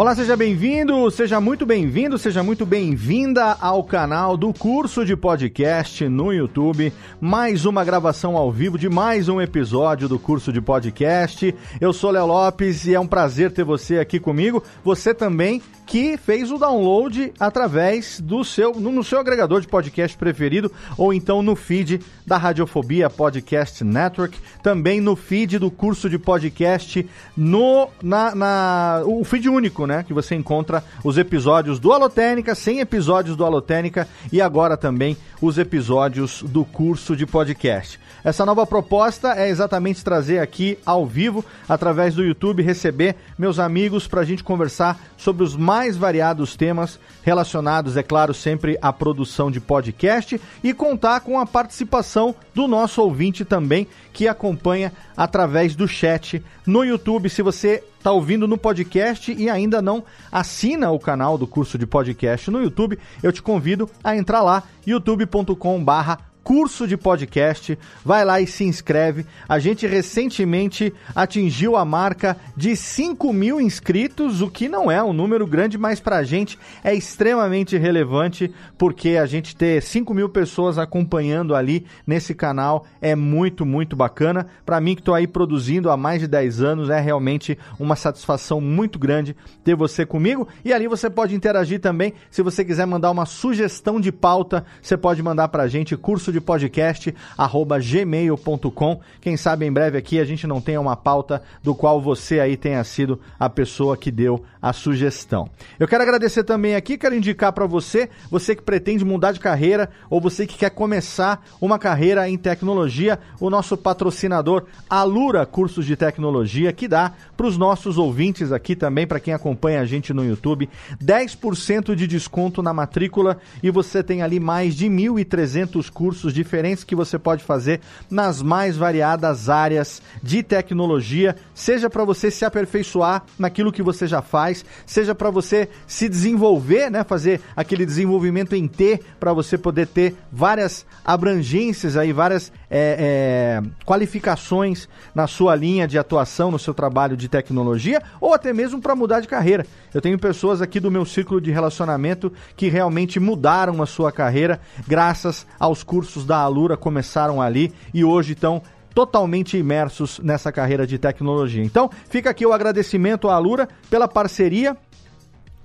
Olá, seja bem-vindo, seja muito bem-vindo, seja muito bem-vinda ao canal do curso de podcast no YouTube. Mais uma gravação ao vivo de mais um episódio do curso de podcast. Eu sou Léo Lopes e é um prazer ter você aqui comigo. Você também que fez o download através do seu no seu agregador de podcast preferido ou então no feed da Radiofobia Podcast Network, também no feed do curso de podcast no na, na o feed único, né, que você encontra os episódios do Alotênica, 100 episódios do Alotênica e agora também os episódios do curso de podcast. Essa nova proposta é exatamente trazer aqui ao vivo, através do YouTube, receber meus amigos para a gente conversar sobre os mais variados temas relacionados, é claro, sempre à produção de podcast e contar com a participação do nosso ouvinte também, que acompanha através do chat no YouTube. Se você está ouvindo no podcast e ainda não assina o canal do curso de podcast no YouTube, eu te convido a entrar lá, youtube.com/barra curso de podcast. Vai lá e se inscreve. A gente recentemente atingiu a marca de 5 mil inscritos, o que não é um número grande, mas para a gente é extremamente relevante, porque a gente ter 5 mil pessoas acompanhando ali nesse canal é muito, muito bacana. Para mim, que estou aí produzindo há mais de 10 anos, é realmente uma satisfação muito grande ter você comigo. E ali você pode interagir também. Se você quiser mandar uma sugestão de pauta, você pode mandar para a gente curso de podcast arroba gmail.com. Quem sabe em breve aqui a gente não tenha uma pauta do qual você aí tenha sido a pessoa que deu a sugestão. Eu quero agradecer também aqui, quero indicar para você, você que pretende mudar de carreira ou você que quer começar uma carreira em tecnologia, o nosso patrocinador Alura Cursos de Tecnologia, que dá para os nossos ouvintes aqui também, para quem acompanha a gente no YouTube, 10% de desconto na matrícula e você tem ali mais de 1.300 cursos cursos diferentes que você pode fazer nas mais variadas áreas de tecnologia, seja para você se aperfeiçoar naquilo que você já faz, seja para você se desenvolver, né, fazer aquele desenvolvimento em T para você poder ter várias abrangências aí, várias é, é, qualificações na sua linha de atuação, no seu trabalho de tecnologia, ou até mesmo para mudar de carreira. Eu tenho pessoas aqui do meu ciclo de relacionamento que realmente mudaram a sua carreira graças aos cursos da Alura, começaram ali e hoje estão totalmente imersos nessa carreira de tecnologia. Então, fica aqui o agradecimento à Alura pela parceria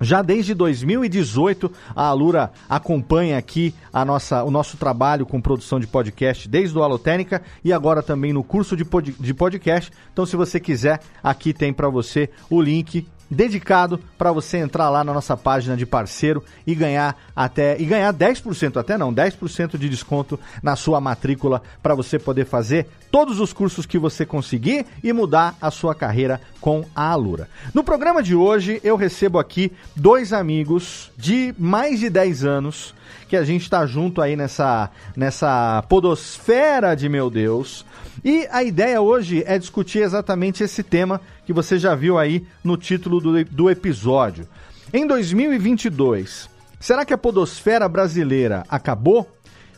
já desde 2018, a Alura acompanha aqui a nossa, o nosso trabalho com produção de podcast desde o Alotênica e agora também no curso de, pod, de podcast. Então, se você quiser, aqui tem para você o link dedicado para você entrar lá na nossa página de parceiro e ganhar até e ganhar 10%, até não, 10% de desconto na sua matrícula para você poder fazer todos os cursos que você conseguir e mudar a sua carreira com a Alura. No programa de hoje eu recebo aqui dois amigos de mais de 10 anos que a gente está junto aí nessa nessa podosfera de meu Deus. E a ideia hoje é discutir exatamente esse tema que você já viu aí no título do, do episódio. Em 2022, será que a podosfera brasileira acabou?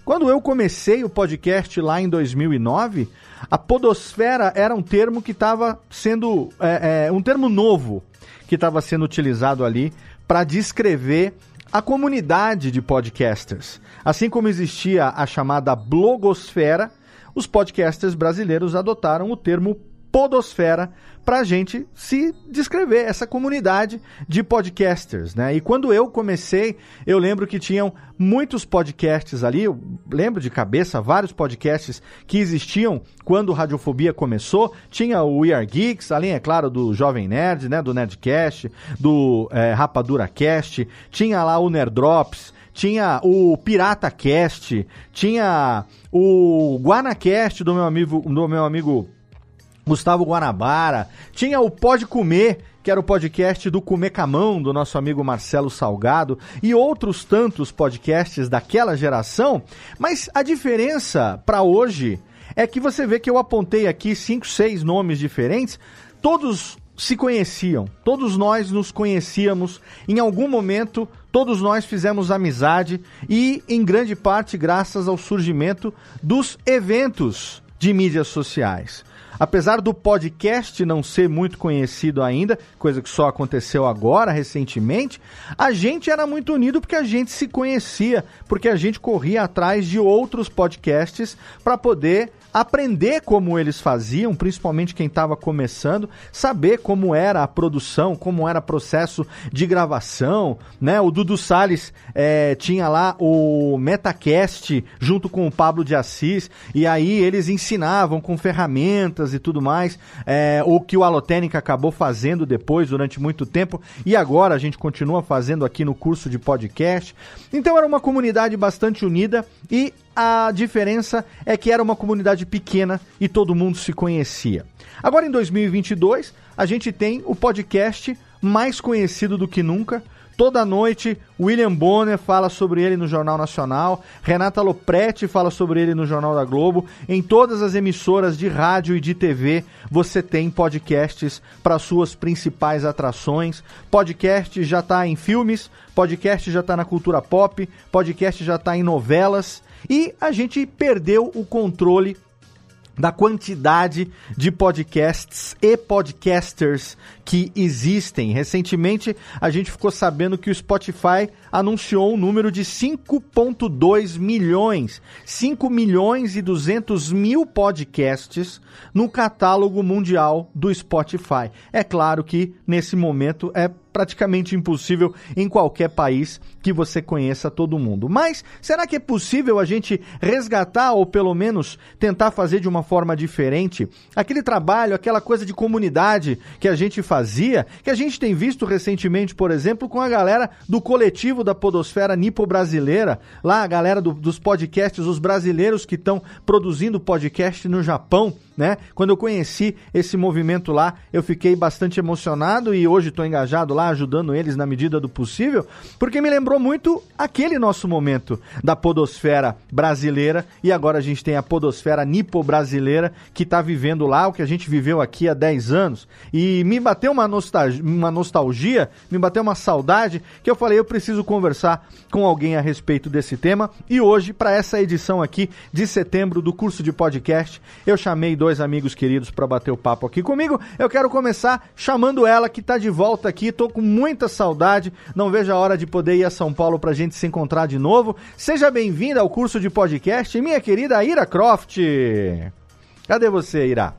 Quando eu comecei o podcast lá em 2009, a podosfera era um termo que estava sendo. É, é, um termo novo que estava sendo utilizado ali para descrever a comunidade de podcasters. Assim como existia a chamada blogosfera, os podcasters brasileiros adotaram o termo Podosfera para a gente se descrever, essa comunidade de podcasters, né? E quando eu comecei, eu lembro que tinham muitos podcasts ali, eu lembro de cabeça vários podcasts que existiam quando Radiofobia começou. Tinha o We Are Geeks, além, é claro, do Jovem Nerd, né? Do Nerdcast, do é, Rapadura Cast, tinha lá o Nerdrops, tinha o Pirata Cast, tinha o Guanacast do meu amigo, do meu amigo Gustavo Guanabara, tinha o Pode Comer, que era o podcast do Comer Camão, do nosso amigo Marcelo Salgado, e outros tantos podcasts daquela geração, mas a diferença para hoje é que você vê que eu apontei aqui cinco, seis nomes diferentes, todos se conheciam, todos nós nos conhecíamos, em algum momento todos nós fizemos amizade e em grande parte graças ao surgimento dos eventos de mídias sociais. Apesar do podcast não ser muito conhecido ainda, coisa que só aconteceu agora, recentemente, a gente era muito unido porque a gente se conhecia, porque a gente corria atrás de outros podcasts para poder aprender como eles faziam, principalmente quem estava começando, saber como era a produção, como era o processo de gravação, né? O Dudu Salles é, tinha lá o Metacast junto com o Pablo de Assis, e aí eles ensinavam com ferramentas e tudo mais, é, o que o Alotênica acabou fazendo depois, durante muito tempo, e agora a gente continua fazendo aqui no curso de podcast. Então era uma comunidade bastante unida e a diferença é que era uma comunidade pequena e todo mundo se conhecia. Agora em 2022, a gente tem o podcast mais conhecido do que nunca. Toda noite, William Bonner fala sobre ele no Jornal Nacional, Renata Lopretti fala sobre ele no Jornal da Globo. Em todas as emissoras de rádio e de TV, você tem podcasts para suas principais atrações. Podcast já está em filmes, podcast já está na cultura pop, podcast já está em novelas. E a gente perdeu o controle da quantidade de podcasts e podcasters que existem. Recentemente, a gente ficou sabendo que o Spotify anunciou um número de 5,2 milhões, 5 milhões e 200 mil podcasts no catálogo mundial do Spotify. É claro que nesse momento é praticamente impossível em qualquer país que você conheça todo mundo. Mas será que é possível a gente resgatar ou pelo menos tentar fazer de uma forma diferente aquele trabalho, aquela coisa de comunidade que a gente fazia, que a gente tem visto recentemente, por exemplo, com a galera do coletivo da Podosfera Nipo Brasileira, lá a galera do, dos podcasts, os brasileiros que estão produzindo podcast no Japão né? Quando eu conheci esse movimento lá, eu fiquei bastante emocionado e hoje estou engajado lá, ajudando eles na medida do possível, porque me lembrou muito aquele nosso momento da podosfera brasileira e agora a gente tem a podosfera nipo-brasileira que está vivendo lá o que a gente viveu aqui há 10 anos. E me bateu uma nostalgia, uma nostalgia, me bateu uma saudade que eu falei, eu preciso conversar com alguém a respeito desse tema. E hoje, para essa edição aqui de setembro do curso de podcast, eu chamei dois amigos queridos para bater o papo aqui comigo. Eu quero começar chamando ela que está de volta aqui. Tô com muita saudade. Não vejo a hora de poder ir a São Paulo para a gente se encontrar de novo. Seja bem-vinda ao curso de podcast, minha querida Ira Croft. Cadê você, Ira?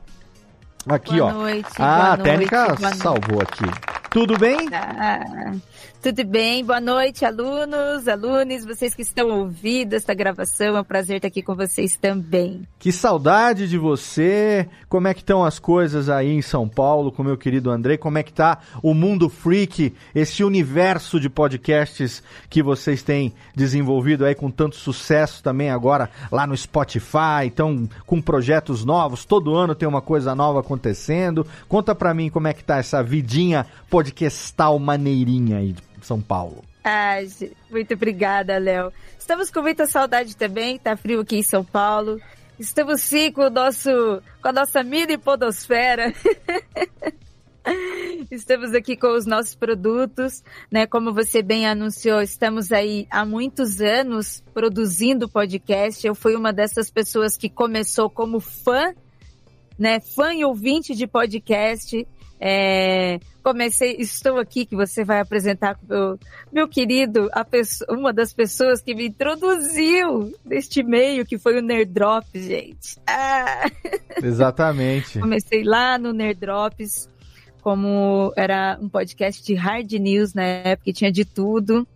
Aqui, boa ó. Noite, ah, boa a técnica noite, salvou aqui. Tudo bem? Ah, tudo bem? Boa noite, alunos, alunos, vocês que estão ouvindo esta gravação. É um prazer estar aqui com vocês também. Que saudade de você. Como é que estão as coisas aí em São Paulo com meu querido Andrei? Como é que tá o mundo freak, esse universo de podcasts que vocês têm desenvolvido aí com tanto sucesso também agora lá no Spotify, então com projetos novos, todo ano tem uma coisa nova acontecendo. Conta pra mim como é que tá essa vidinha podcastal maneirinha aí são Paulo. Ah, muito obrigada, Léo. Estamos com muita saudade também, tá frio aqui em São Paulo. Estamos sim com o nosso, com a nossa mini podosfera. Estamos aqui com os nossos produtos, né? Como você bem anunciou, estamos aí há muitos anos produzindo podcast. Eu fui uma dessas pessoas que começou como fã, né? Fã e ouvinte de podcast É, comecei, estou aqui que você vai apresentar meu, meu querido, a pessoa, uma das pessoas que me introduziu neste meio, que foi o Nerd Drops, gente. Ah. Exatamente. comecei lá no Nerd Drops, como era um podcast de hard news na época, que tinha de tudo.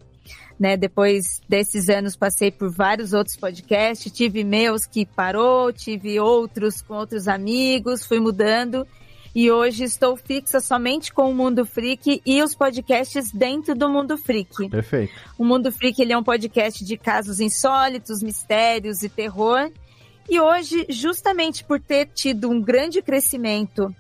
Né, depois desses anos passei por vários outros podcasts, tive meus que parou, tive outros com outros amigos, fui mudando e hoje estou fixa somente com o Mundo Freak e os podcasts dentro do Mundo Freak. Perfeito. O Mundo Freak ele é um podcast de casos insólitos, mistérios e terror. E hoje, justamente por ter tido um grande crescimento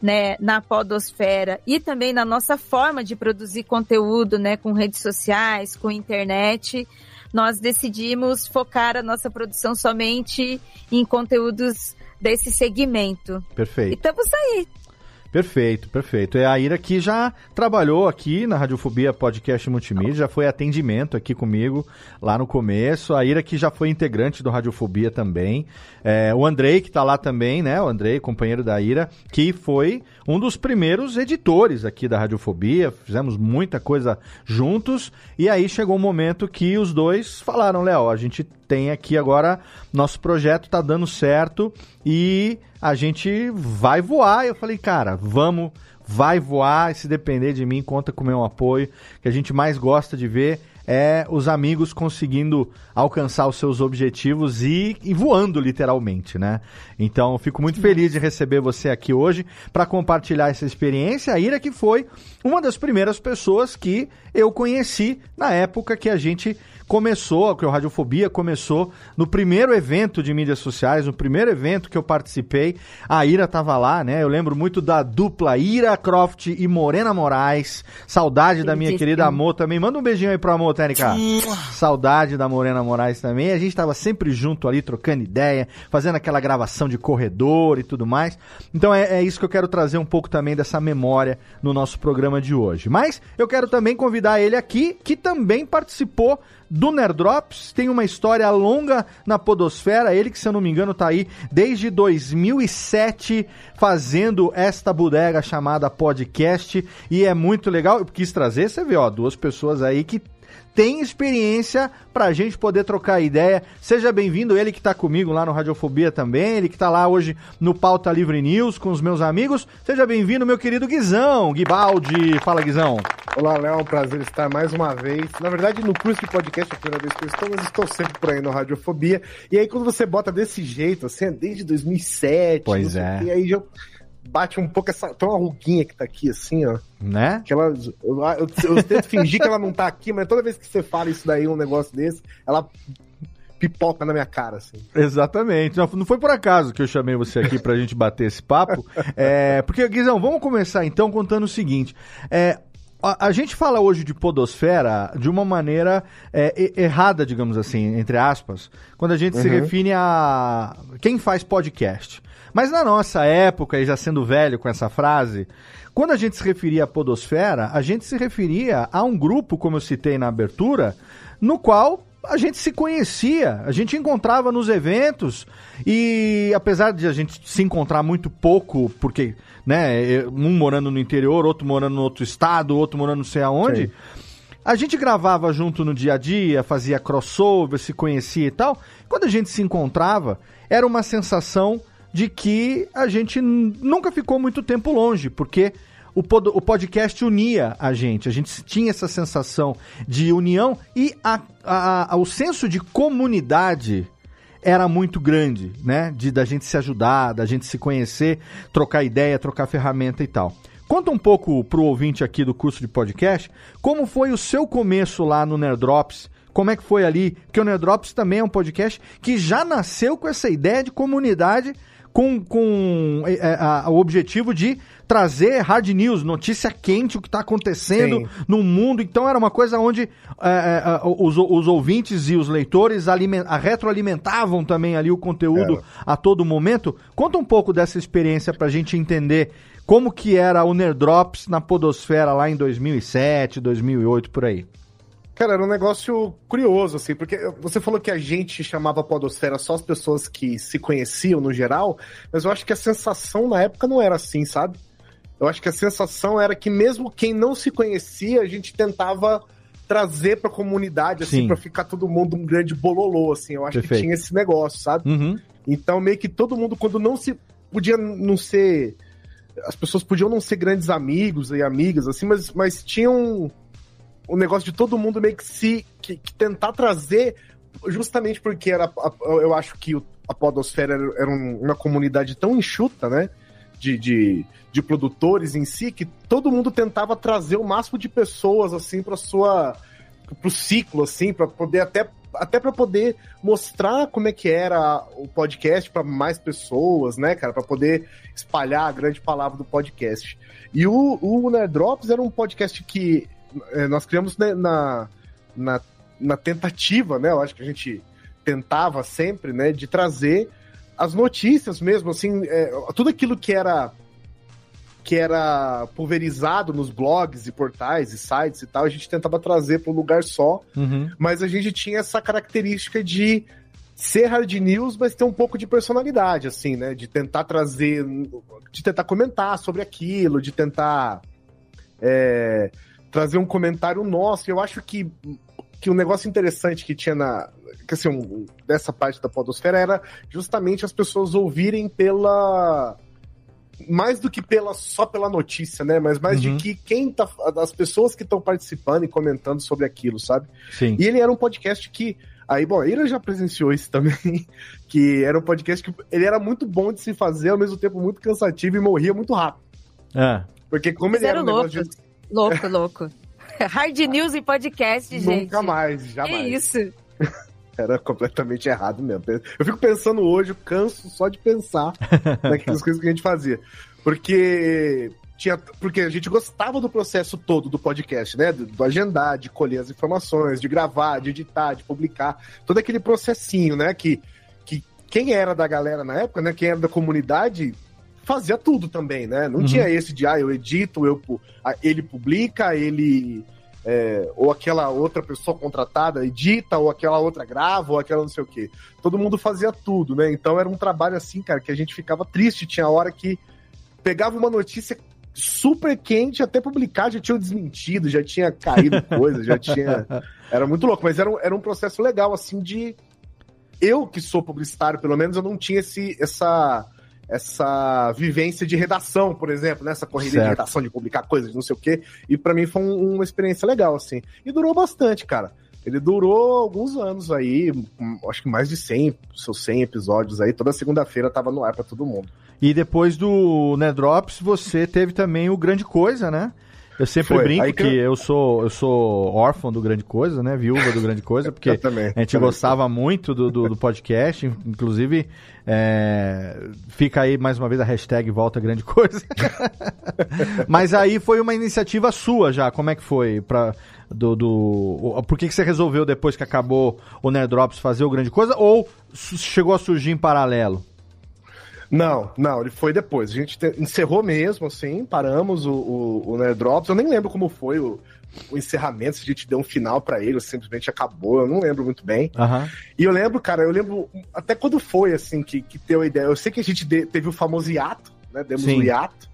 né, na podosfera e também na nossa forma de produzir conteúdo, né, com redes sociais, com internet, nós decidimos focar a nossa produção somente em conteúdos desse segmento. Perfeito. E estamos aí, Perfeito, perfeito. É a Ira que já trabalhou aqui na Radiofobia Podcast Multimídia, já foi atendimento aqui comigo lá no começo. A Ira que já foi integrante do Radiofobia também. É, o Andrei, que está lá também, né? O Andrei, companheiro da Ira, que foi um dos primeiros editores aqui da Radiofobia. Fizemos muita coisa juntos. E aí chegou um momento que os dois falaram, Léo, a gente tem aqui agora, nosso projeto tá dando certo e a gente vai voar. Eu falei, cara, vamos, vai voar. E se depender de mim, conta com o meu apoio. que a gente mais gosta de ver é os amigos conseguindo alcançar os seus objetivos e, e voando literalmente, né? Então, fico muito feliz de receber você aqui hoje para compartilhar essa experiência. A Ira que foi uma das primeiras pessoas que eu conheci na época que a gente começou, que o Radiofobia começou no primeiro evento de mídias sociais, no primeiro evento que eu participei. A Ira tava lá, né? Eu lembro muito da dupla Ira Croft e Morena Moraes. Saudade da minha querida Amor também. Manda um beijinho aí pro Amor, Tênica. Saudade da Morena Moraes também. A gente tava sempre junto ali, trocando ideia, fazendo aquela gravação de corredor e tudo mais. Então é, é isso que eu quero trazer um pouco também dessa memória no nosso programa de hoje. Mas eu quero também convidar ele aqui, que também participou do Nerdrops, tem uma história longa na podosfera, ele que se eu não me engano tá aí desde 2007 fazendo esta bodega chamada podcast e é muito legal, eu quis trazer, você vê, ó, duas pessoas aí que tem experiência para a gente poder trocar ideia. Seja bem-vindo, ele que está comigo lá no Radiofobia também, ele que está lá hoje no Pauta Livre News com os meus amigos. Seja bem-vindo, meu querido Guizão, Guibaldi. Fala, Guizão. Olá, Léo, é um prazer estar mais uma vez. Na verdade, no curso de podcast é a primeira vez que eu estou, mas estou sempre por aí no Radiofobia. E aí, quando você bota desse jeito, assim, é desde 2007. Pois é. E aí já bate um pouco essa. Tem uma ruguinha que tá aqui, assim, ó. Né? Que ela, eu, eu, eu tento fingir que ela não tá aqui, mas toda vez que você fala isso daí, um negócio desse, ela pipoca na minha cara, assim. Exatamente. Não, não foi por acaso que eu chamei você aqui pra gente bater esse papo. É, porque, Guizão, vamos começar então contando o seguinte. É, a, a, gente fala hoje de podosfera de uma maneira é, errada, digamos assim, entre aspas, quando a gente uhum. se refine a quem faz podcast. Mas na nossa época, e já sendo velho com essa frase, quando a gente se referia à podosfera, a gente se referia a um grupo, como eu citei na abertura, no qual a gente se conhecia, a gente encontrava nos eventos e apesar de a gente se encontrar muito pouco, porque, né, um morando no interior, outro morando no outro estado, outro morando não sei aonde, Sim. a gente gravava junto no dia a dia, fazia crossover, se conhecia e tal. Quando a gente se encontrava, era uma sensação de que a gente nunca ficou muito tempo longe, porque o, pod o podcast unia a gente, a gente tinha essa sensação de união e a, a, a, o senso de comunidade era muito grande, né? De da gente se ajudar, da gente se conhecer, trocar ideia, trocar ferramenta e tal. Conta um pouco pro ouvinte aqui do curso de podcast, como foi o seu começo lá no Nerdrops, como é que foi ali, porque o Nerdrops também é um podcast que já nasceu com essa ideia de comunidade com, com é, é, a, o objetivo de trazer hard news, notícia quente, o que está acontecendo Sim. no mundo. Então era uma coisa onde é, é, os, os, ouvintes e os leitores aliment, retroalimentavam também ali o conteúdo a todo momento. Conta um pouco dessa experiência para a gente entender como que era o Nerdrops na podosfera lá em 2007, 2008, por aí. Cara, era um negócio curioso, assim, porque você falou que a gente chamava podosfera só as pessoas que se conheciam no geral, mas eu acho que a sensação na época não era assim, sabe? eu acho que a sensação era que mesmo quem não se conhecia, a gente tentava trazer pra comunidade, assim, Sim. pra ficar todo mundo um grande bololô, assim. Eu acho Perfeito. que tinha esse negócio, sabe? Uhum. Então, meio que todo mundo, quando não se. Podia não ser. As pessoas podiam não ser grandes amigos e amigas, assim, mas, mas tinham um negócio de todo mundo meio que se. que, que tentar trazer, justamente porque era. Eu acho que o- a Podosfera era, era um- uma comunidade tão enxuta, né? De, de, de produtores em si, que todo mundo tentava trazer o máximo de pessoas, assim, pra sua. pro ciclo, assim, pra poder até. Até para poder mostrar como é que era o podcast para mais pessoas, né, cara, para poder espalhar a grande palavra do podcast. E o, o Nerd Drops era um podcast que eh, nós criamos né, na, na, na tentativa, né, eu acho que a gente tentava sempre, né, de trazer as notícias mesmo, assim, eh, tudo aquilo que era que era pulverizado nos blogs e portais e sites e tal, a gente tentava trazer para um lugar só, Uhum. mas a gente tinha essa característica de ser hard news, mas ter um pouco de personalidade, assim, né? De tentar trazer, de tentar comentar sobre aquilo, de tentar é, trazer um comentário nosso. Eu acho que, que um negócio interessante que tinha na. Que, assim, um- dessa parte da podosfera era justamente as pessoas ouvirem pela. Mais do que pela só pela notícia, né? Mas mais Uhum. de que quem tá. As pessoas que estão participando e comentando sobre aquilo, sabe? Sim. E ele era um podcast que. Aí, bom, a Ira já presenciou isso também. Que era um podcast que ele era muito bom de se fazer, ao mesmo tempo muito cansativo e morria muito rápido. É. Porque como ele era Zero um negócio de. Louco, louco. Hard news e podcast, gente. Nunca mais, Que jamais. isso? Era completamente errado mesmo. Eu fico pensando hoje, eu canso só de pensar naquelas coisas que a gente fazia. Porque tinha, porque a gente gostava do processo todo do podcast, né? Do, do agendar, de colher as informações, de gravar, de editar, de publicar, todo aquele processinho, né? Que, que quem era da galera na época, né? Quem era da comunidade fazia tudo também, né? Não Uhum. tinha esse de ah, eu edito, eu ah, ele publica, ele é, ou aquela outra pessoa contratada edita, ou aquela outra grava, ou aquela não sei o quê. Todo mundo fazia tudo, né? Então era um trabalho assim, cara, que a gente ficava triste. Tinha hora que pegava uma notícia super quente, até publicar já tinha desmentido, já tinha caído coisa, já tinha. Era muito louco, mas era um, era um processo legal, assim, de. Eu, que sou publicitário, pelo menos, eu não tinha esse, essa, essa vivência de redação, por exemplo, né? Essa corrida de redação, de publicar coisas, não sei o quê. E pra mim foi um- uma experiência legal, assim. E durou bastante, cara. Ele durou alguns anos aí, acho que mais de 100, seus 100 episódios aí. Toda segunda-feira tava no ar pra todo mundo. E depois do Nedrops, você teve também o Grande Coisa, né? Eu sempre Foi. brinco que, que- eu sou eu sou órfão do Grande Coisa, né? Viúva do Grande Coisa, porque também. a gente Também. gostava muito do, do, do podcast, inclusive é, fica aí mais uma vez a hashtag Volta Grande Coisa. Mas aí foi uma iniciativa sua já, como é que foi? Pra, do, do, por que, que você resolveu depois que acabou o Nerdrops fazer o Grande Coisa? Ou chegou a surgir em paralelo? Não, não, ele foi depois. A gente te- encerrou mesmo, assim, paramos o, o, o Nerd Drops. Eu nem lembro como foi o, o encerramento, se a gente deu um final pra ele, ou simplesmente acabou, eu não lembro muito bem. Aham. E eu lembro, cara, eu lembro até quando foi, assim, que, que deu a ideia. Eu sei que a gente de- teve o famoso hiato, né? Demos Sim. o hiato.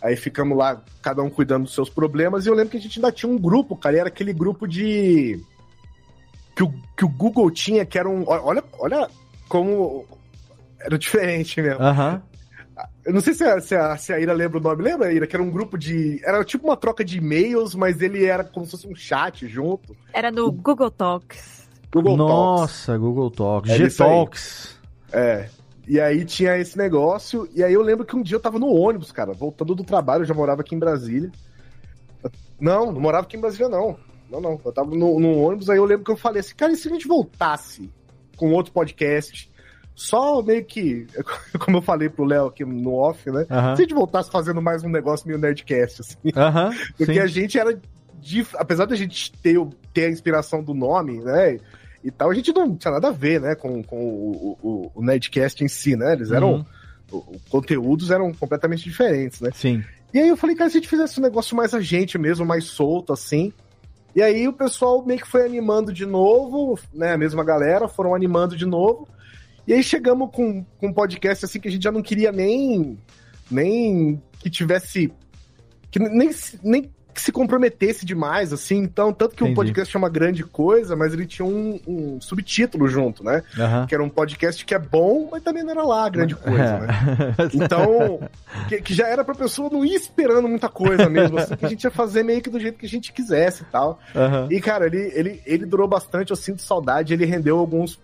Aí ficamos lá, cada um cuidando dos seus problemas. E eu lembro que a gente ainda tinha um grupo, cara, e era aquele grupo de. Que o, que o Google tinha, que era um. Olha, olha como. Era diferente mesmo. Aham. Eu não sei se a, se, a, se a Ira lembra o nome. Lembra, Ira? Que era um grupo de. Era tipo uma troca de e-mails, mas ele era como se fosse um chat junto. Era no Google Talks. Google Talks. Nossa, Google Talks. É. G-Talks. É. E aí tinha esse negócio. E aí eu lembro que um dia eu tava no ônibus, cara, voltando do trabalho, eu já morava aqui em Brasília. Não, não morava aqui em Brasília, não. Não, não. Eu tava no, no ônibus, aí eu lembro que eu falei assim, cara, e se a gente voltasse com outro podcast? Só meio que, como eu falei pro Léo aqui no off, né? Se a gente voltasse fazendo mais um negócio meio Nerdcast, assim. Porque sim. a gente era. dif- Apesar da gente ter, ter a inspiração do nome, né? E tal, a gente não tinha nada a ver, né? Com, com o, o, o Nerdcast em si, né? Eles eram. Uhum. O, o conteúdos eram completamente diferentes, né? Sim. E aí eu falei, cara, se a gente fizesse um negócio mais a gente mesmo, mais solto, assim. E aí o pessoal meio que foi animando de novo, né? A mesma galera, foram animando de novo. E aí chegamos com, com um podcast assim que a gente já não queria nem, nem que tivesse que nem, nem que se comprometesse demais, assim. Então, tanto que o um podcast chama Grande Coisa, mas ele tinha um, um subtítulo junto, né? Uhum. Que era um podcast que é bom, mas também não era lá grande coisa, é. né? Então, que, que, já era pra pessoa não ir esperando muita coisa mesmo, assim, que a gente ia fazer meio que do jeito que a gente quisesse e tal. Uhum. E, cara, ele, ele, ele durou bastante, eu sinto saudade, ele rendeu alguns,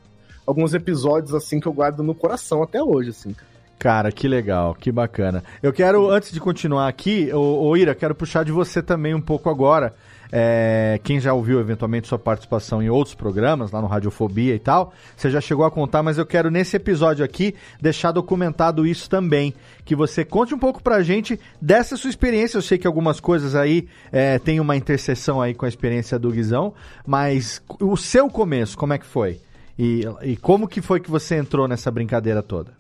alguns episódios, assim, que eu guardo no coração até hoje, assim, cara. Que legal, que bacana. Eu quero, antes de continuar aqui, ô Ira, quero puxar de você também um pouco agora. É, quem já ouviu eventualmente sua participação em outros programas, lá no Radiofobia e tal, você já chegou a contar, mas eu quero nesse episódio aqui deixar documentado isso também. Que você conte um pouco pra gente dessa sua experiência. Eu sei que algumas coisas aí é, tem uma interseção aí com a experiência do Guizão, mas o seu começo, como é que foi? E, e como que foi que você entrou nessa brincadeira toda?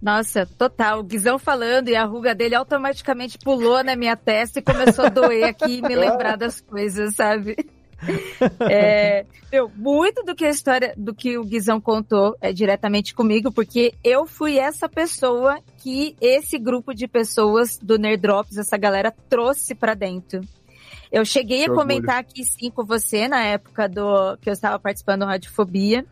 Nossa, total. O Guizão falando e a ruga dele automaticamente pulou na minha testa e começou a doer aqui e me lembrar das coisas, sabe? É, eu, muito do que a história do que o Guizão contou é diretamente comigo, porque eu fui essa pessoa que esse grupo de pessoas do Nerd Drops, essa galera, trouxe para dentro. Eu cheguei que a comentar orgulho. aqui sim com você na época do que eu estava participando do Radiofobia.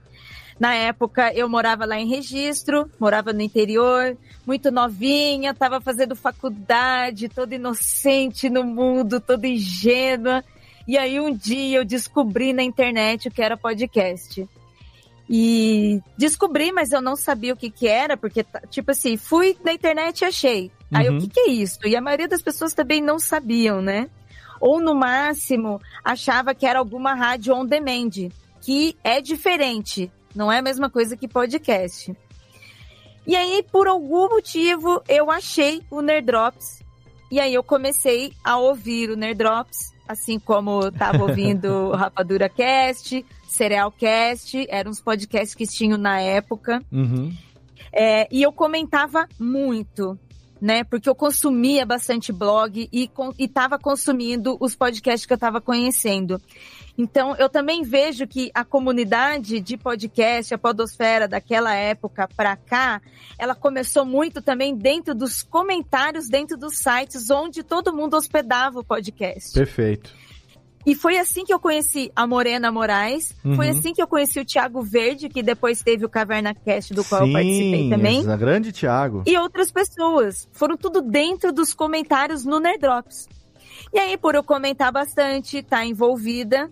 Na época eu morava lá em Registro, morava no interior, muito novinha, estava fazendo faculdade, toda inocente no mundo, toda ingênua. E aí um dia eu descobri na internet o que era podcast. E descobri, mas eu não sabia o que que era, porque, tipo assim, fui na internet e achei. Aí uhum. o que que é isso? E a maioria das pessoas também não sabiam, né? Ou no máximo achava que era alguma rádio on demand, que é diferente. Não é a mesma coisa que podcast. E aí, por algum motivo, eu achei o Nerdrops. E aí eu comecei a ouvir o Nerdrops, assim como estava ouvindo o Rapadura Cast, Cereal Cast, eram os podcasts que tinham na época. Uhum. É, e eu comentava muito, né? Porque eu consumia bastante blog e estava consumindo os podcasts que eu estava conhecendo. Então, eu também vejo que a comunidade de podcast, a podosfera daquela época para cá, ela começou muito também dentro dos comentários, dentro dos sites onde todo mundo hospedava o podcast. Perfeito. E foi assim que eu conheci a Morena Moraes, uhum. foi assim que eu conheci o Thiago Verde, que depois teve o Caverna Cast, do qual Sim, eu participei também. Sim, grande Thiago. E outras pessoas. Foram tudo dentro dos comentários no Nerdrops. E aí, por eu comentar bastante, tá envolvida,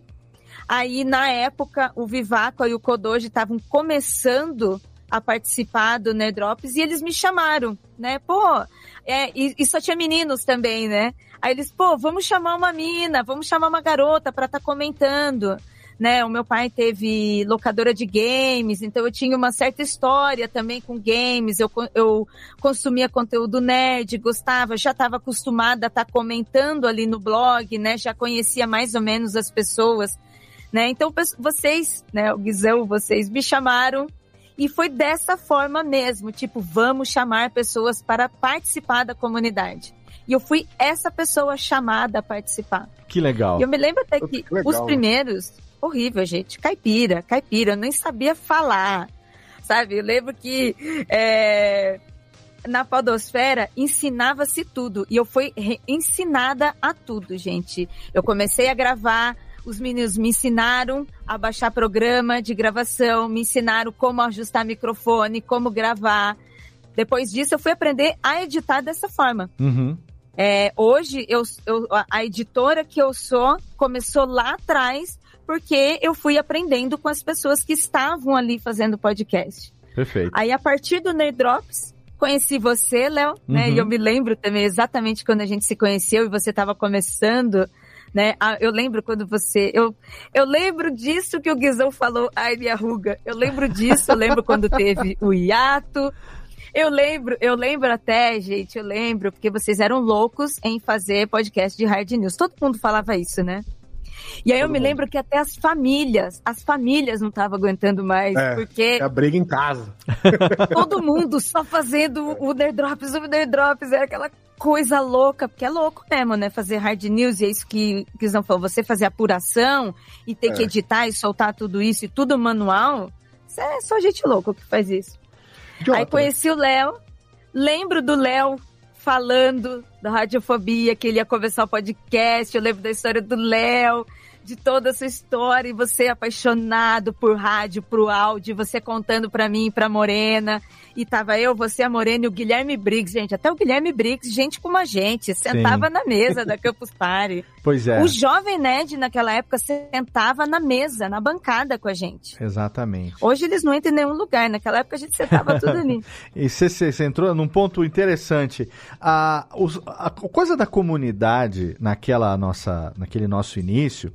Aí, na época, o Vivaco e o Kodoji estavam começando a participar do Nerdrops e eles me chamaram, né? Pô, é, e, e, só tinha meninos também, né? Aí eles, pô, vamos chamar uma mina, vamos chamar uma garota para estar tá comentando. Né, o meu pai teve locadora de games, então eu tinha uma certa história também com games, eu, eu consumia conteúdo nerd, gostava, já estava acostumada a estar tá comentando ali no blog, né, já conhecia mais ou menos as pessoas né? Então vocês, né, o Guizão, vocês me chamaram e foi dessa forma mesmo, tipo, vamos chamar pessoas para participar da comunidade. E eu fui essa pessoa chamada a participar. Que legal. E eu me lembro até que, que os primeiros, horrível, gente, caipira, caipira, eu nem sabia falar, sabe? Eu lembro que é, na podosfera ensinava-se tudo e eu fui ensinada a tudo, gente. Eu comecei a gravar os meninos me ensinaram a baixar programa de gravação, me ensinaram como ajustar microfone, como gravar. Depois disso, eu fui aprender a editar dessa forma. Uhum. É, hoje, eu, eu, a editora que eu sou começou lá atrás, porque eu fui aprendendo com as pessoas que estavam ali fazendo podcast. Perfeito. Aí, a partir do Nerd Drops, conheci você, Léo, uhum. né? E eu uhum. me lembro também exatamente quando a gente se conheceu e você estava começando né? Ah, eu lembro quando você. Eu, eu lembro disso que o Guizão falou, ai, minha ruga. Eu lembro disso, eu lembro quando teve o hiato. Eu lembro, eu lembro até, gente, eu lembro, porque vocês eram loucos em fazer podcast de hard news. Todo mundo falava isso, né? E aí Todo eu me mundo. lembro que até as famílias, as famílias não estavam aguentando mais, é, porque... É a briga em casa. Todo mundo só fazendo o Nerd Drops, o Nerd Drops, era aquela coisa louca, porque é louco mesmo, né? Fazer hard news, e é isso que o Guizão falou, você fazer apuração e ter é. que editar e soltar tudo isso e tudo manual, isso é só gente louca que faz isso. Idiota, Aí conheci o Léo, lembro do Léo falando da radiofobia, que ele ia começar o podcast. Eu lembro da história do Léo, de toda essa história, e você apaixonado por rádio, por áudio, você contando para mim e pra Morena. E tava eu, você, a Morena e o Guilherme Briggs, gente. Até o Guilherme Briggs, gente como a gente, sentava Sim. na mesa da Campus Party. Pois é. O jovem nerd naquela época sentava na mesa, na bancada com a gente. Exatamente. Hoje eles não entram em nenhum lugar. Naquela época a gente sentava tudo ali. e você, você entrou num ponto interessante. A, a, a coisa da comunidade naquela nossa, naquele nosso início.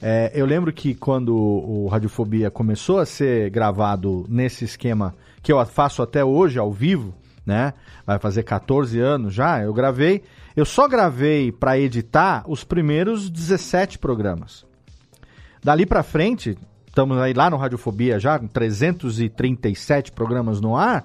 É, eu lembro que quando o Radiofobia começou a ser gravado nesse esquema que eu faço até hoje ao vivo, né? Vai fazer 14 anos já. Eu gravei, eu só gravei para editar os primeiros 17 programas. Dali para frente, estamos aí lá no Radiofobia já, com 337 programas no ar.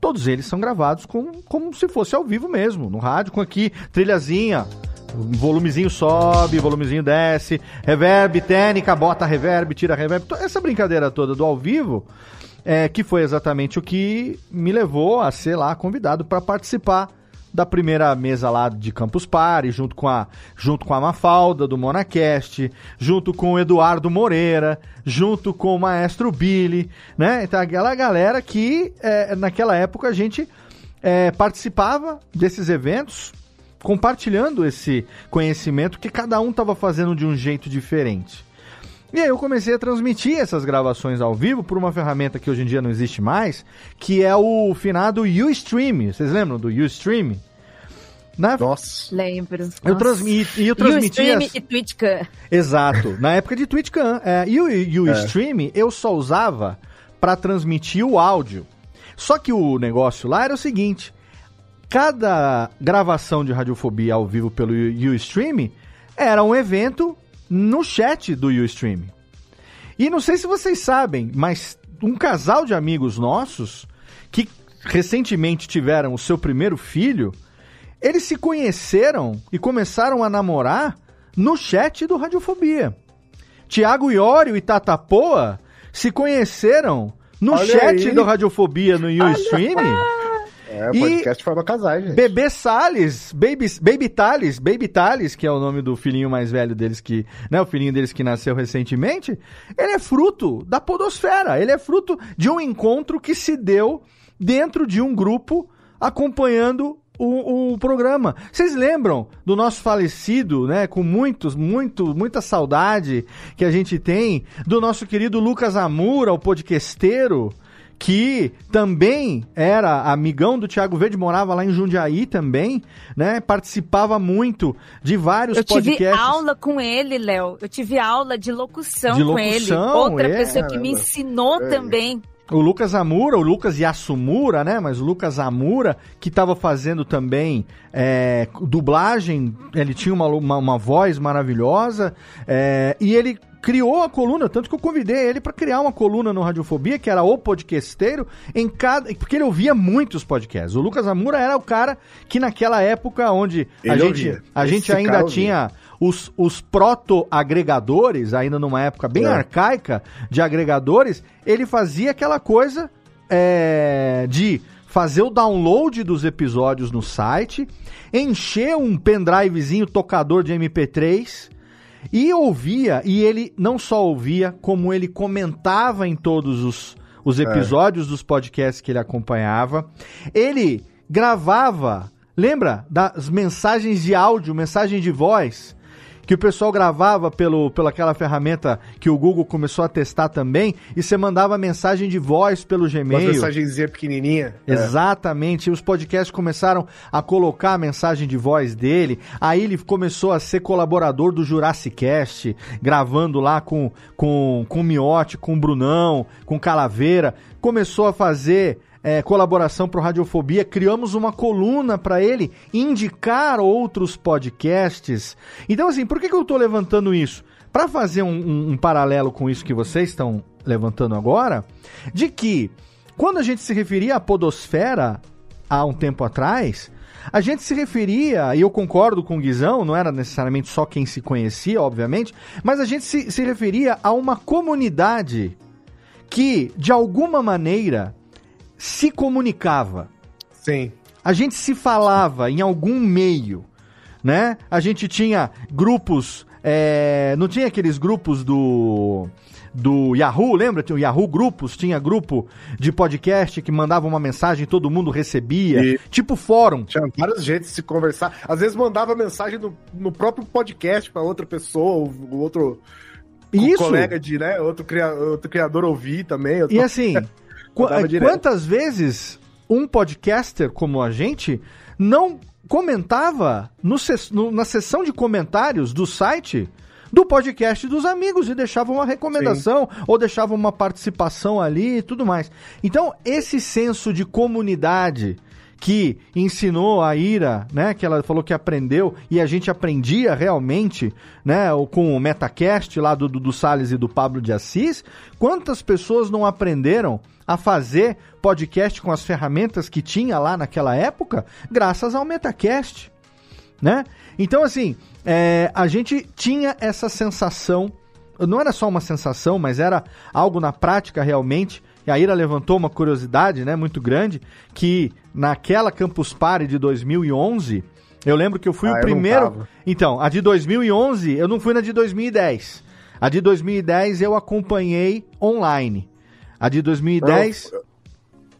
Todos eles são gravados com, como se fosse ao vivo mesmo, no rádio, com aqui, trilhazinha, volumezinho sobe, volumezinho desce, reverb, técnica, bota reverb, tira reverb. Essa brincadeira toda do ao vivo é, que foi exatamente o que me levou a ser lá convidado para participar da primeira mesa lá de Campus Party, junto com a, junto com a Mafalda do Monacast, junto com o Eduardo Moreira, junto com o Maestro Billy, né? Então aquela galera que é, naquela época a gente é, participava desses eventos, compartilhando esse conhecimento que cada um estava fazendo de um jeito diferente. E aí eu comecei a transmitir essas gravações ao vivo por uma ferramenta que hoje em dia não existe mais, que é o finado Ustream. Vocês lembram do Ustream? Na... Nossa. Lembro. Eu, transmiti, eu transmitia. Ustream e TwitchCam. Exato. Na época de TwitchCam. É, e o Ustream é. eu só usava para transmitir o áudio. Só que o negócio lá era o seguinte: cada gravação de radiofobia ao vivo pelo Ustream era um evento no chat do Ustream. E não sei se vocês sabem, mas um casal de amigos nossos que recentemente tiveram o seu primeiro filho, eles se conheceram e começaram a namorar no chat do Radiofobia. Tiago Iório e Tata Poa se conheceram no Olha chat aí. do Radiofobia no Ustream. É, o podcast forma casais, gente. Bebê Salles, Baby, Baby Thales, Baby Thales, que é o nome do filhinho mais velho deles que, né, o filhinho deles que nasceu recentemente, ele é fruto da podosfera, ele é fruto de um encontro que se deu dentro de um grupo acompanhando o, o, programa. Vocês lembram do nosso falecido, né? Com muitos, muito, muita saudade que a gente tem do nosso querido Lucas Amura, o podquesteiro, que também era amigão do Thiago Verde, morava lá em Jundiaí também, né? Participava muito de vários eu podcasts. Eu tive aula com ele, Léo. Eu tive aula de locução, de locução com ele. Outra é, pessoa que me ensinou é. também. O Lucas Amura, o Lucas Yasumura, né? Mas o Lucas Amura, que estava fazendo também é, dublagem, ele tinha uma, uma, uma voz maravilhosa, é, e ele criou a coluna, tanto que eu convidei ele para criar uma coluna no Radiofobia, que era o podcasteiro, em cada. Porque ele ouvia muitos podcasts. O Lucas Amura era o cara que naquela época onde a gente, a gente ainda tinha os, os proto-agregadores, ainda numa época bem é. arcaica de agregadores, ele fazia aquela coisa é, de fazer o download dos episódios no site, encher um pendrivezinho tocador de MP3 e ouvia, e ele não só ouvia, como ele comentava em todos os, os é. episódios é. dos podcasts que ele acompanhava. Ele gravava, lembra das mensagens de áudio, mensagem de voz? Que o pessoal gravava pelo, pela aquela ferramenta que o Google começou a testar também, e você mandava mensagem de voz pelo Gmail. Uma mensagenzinha pequenininha. É. Exatamente. É. Os podcasts começaram a colocar a mensagem de voz dele. Aí ele começou a ser colaborador do Jurassic Cast, gravando lá com, com, com o Miotti, com o Brunão, com Calaveira. Começou a fazer é, colaboração para o Radiofobia, criamos uma coluna para ele indicar outros podcasts. Então, assim, por que, que eu estou levantando isso? Para fazer um, um, um paralelo com isso que vocês estão levantando agora, de que quando a gente se referia à podosfera há um tempo atrás, a gente se referia, e eu concordo com o Guizão, não era necessariamente só quem se conhecia, obviamente, mas a gente se, se referia a uma comunidade que, de alguma maneira, se comunicava. Sim. a gente se falava em algum meio, né? A gente tinha grupos, é, não tinha aqueles grupos do do Yahoo, lembra? Tinha o Yahoo Grupos, tinha grupo de podcast que mandava uma mensagem e todo mundo recebia, E- tipo fórum. Tinha vários jeitos de se conversar. Às vezes mandava mensagem no, no próprio podcast pra outra pessoa, ou o outro Isso. colega de, né, outro, cria, outro criador ouvir também. E assim, qu- direto. quantas vezes um podcaster como a gente não comentava no no- na seção de comentários do site do podcast dos amigos e deixava uma recomendação ou deixava uma participação ali e tudo mais. Então, esse senso de comunidade que ensinou a Ira, né, que ela falou que aprendeu e a gente aprendia realmente, né, com o Metacast lá do, do, do Salles e do Pablo de Assis, quantas pessoas não aprenderam a fazer podcast com as ferramentas que tinha lá naquela época, graças ao Metacast, né? Então, assim, é, a gente tinha essa sensação, não era só uma sensação, mas era algo na prática realmente. E a Ira levantou uma curiosidade, né, muito grande, que naquela Campus Party de 2011, eu lembro que eu fui Ah, o primeiro. Então, a de 2011, eu não fui na de 2010. A de 2010 eu acompanhei online. A de 2010.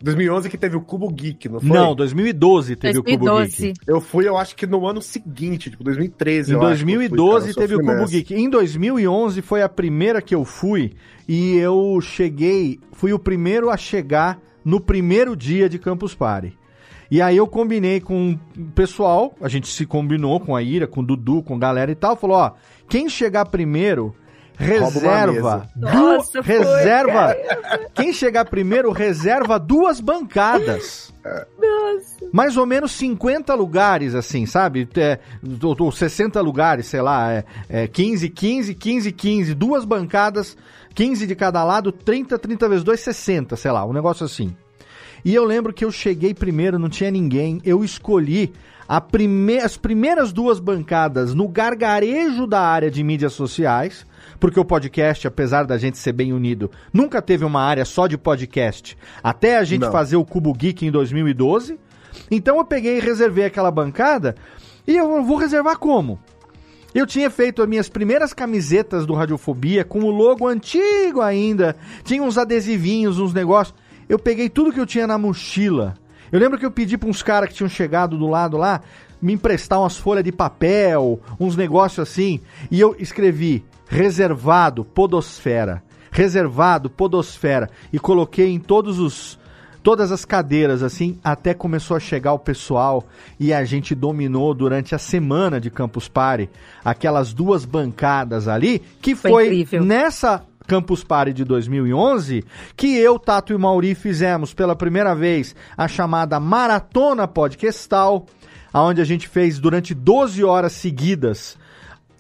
2011 que teve o Cubo Geek, não foi? Não, 2012 teve o Cubo 2012. Geek. Eu fui, eu acho que no ano seguinte, tipo 2013. Em eu acho que eu fui, 2012 cara, teve o Cubo nessa. Geek. Em 2011 foi a primeira que eu fui e eu cheguei, fui o primeiro a chegar no primeiro dia de Campus Party. E aí eu combinei com o pessoal, a gente se combinou com a Ira, com o Dudu, com a galera e tal, falou, ó, quem chegar primeiro reserva, Nossa, foi, reserva, quem chegar primeiro reserva duas bancadas. Mais ou menos 50 lugares, assim, sabe? É, ou, ou 60 lugares, sei lá, é, é 15, 15, 15, 15, duas bancadas, 15 de cada lado, 30, 30 vezes 2, 60, sei lá, um negócio assim. E eu lembro que eu cheguei primeiro, não tinha ninguém, eu escolhi a prime as primeiras duas bancadas no gargarejo da área de mídias sociais, porque o podcast, apesar da gente ser bem unido, nunca teve uma área só de podcast, até a gente Não. fazer o Cubo Geek em 2012. Então eu peguei e reservei aquela bancada, e eu vou reservar como? Eu tinha feito as minhas primeiras camisetas do Radiofobia com o logo antigo ainda. Tinha uns adesivinhos, uns negócios. Eu peguei tudo que eu tinha na mochila. Eu lembro que eu pedi para uns caras que tinham chegado do lado lá me emprestar umas folhas de papel, uns negócios assim. E eu escrevi reservado Podosfera. Reservado Podosfera. E coloquei em todos os todas as cadeiras, assim, até começou a chegar o pessoal e a gente dominou durante a semana de Campus Party aquelas duas bancadas ali, que Foi foi, incrível. nessa Campus Party de 2011 que eu, Tato e Mauri fizemos pela primeira vez a chamada Maratona Podcastal, aonde a gente fez durante 12 horas seguidas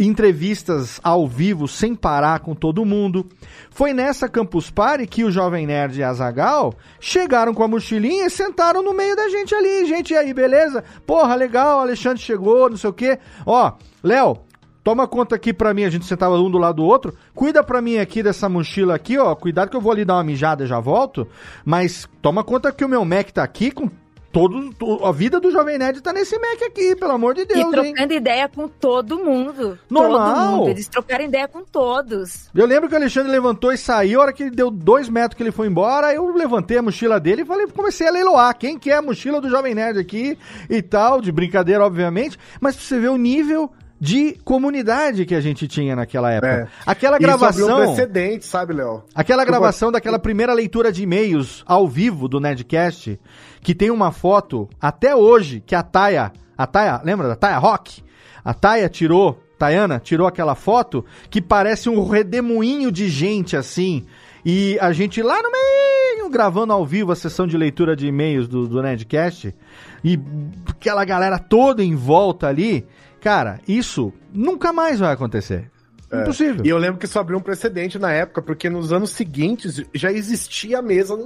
entrevistas ao vivo sem parar com todo mundo. Foi nessa Campus Party que o Jovem Nerd e a Zagal chegaram com a mochilinha e sentaram no meio da gente ali. Gente, e aí, beleza? Porra, legal, Alexandre chegou, não sei o quê. Ó, Léo, toma conta aqui pra mim, a gente sentava um do lado do outro. Cuida pra mim aqui dessa mochila aqui, ó. Cuidado que eu vou ali dar uma mijada e já volto. Mas toma conta que o meu Mac tá aqui com todo. to- A vida do Jovem Nerd tá nesse Mac aqui, pelo amor de E Deus, hein? trocando ideia com todo mundo. Normal. Todo mundo. Eles trocaram ideia com todos. Eu lembro que o Alexandre levantou e saiu, a hora que ele deu dois metros que ele foi embora, eu levantei a mochila dele e falei, comecei a leiloar. Quem quer a mochila do Jovem Nerd aqui e tal, de brincadeira, obviamente, mas pra você ver o nível de comunidade que a gente tinha naquela época. É. Aquela Isso abriu um gravação. precedente, sabe, Léo? Aquela gravação daquela primeira leitura de e-mails ao vivo do Nerdcast, que tem uma foto até hoje que a Taia, a Taia, lembra da Taia Rock? A Taia tirou, Tayana tirou aquela foto que parece um redemoinho de gente assim. E a gente lá no meio, gravando ao vivo a sessão de leitura de e-mails do, do Nerdcast, e aquela galera toda em volta ali. Cara, isso nunca mais vai acontecer. Impossível. E eu lembro que isso abriu um precedente na época, porque nos anos seguintes já existia a mesa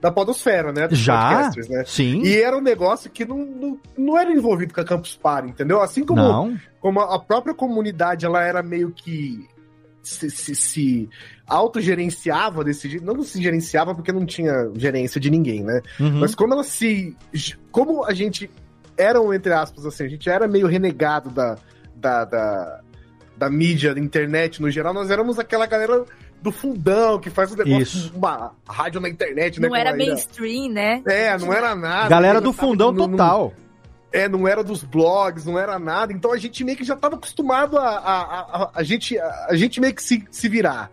da podosfera, né? dos Já? podcasters, né? Sim. E era um negócio que não, não, não era envolvido com a Campus Party, entendeu? Assim como, Não. como a própria comunidade ela era meio que se, se, se autogerenciava desse. Não se gerenciava porque não tinha gerência de ninguém, né? Uhum. Mas como ela se. Como a gente era, entre aspas, assim, a gente era meio renegado da, da, da, da mídia, da internet no geral, nós éramos aquela galera do fundão, que faz o negócio Isso. uma rádio na internet, né? Não era mainstream, né? É, não era nada. Galera do fundão não- total. é, não era dos blogs, não era nada. Então a gente meio que já tava acostumado a, a, a, a- a gente, a, a gente meio que se, se virar.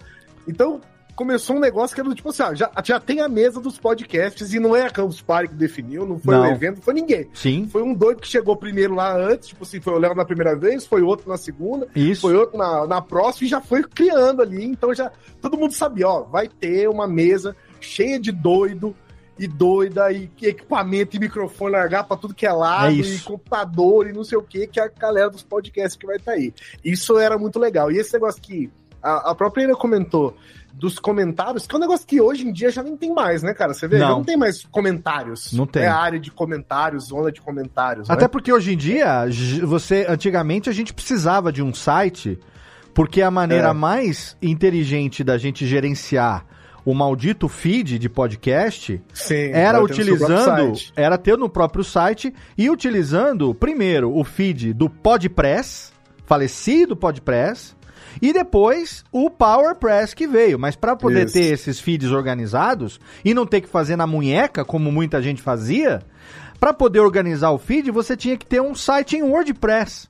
Então começou um negócio que era tipo assim, já, já tem a mesa dos podcasts e não é a Campus Party que definiu, não foi o evento, não foi ninguém. Sim, Foi um doido que chegou primeiro lá antes, tipo assim, foi o Léo na primeira vez, foi outro na segunda, isso. foi outro na, na próxima e já foi criando ali. Então já todo mundo sabia, ó, vai ter uma mesa cheia de doido e doida e equipamento e microfone largar pra tudo que é lado É e computador e não sei o que que é a galera dos podcasts que vai estar aí. Isso era muito legal. E esse negócio que a, a própria Ira comentou dos comentários, que é um negócio que hoje em dia já nem tem mais, né, cara? Você vê, Não. já não tem mais comentários. Não tem. É a área de comentários, zona de comentários. Até né? porque hoje em dia, você antigamente a gente precisava de um site, porque a maneira É. mais inteligente da gente gerenciar o maldito feed de podcast Sim, era utilizando, era ter no próprio site e utilizando primeiro o feed do Podpress, falecido Podpress, e depois o PowerPress que veio. Mas para poder Isso. ter esses feeds organizados e não ter que fazer na munheca, como muita gente fazia, para poder organizar o feed, você tinha que ter um site em WordPress.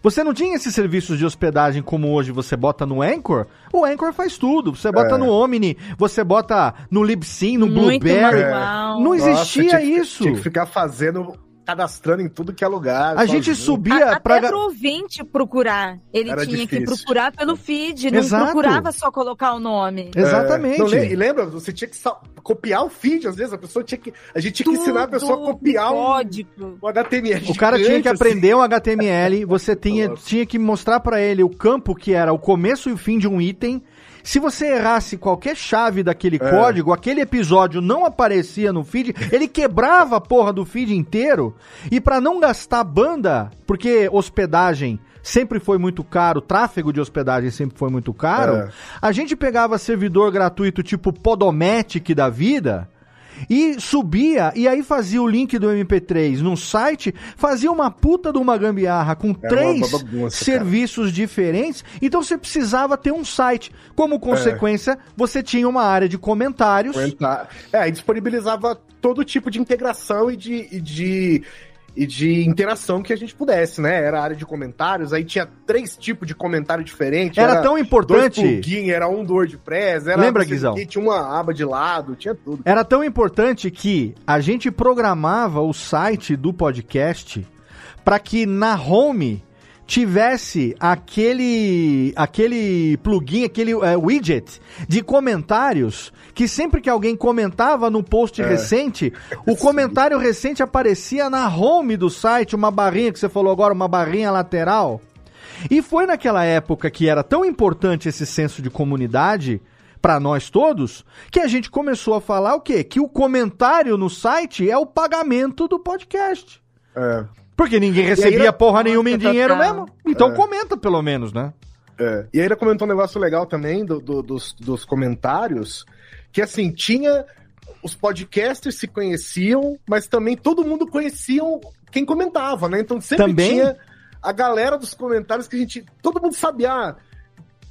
Você não tinha esses serviços de hospedagem como hoje você bota no Anchor? O Anchor faz tudo. Você bota É. no Omni, você bota no Libsyn, no Muito Blueberry. manual. Não Nossa, existia tinha que- isso. Tinha que ficar fazendo, cadastrando em tudo que é lugar. A gente subia A- Até pra. pro ouvinte procurar. Ele Era tinha que difícil. procurar pelo feed, não Exato. procurava só colocar o nome. Exatamente. É, não, le- e lembra, você tinha que copiar o feed, às vezes a pessoa tinha que. A gente tinha que ensinar a pessoa a Tudo, copiar um, código. um HTML. O cara tinha que assim. aprender um HTML, você tinha, tinha que mostrar pra ele o campo que era o começo e o fim de um item. Se você errasse qualquer chave daquele É. código, aquele episódio não aparecia no feed, ele quebrava a porra do feed inteiro. E pra não gastar banda, porque hospedagem sempre foi muito caro, tráfego de hospedagem sempre foi muito caro, É. a gente pegava servidor gratuito tipo Podomatic da vida e subia e aí fazia o link do MP3 num site, fazia uma puta de uma gambiarra com três bagunça, serviços diferentes. Então você precisava ter um site. Como consequência, você tinha uma área de comentários. Comentar. É, aí disponibilizava todo tipo de integração e de, e de e de interação que a gente pudesse, né? Era a área de comentários, aí tinha três tipos de comentário diferente. Era tão dois importante. plugin, era um do WordPress, era Lembra, Guizão? quê, tinha uma aba de lado, tinha tudo. Era tão importante que a gente programava o site do podcast para que na home tivesse aquele aquele plugin, aquele é, widget de comentários que sempre que alguém comentava no post É. recente, o comentário recente aparecia na home do site, uma barrinha que você falou agora, uma barrinha lateral. E foi naquela época que era tão importante esse senso de comunidade para nós todos, que a gente começou a falar o quê? Que o comentário no site é o pagamento do podcast. É. Porque ninguém recebia porra nenhuma em dinheiro mesmo. Então É. comenta pelo menos, né? É. E aí ele comentou um negócio legal também do- do- dos, dos comentários, que assim, tinha. Os podcasters se conheciam, mas também todo mundo conhecia quem comentava, né? Então sempre Também? tinha a galera dos comentários que a gente. Todo mundo sabia. Ah,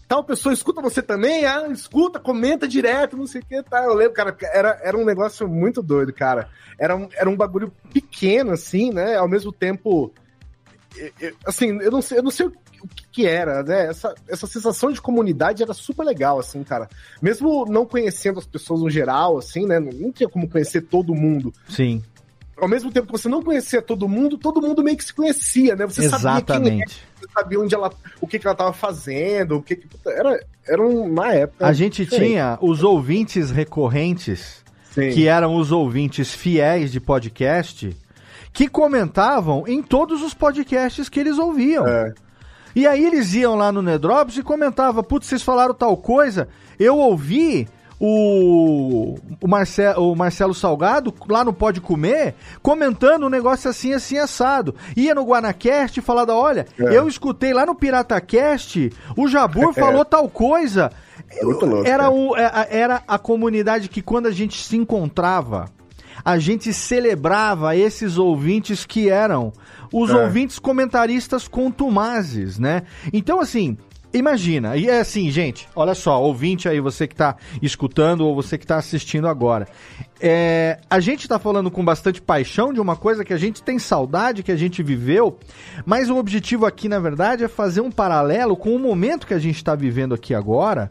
tal pessoa escuta você também? Ah, escuta, comenta direto, não sei o que, tá. Eu lembro, cara, era, era um negócio muito doido, cara. Era um, era um bagulho pequeno, assim, né? Ao mesmo tempo. Assim, eu não sei, eu não sei o o que, que era, né? Essa, essa sensação de comunidade era super legal, assim, cara. Mesmo não conhecendo as pessoas no geral, assim, né? Não, tinha como conhecer todo mundo. Sim, Ao mesmo tempo que você não conhecia todo mundo, todo mundo meio que se conhecia, né? Você sabia quem era, exatamente. Você sabia onde ela, o que, que ela tava fazendo, o que, que era, era uma época. A gente diferente. tinha os ouvintes recorrentes, Sim. que eram os ouvintes fiéis de podcast, que comentavam em todos os podcasts que eles ouviam. É. E aí eles iam lá no Nedrops e comentavam, putz, vocês falaram tal coisa, eu ouvi o, o, Marce, o Marcelo Salgado lá no Pode Comer comentando um negócio assim, assim, assado. Ia no Guanacast e falava: olha, é. eu escutei lá no PirataCast, o Jabur falou tal coisa. Louco, era, o, é, era a comunidade que quando a gente se encontrava, a gente celebrava esses ouvintes que eram os é. ouvintes comentaristas contumazes, né? Então, assim, Imagina, e é assim, gente, olha só, ouvinte aí, você que está escutando ou você que está assistindo agora. É, a gente está falando com bastante paixão de uma coisa que a gente tem saudade, que a gente viveu, mas o objetivo aqui, na verdade, é fazer um paralelo com o momento que a gente está vivendo aqui agora.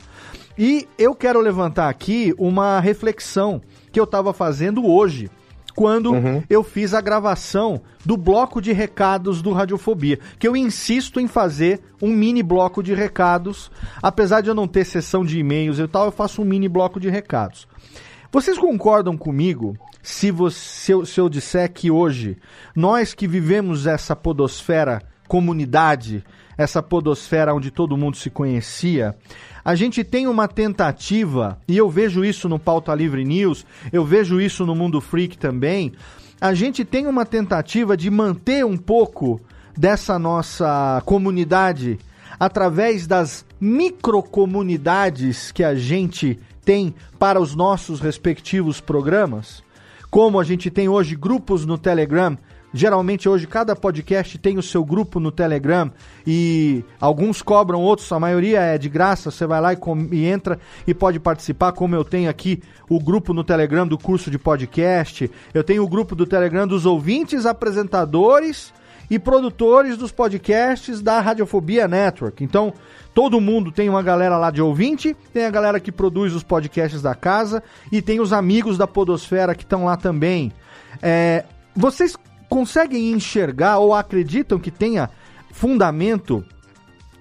E eu quero levantar aqui uma reflexão que eu estava fazendo hoje quando uhum. eu fiz a gravação do bloco de recados do Radiofobia, que eu insisto em fazer um mini bloco de recados, apesar de eu não ter sessão de e-mails e tal, eu faço um mini bloco de recados. Vocês concordam comigo se, você, se, eu, se eu disser que hoje, nós que vivemos essa podosfera comunidade, essa podosfera onde todo mundo se conhecia, a gente tem uma tentativa, e eu vejo isso no Pauta Livre News, eu vejo isso no Mundo Freak também, a gente tem uma tentativa de manter um pouco dessa nossa comunidade através das microcomunidades que a gente tem para os nossos respectivos programas. Como a gente tem hoje grupos no Telegram Geralmente hoje cada podcast tem o seu grupo no Telegram e alguns cobram, outros, a maioria é de graça. Você vai lá e, e, entra e pode participar, como eu tenho aqui o grupo no Telegram do curso de podcast. Eu tenho o grupo do Telegram dos ouvintes, apresentadores e produtores dos podcasts da Radiofobia Network. Então, todo mundo tem uma galera lá de ouvinte, tem a galera que produz os podcasts da casa e tem os amigos da Podosfera que estão lá também. É, vocês conseguem enxergar ou acreditam que tenha fundamento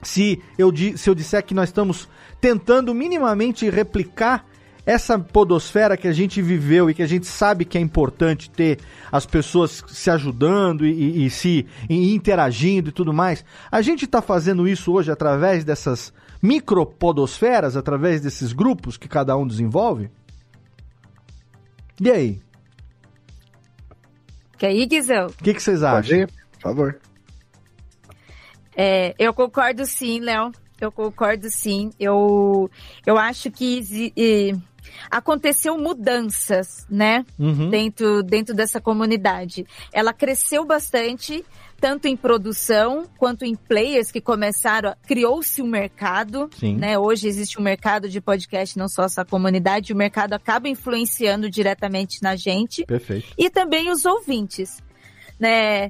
se eu, se eu disser que nós estamos tentando minimamente replicar essa podosfera que a gente viveu e que a gente sabe que é importante ter as pessoas se ajudando e, e, e se e interagindo e tudo mais, a gente está fazendo isso hoje através dessas micropodosferas, através desses grupos que cada um desenvolve? E aí? Quer ir, Guizão? O que, que vocês acham? Pode ir, por favor. É, eu concordo sim, Léo. Eu concordo sim. Eu, eu acho que e, aconteceu mudanças, né? Uhum. Dentro, dentro dessa comunidade. Ela cresceu bastante tanto em produção quanto em players que começaram, criou-se um mercado, Sim. né? Hoje existe um mercado de podcast, não só essa comunidade, o mercado acaba influenciando diretamente na gente. Perfeito. E também os ouvintes, né?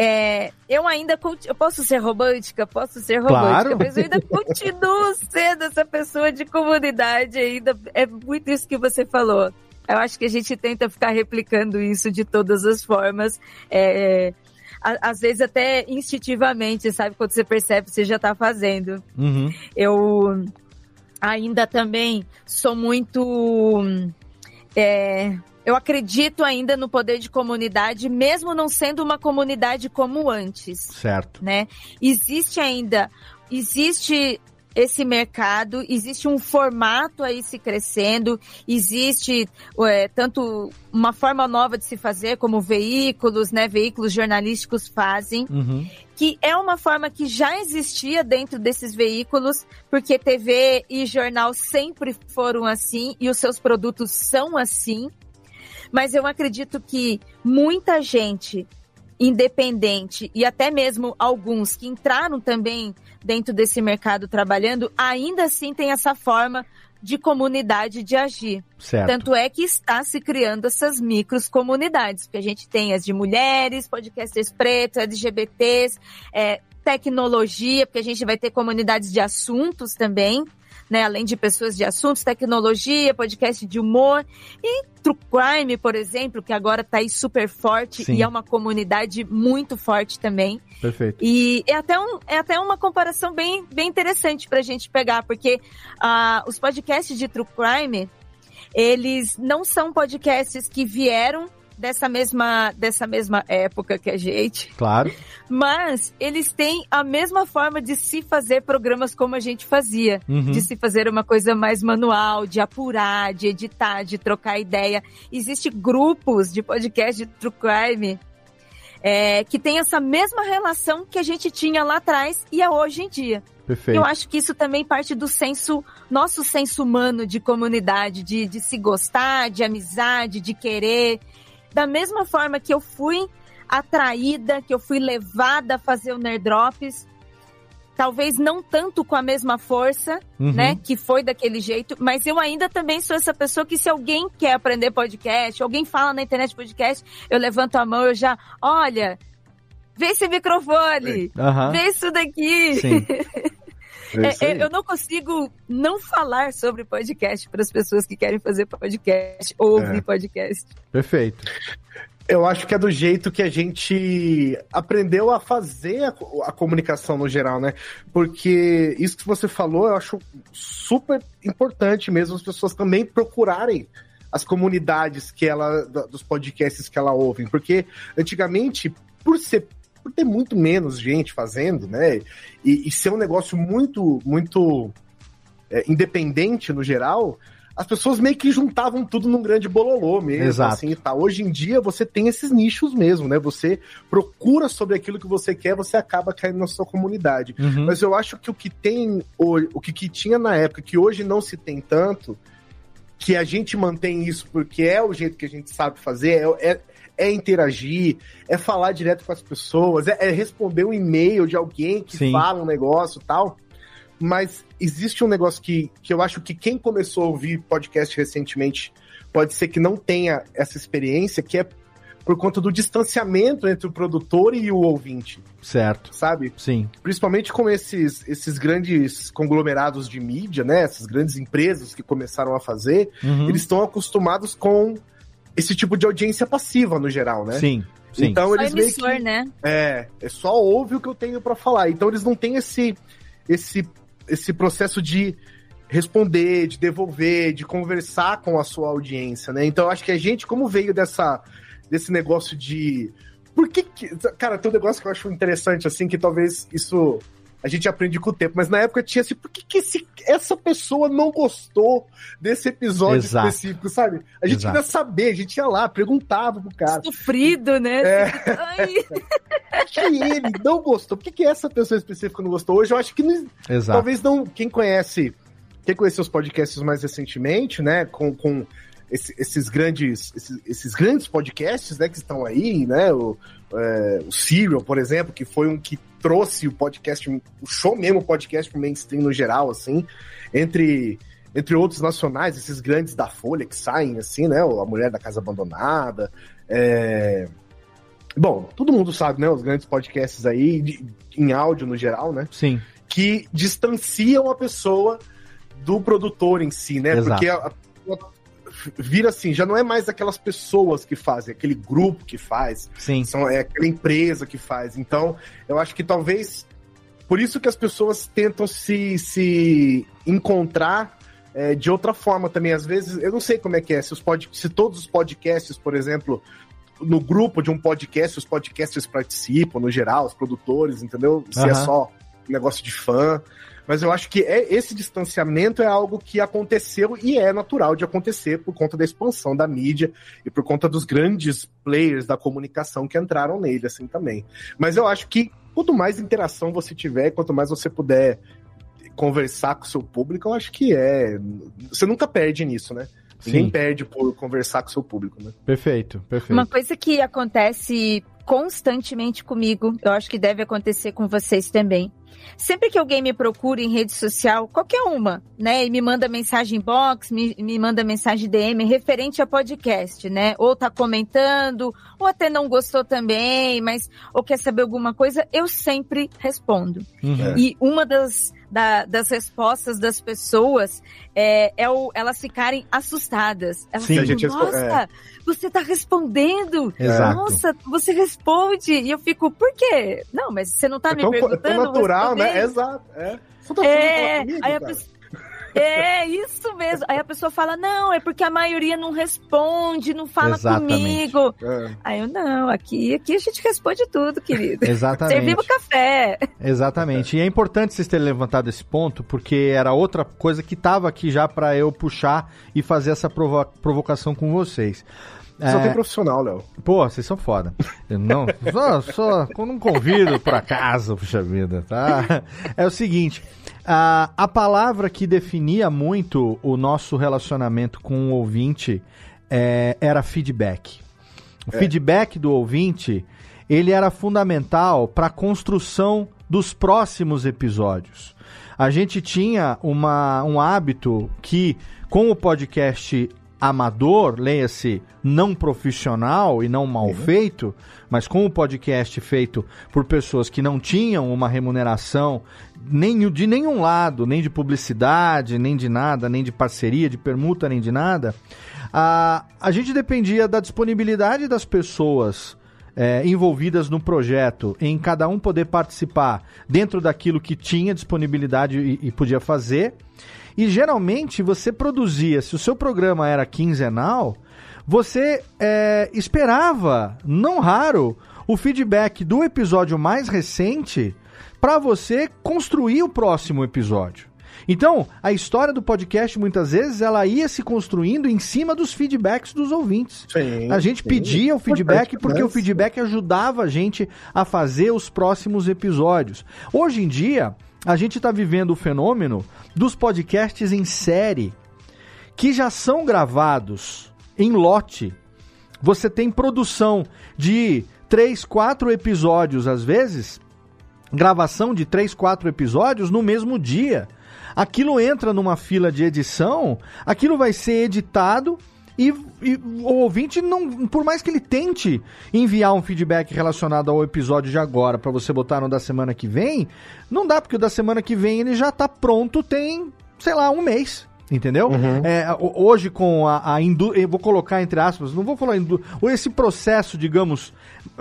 É, eu ainda eu posso ser romântica, posso ser romântica, claro. mas eu ainda continuo sendo essa pessoa de comunidade ainda. É muito isso que você falou. Eu acho que a gente tenta ficar replicando isso de todas as formas. É, às vezes até instintivamente, sabe? Quando você percebe você já está fazendo. Uhum. Eu ainda também sou muito. É, eu acredito ainda no poder de comunidade, mesmo não sendo uma comunidade como antes. Certo. Né? Existe ainda. Existe esse mercado, existe um formato aí se crescendo, existe é, tanto uma forma nova de se fazer, como veículos, né, veículos jornalísticos fazem, uhum. que é uma forma que já existia dentro desses veículos, porque TV e jornal sempre foram assim e os seus produtos são assim. Mas eu acredito que muita gente independente e até mesmo alguns que entraram também dentro desse mercado trabalhando, ainda assim tem essa forma de comunidade de agir. Certo. Tanto é que está se criando essas micros comunidades, porque a gente tem as de mulheres, podcasters pretos, LGBTs, é, tecnologia, porque a gente vai ter comunidades de assuntos também, né? Além de pessoas de assuntos, tecnologia, podcast de humor e True Crime, por exemplo, que agora está aí super forte Sim. e é uma comunidade muito forte também. Perfeito. E é até, um, é até uma comparação bem, bem interessante para a gente pegar, porque uh, os podcasts de True Crime, eles não são podcasts que vieram dessa mesma, dessa mesma época que a gente. Claro. Mas eles têm a mesma forma de se fazer programas como a gente fazia. Uhum. De se fazer uma coisa mais manual, de apurar, de editar, de trocar ideia. Existem grupos de podcast de True Crime é, que tem essa mesma relação que a gente tinha lá atrás e é hoje em dia. Perfeito. Eu acho que isso também parte do senso, nosso senso humano de comunidade, de, de se gostar, de amizade, de querer. Da mesma forma que eu fui atraída, que eu fui levada a fazer o Nerd Drops, talvez não tanto com a mesma força, Uhum. né, que foi daquele jeito, mas eu ainda também sou essa pessoa que se alguém quer aprender podcast, alguém fala na internet podcast, eu levanto a mão, eu já, olha, vê esse microfone, Aham. vê isso daqui. É É, aí. eu não consigo não falar sobre podcast para as pessoas que querem fazer podcast, ouvir É. podcast. Perfeito. Eu acho que é do jeito que a gente aprendeu a fazer a, a comunicação no geral, né? Porque isso que você falou, eu acho super importante mesmo as pessoas também procurarem as comunidades que ela dos podcasts que ela ouvem, porque antigamente por ser por ter muito menos gente fazendo, né? E, e ser um negócio muito muito é, independente no geral, as pessoas meio que juntavam tudo num grande bololô mesmo, Exato. assim, tal. Hoje em dia você tem esses nichos mesmo, né? Você procura sobre aquilo que você quer, você acaba caindo na sua comunidade. Uhum. Mas eu acho que o que tem hoje, o que, que tinha na época, que hoje não se tem tanto, que a gente mantém isso porque é o jeito que a gente sabe fazer, é, é, é interagir, é falar direto com as pessoas, é, é responder um e-mail de alguém que Sim. fala um negócio e tal. Mas existe um negócio que, que eu acho que quem começou a ouvir podcast recentemente pode ser que não tenha essa experiência, que é por conta do distanciamento entre o produtor e o ouvinte, Certo. sabe? Sim. principalmente com esses, esses grandes conglomerados de mídia, né? Essas grandes empresas que começaram a fazer, Uhum. eles estão acostumados com esse tipo de audiência passiva no geral, né? Sim. Sim. Então Só eles meio emissor, que né? é, é só ouve o que eu tenho pra falar. Então eles não têm esse esse esse processo de responder, de devolver, de conversar com a sua audiência, né? Então eu acho que a gente como veio dessa desse negócio de por que, que cara, tem um negócio que eu acho interessante assim que talvez isso a gente aprende com o tempo, mas na época tinha assim, por que, que esse, essa pessoa não gostou desse episódio Exato. específico, sabe? A gente Exato. queria saber, a gente ia lá, perguntava pro cara. Sofrido, né? É. Ai, que ele não gostou? Por que, que essa pessoa específica não gostou? Hoje eu acho que não- talvez não. Quem conhece, quem conheceu os podcasts mais recentemente, né? Com, com esse- esses grandes, esses, esses grandes podcasts, né? Que estão aí, né? O, é, o Serial, por exemplo, que foi um que trouxe o podcast, o show mesmo, o podcast pro mainstream no geral, assim, entre entre outros nacionais, esses grandes da Folha que saem, assim, né? A Mulher da Casa Abandonada. é, Bom, todo mundo sabe, né? Os grandes podcasts aí, de- em áudio no geral, né? Sim. Que distanciam a pessoa do produtor em si, né? Exato. Porque a, a vira assim, já não é mais aquelas pessoas que fazem, aquele grupo que faz, Sim. são, é aquela empresa que faz. Então, eu acho que talvez por isso que as pessoas tentam se, se encontrar é, de outra forma também. Às vezes, eu não sei como é que é, se, os pod, se todos os podcasts, por exemplo, no grupo de um podcast, os podcasters participam, no geral, os produtores, entendeu? Se é Aham. só um negócio de fã. Mas eu acho que é, esse distanciamento é algo que aconteceu e é natural de acontecer por conta da expansão da mídia e por conta dos grandes players da comunicação que entraram nele, assim também. Mas eu acho que quanto mais interação você tiver, quanto mais você puder conversar com o seu público, eu acho que é. Você nunca perde nisso, né? Ninguém Sim. perde por conversar com o seu público, né? Perfeito. Perfeito. Uma coisa que acontece constantemente comigo, eu acho que deve acontecer com vocês também. Sempre que alguém me procura em rede social, qualquer uma, né, e me manda mensagem box, me, me manda mensagem DM referente a podcast, né, ou tá comentando, ou até não gostou também, mas, ou quer saber alguma coisa, eu sempre respondo. Uhum. E uma das, da- das respostas das pessoas é, é o, elas ficarem assustadas. Elas Sim. ficam, A gente respo- nossa, você tá respondendo. Exato. Nossa, você responde. E eu fico, por quê? Não, mas você não tá é me tão, perguntando. tão natural, né? respondendo. Exato. É. Você tá É, comigo, aí a pessoa... É, isso mesmo. Aí a pessoa fala, não, é porque a maioria não responde, não fala Exatamente. comigo. É. Aí eu, não, aqui, aqui a gente responde tudo, querido. Exatamente. Servimos café. Exatamente. E é importante vocês terem levantado esse ponto, porque era outra coisa que estava aqui já para eu puxar e fazer essa provo provocação com vocês. Só É, tem profissional, Léo. Pô, vocês são foda. Eu não, só, só não convido por acaso, puxa vida, tá? É o seguinte, a, a palavra que definia muito o nosso relacionamento com o ouvinte é, era feedback. O feedback do ouvinte, ele era fundamental para a construção dos próximos episódios. A gente tinha uma, um hábito que, com o podcast amador, leia-se não profissional e não mal feito, mas com o podcast feito por pessoas que não tinham uma remuneração nem de nenhum lado, nem de publicidade, nem de nada, nem de parceria, de permuta, nem de nada, a, a gente dependia da disponibilidade das pessoas é, envolvidas no projeto, em cada um poder participar dentro daquilo que tinha disponibilidade e, e podia fazer. E geralmente você produzia, se o seu programa era quinzenal, você é, esperava, não raro, o feedback do episódio mais recente para você construir o próximo episódio. Então, a história do podcast muitas vezes ela ia se construindo em cima dos feedbacks dos ouvintes. Sim, A gente sim. pedia o feedback Importante porque o demais. feedback ajudava a gente a fazer os próximos episódios. Hoje em dia, a gente está vivendo o fenômeno dos podcasts em série, que já são gravados em lote. Você tem produção de três, quatro episódios às vezes, gravação de três, quatro episódios no mesmo dia. Aquilo entra numa fila de edição, aquilo vai ser editado e, e o ouvinte não, por mais que ele tente enviar um feedback relacionado ao episódio de agora para você botar no da semana que vem, não dá porque o da semana que vem ele já tá pronto tem, sei lá, um mês. Entendeu? É, ho- hoje com a, a eu vou colocar entre aspas, não vou falar ou esse processo, digamos,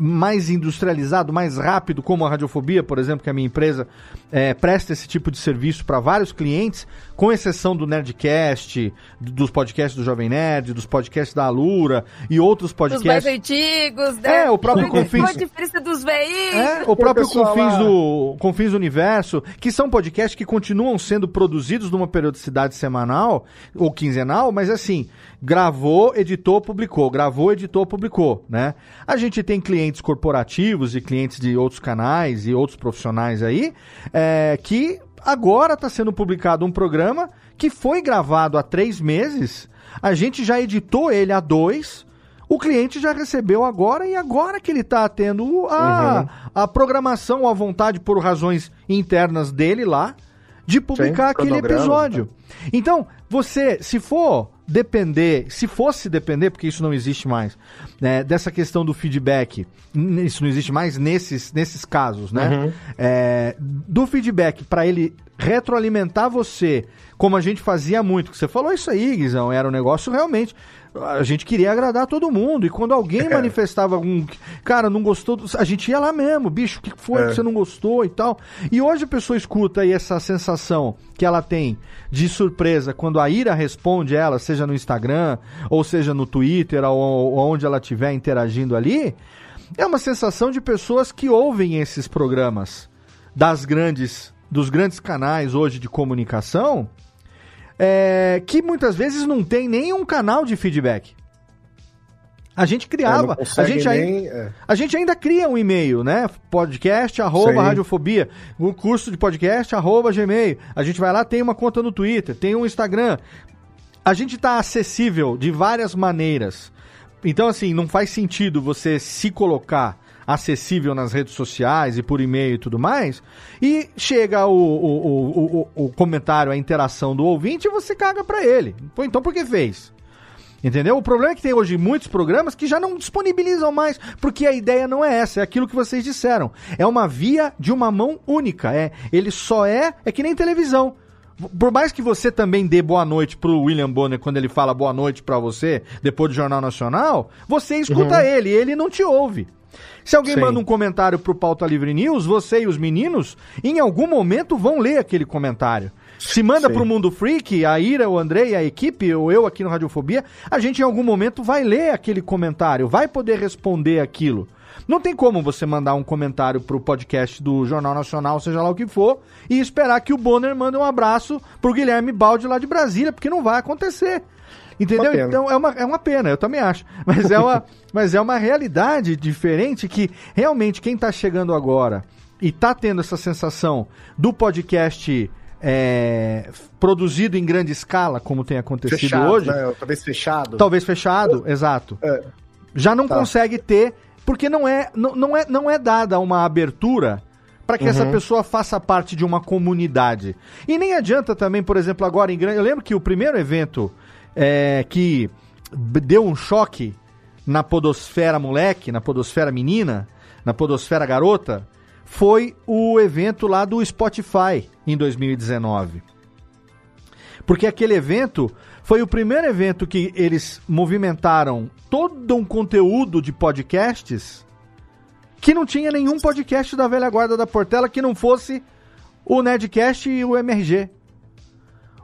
mais industrializado, mais rápido, como a radiofobia, por exemplo, que a minha empresa é, presta esse tipo de serviço para vários clientes, com exceção do Nerdcast, do- dos podcasts do Jovem Nerd, dos podcasts da Alura e outros Dos mais podcasts. antigos, né? É, o próprio Confins. a diferença dos veículos? É, o próprio Confins lá- do, Confins do Universo, que são podcasts que continuam sendo produzidos numa periodicidade semanal ou quinzenal, mas assim, gravou, editou, publicou, gravou, editou, publicou, né? A gente tem clientes corporativos e clientes de outros canais e outros profissionais aí, é, que agora está sendo publicado um programa que foi gravado há três meses, a gente já editou ele há dois, o cliente já recebeu agora e agora que ele está tendo a, a programação à vontade por razões internas dele lá de publicar Sim, aquele episódio. Então, você, se for depender, se fosse depender, porque isso não existe mais, né, dessa questão do feedback, isso não existe mais nesses, nesses casos, né? É, do feedback para ele retroalimentar você, como a gente fazia muito, que você falou isso aí, Guizão, era um negócio realmente. A gente queria agradar todo mundo. E quando alguém manifestava algum. Cara, não gostou. do- A gente ia lá mesmo, bicho, o que foi É. que você não gostou e tal. E hoje a pessoa escuta aí essa sensação que ela tem de surpresa quando a Ira responde ela, seja no Instagram, ou seja no Twitter, ou, ou onde ela estiver interagindo ali. É uma sensação de pessoas que ouvem esses programas das grandes, dos grandes canais hoje de comunicação, é, que muitas vezes não tem nenhum canal de feedback. A gente É, criava, não a, gente ainda, nem, é. a gente ainda cria um e-mail, né? Podcast, arroba, radiofobia. O curso de podcast, arroba, gmail. A gente vai lá, tem uma conta no Twitter, tem um Instagram. A gente tá acessível de várias maneiras. Então, assim, não faz sentido você se colocar acessível nas redes sociais e por e-mail e tudo mais, e chega o, o, o, o, comentário, a interação do ouvinte e você caga pra ele. Então por que fez? Entendeu? O problema é que tem hoje muitos programas que já não disponibilizam mais, porque a ideia não é essa, é aquilo que vocês disseram. É uma via de uma mão única. É, ele só é, é que nem televisão. Por mais que você também dê boa noite pro William Bonner quando ele fala boa noite pra você, depois do Jornal Nacional, você escuta ele, ele não te ouve. Se alguém Sim. manda um comentário pro Pauta Livre News, você e os meninos, em algum momento vão ler aquele comentário. Se manda para o Mundo Freak, a Ira, o André, a equipe, ou eu aqui no Radiofobia, a gente em algum momento vai ler aquele comentário, vai poder responder aquilo. Não tem como você mandar um comentário pro podcast do Jornal Nacional, seja lá o que for, e esperar que o Bonner mande um abraço pro Guilherme Balde lá de Brasília, porque não vai acontecer. Entendeu? Então é uma, é uma pena, eu também acho. Mas é uma, mas é uma realidade diferente que realmente quem está chegando agora e está tendo essa sensação do podcast é, produzido em grande escala, como tem acontecido fechado, hoje. Né? Talvez fechado. Talvez fechado, é. exato. É. Já não tá. consegue ter, porque não é, não, não, é, não é dada uma abertura para que uhum. essa pessoa faça parte de uma comunidade. E nem adianta também, por exemplo, agora em grande. Eu lembro que o primeiro evento é, que deu um choque na podosfera moleque, na podosfera menina, na podosfera garota, foi o evento lá do Spotify em 2019. Porque aquele evento foi o primeiro evento que eles movimentaram todo um conteúdo de podcasts que não tinha nenhum podcast da velha guarda da Portela que não fosse o Nedcast e o MRG.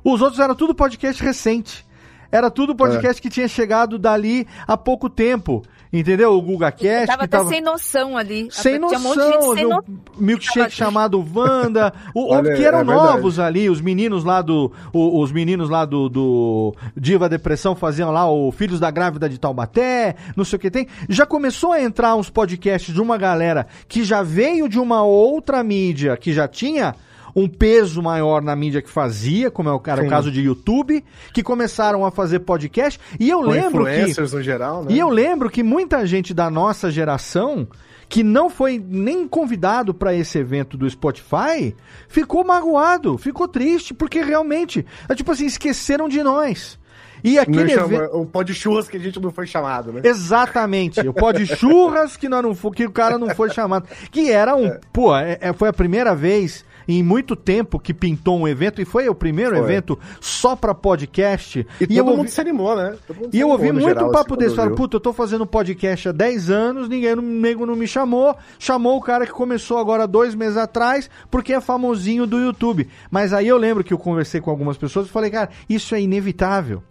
Os outros eram tudo podcast recente. Era tudo podcast é. que tinha chegado dali há pouco tempo. Entendeu? O Guga Cast. Tava até tava... sem noção ali. Sem noção. Um sem no... milkshake chamado Wanda. O, Olha, que eram é novos ali. Os meninos lá do. O, os meninos lá do, do Diva Depressão faziam lá o Filhos da Grávida de Taubaté. Não sei o que tem. Já começou a entrar uns podcasts de uma galera que já veio de uma outra mídia, que já tinha um peso maior na mídia que fazia, como é o, cara, o caso de YouTube, que começaram a fazer podcast. E eu Com lembro que. no geral, né? E eu lembro que muita gente da nossa geração que não foi nem convidado para esse evento do Spotify, ficou magoado, ficou triste, porque realmente, é tipo assim, esqueceram de nós. E aquele chama, O pó de churras que a gente não foi chamado, né? Exatamente. O pó de churras que, nós não, que o cara não foi chamado. Que era um. É. Pô, é, é foi a primeira vez em muito tempo que pintou um evento, e foi o primeiro foi. evento só pra podcast. E, e todo eu mundo ouvi... se animou, né? e eu ouvi muito geral, papo desse, falando, puta, eu tô fazendo podcast há 10 anos, ninguém nego não me chamou, chamou o cara que começou agora dois meses atrás, porque é famosinho do YouTube. Mas aí eu lembro que eu conversei com algumas pessoas e falei, cara, isso é inevitável.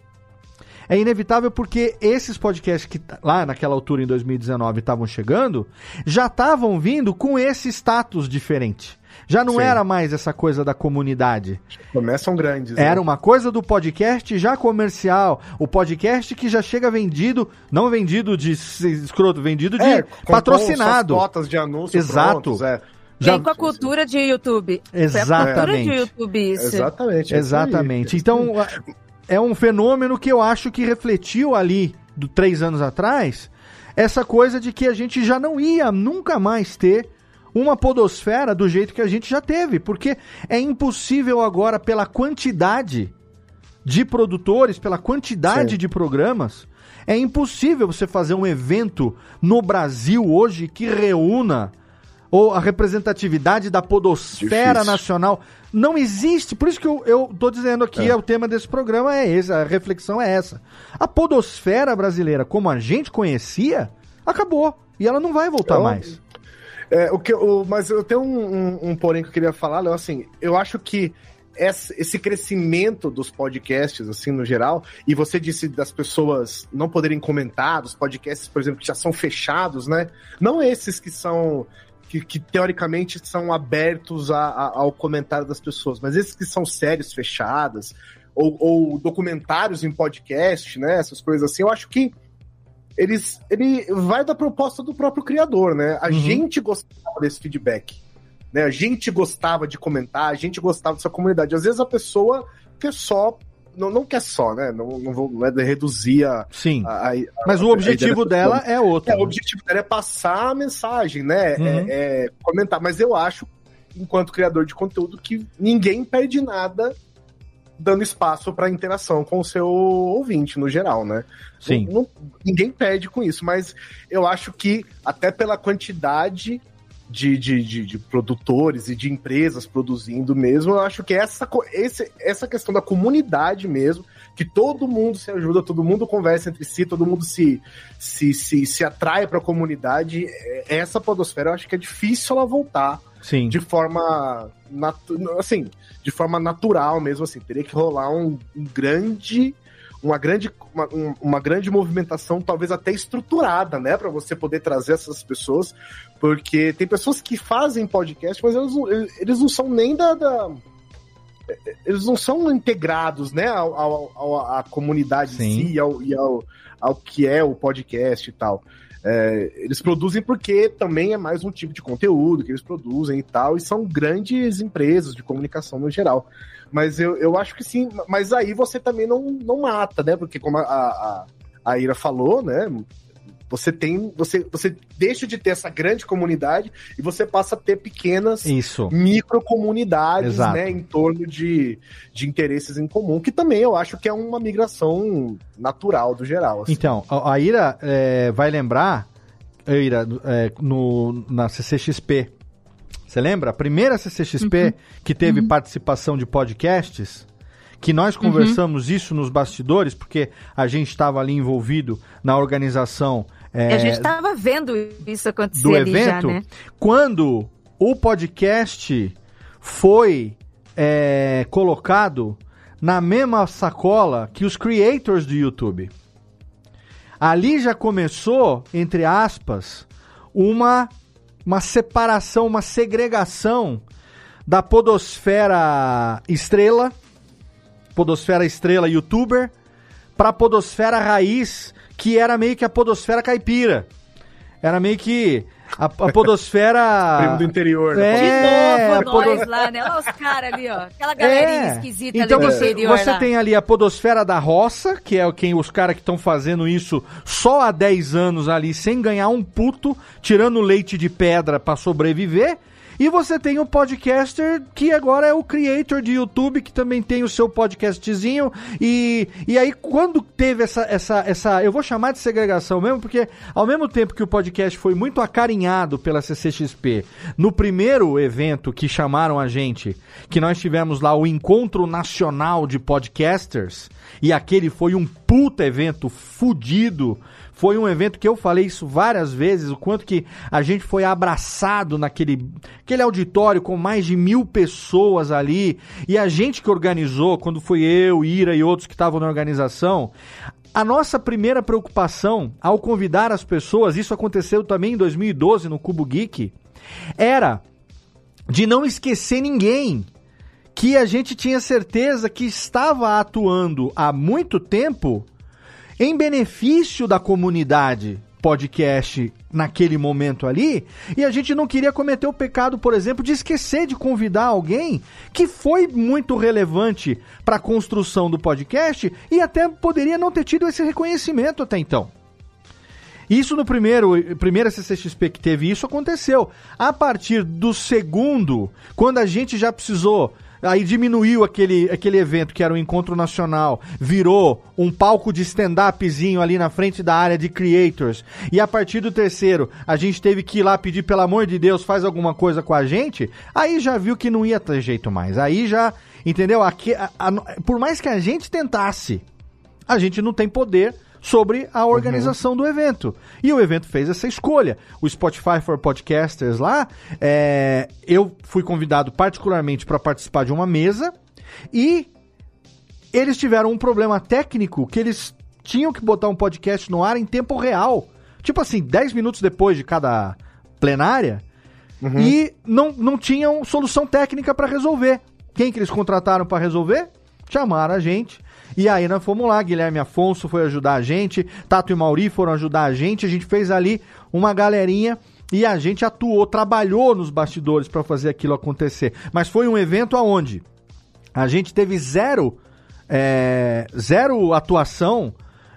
É inevitável porque esses podcasts que lá naquela altura em 2019 estavam chegando, já estavam vindo com esse status diferente. Já não Sim. era mais essa coisa da comunidade. Começam grandes. Né? Era uma coisa do podcast já comercial. O podcast que já chega vendido, não vendido de escroto, vendido de é, patrocinado. cotas de anúncios Exato. Prontos, é. Já... Vem com a cultura de YouTube. Exatamente. Foi a cultura de YouTube isso. Exatamente. Exatamente. Então, é um fenômeno que eu acho que refletiu ali, do três anos atrás, essa coisa de que a gente já não ia nunca mais ter uma podosfera do jeito que a gente já teve, porque é impossível agora, pela quantidade de produtores, pela quantidade Sim. de programas, é impossível você fazer um evento no Brasil hoje que reúna ou a representatividade da podosfera Difícil. nacional. Não existe, por isso que eu, eu tô dizendo aqui, é. é. o tema desse programa é esse, a reflexão é essa. A podosfera brasileira, como a gente conhecia, acabou. E ela não vai voltar então, mais. É, o que, o, mas eu tenho um, um, um, porém que eu queria falar, Léo, assim, eu acho que esse crescimento dos podcasts, assim, no geral, e você disse das pessoas não poderem comentar, dos podcasts, por exemplo, que já são fechados, né? Não esses que são. Que, que teoricamente são abertos a, a, ao comentário das pessoas, mas esses que são séries fechadas, ou, ou documentários em podcast, né? Essas coisas assim, eu acho que eles, ele vai da proposta do próprio criador, né? A uhum. gente gostava desse feedback. Né? A gente gostava de comentar, a gente gostava dessa comunidade. Às vezes a pessoa quer só. Não, não quer só, né? Não, não vou é reduzir a. Sim. A, a, mas o objetivo dela é outro. É, né? O objetivo dela é passar a mensagem, né? Uhum. É, é comentar. Mas eu acho, enquanto criador de conteúdo, que ninguém perde nada dando espaço para interação com o seu ouvinte, no geral, né? Sim. Não, ninguém pede com isso, mas eu acho que até pela quantidade de, de, de, de, produtores e de empresas produzindo mesmo. Eu acho que essa, esse, essa questão da comunidade mesmo, que todo mundo se ajuda, todo mundo conversa entre si, todo mundo se, se, se, se atrai para a comunidade. É, essa podosfera eu acho que é difícil ela voltar. Sim. De forma. Assim, de forma natural mesmo, assim. Teria que rolar um, um grande uma grande, uma, uma, grande movimentação, talvez até estruturada, né, para você poder trazer essas pessoas, porque tem pessoas que fazem podcast, mas eles, eles não são nem da, da eles não são integrados, né, ao, ao, ao à comunidade Sim. em si ao, e ao, ao que é o podcast e tal. É, eles produzem porque também é mais um tipo de conteúdo que eles produzem e tal, e são grandes empresas de comunicação no geral. Mas eu, eu acho que sim, mas aí você também não, não mata, né? Porque como a, a, a Ira falou, né? Você tem. Você, você deixa de ter essa grande comunidade e você passa a ter pequenas Isso. microcomunidades, né? Em torno de, de interesses em comum, que também eu acho que é uma migração natural do geral. Assim. Então, a Ira é, vai lembrar, Ira, é, no, na CCXP. Você lembra? A primeira CCXP uhum. que teve uhum. participação de podcasts que nós conversamos uhum. isso nos bastidores, porque a gente estava ali envolvido na organização. É, a gente estava vendo isso acontecer do evento, já, né? Quando o podcast foi é, colocado na mesma sacola que os creators do YouTube. Ali já começou, entre aspas, uma, uma separação, uma segregação da podosfera estrela Podosfera Estrela youtuber, pra Podosfera Raiz, que era meio que a Podosfera Caipira. Era meio que a, a podosfera. Primo do interior. Né? É, De novo, nós podos... lá, né? Olha os caras ali, ó. Aquela galerinha é. esquisita então ali você, interior. Você lá. tem ali a podosfera da roça, que é quem os caras que estão fazendo isso só há 10 anos ali, sem ganhar um puto, tirando leite de pedra para sobreviver. E você tem o podcaster que agora é o creator de YouTube, que também tem o seu podcastzinho. E, e aí, quando teve essa, essa, essa. Eu vou chamar de segregação mesmo, porque ao mesmo tempo que o podcast foi muito acarinhado pela CCXP, no primeiro evento que chamaram a gente, que nós tivemos lá o Encontro Nacional de Podcasters, e aquele foi um puta evento fudido foi um evento que eu falei isso várias vezes, o quanto que a gente foi abraçado naquele aquele auditório com mais de mil pessoas ali. E a gente que organizou, quando foi eu, Ira e outros que estavam na organização, a nossa primeira preocupação ao convidar as pessoas, isso aconteceu também em 2012 no Cubo Geek, era de não esquecer ninguém. Que a gente tinha certeza que estava atuando há muito tempo em benefício da comunidade podcast naquele momento ali, e a gente não queria cometer o pecado, por exemplo, de esquecer de convidar alguém que foi muito relevante para a construção do podcast e até poderia não ter tido esse reconhecimento até então. Isso no primeiro, primeira CCXP que teve isso aconteceu. A partir do segundo, quando a gente já precisou aí diminuiu aquele, aquele evento que era um encontro nacional, virou um palco de stand-upzinho ali na frente da área de creators. E a partir do terceiro, a gente teve que ir lá pedir, pelo amor de Deus, faz alguma coisa com a gente. Aí já viu que não ia ter jeito mais. Aí já, entendeu? Aqui, a, a, por mais que a gente tentasse, a gente não tem poder sobre a organização uhum. do evento. E o evento fez essa escolha. O Spotify for Podcasters lá, é, eu fui convidado particularmente para participar de uma mesa e eles tiveram um problema técnico que eles tinham que botar um podcast no ar em tempo real. Tipo assim, 10 minutos depois de cada plenária. Uhum. E não, não tinham solução técnica para resolver. Quem que eles contrataram para resolver? Chamaram a gente. E aí nós fomos lá, Guilherme Afonso foi ajudar a gente, Tato e Mauri foram ajudar a gente, a gente fez ali uma galerinha e a gente atuou, trabalhou nos bastidores para fazer aquilo acontecer. Mas foi um evento aonde a gente teve zero, é, zero atuação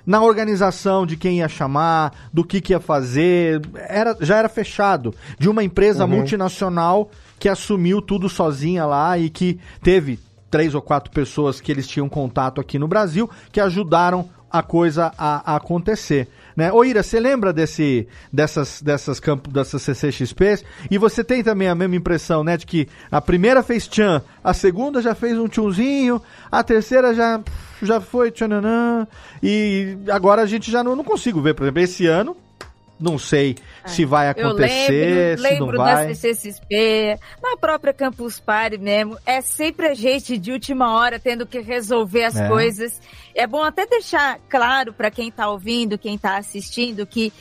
na organização de quem ia chamar, do que, que ia fazer, era, já era fechado. De uma empresa uhum. multinacional que assumiu tudo sozinha lá e que teve três ou quatro pessoas que eles tinham contato aqui no Brasil que ajudaram a coisa a, a acontecer. Né? Ô Ira, você lembra desse, dessas, dessas campos, dessas CCXPs? E você tem também a mesma impressão, né? De que a primeira fez tchan, a segunda já fez um tchunzinho, a terceira já, já foi tchananã, e agora a gente já não, não consigo ver, por exemplo, esse ano, não sei é. se vai acontecer, lembro, se lembro não vai. da CCXP, na própria Campus Party mesmo, é sempre a gente de última hora tendo que resolver as é. coisas. É bom até deixar claro para quem está ouvindo, quem está assistindo, que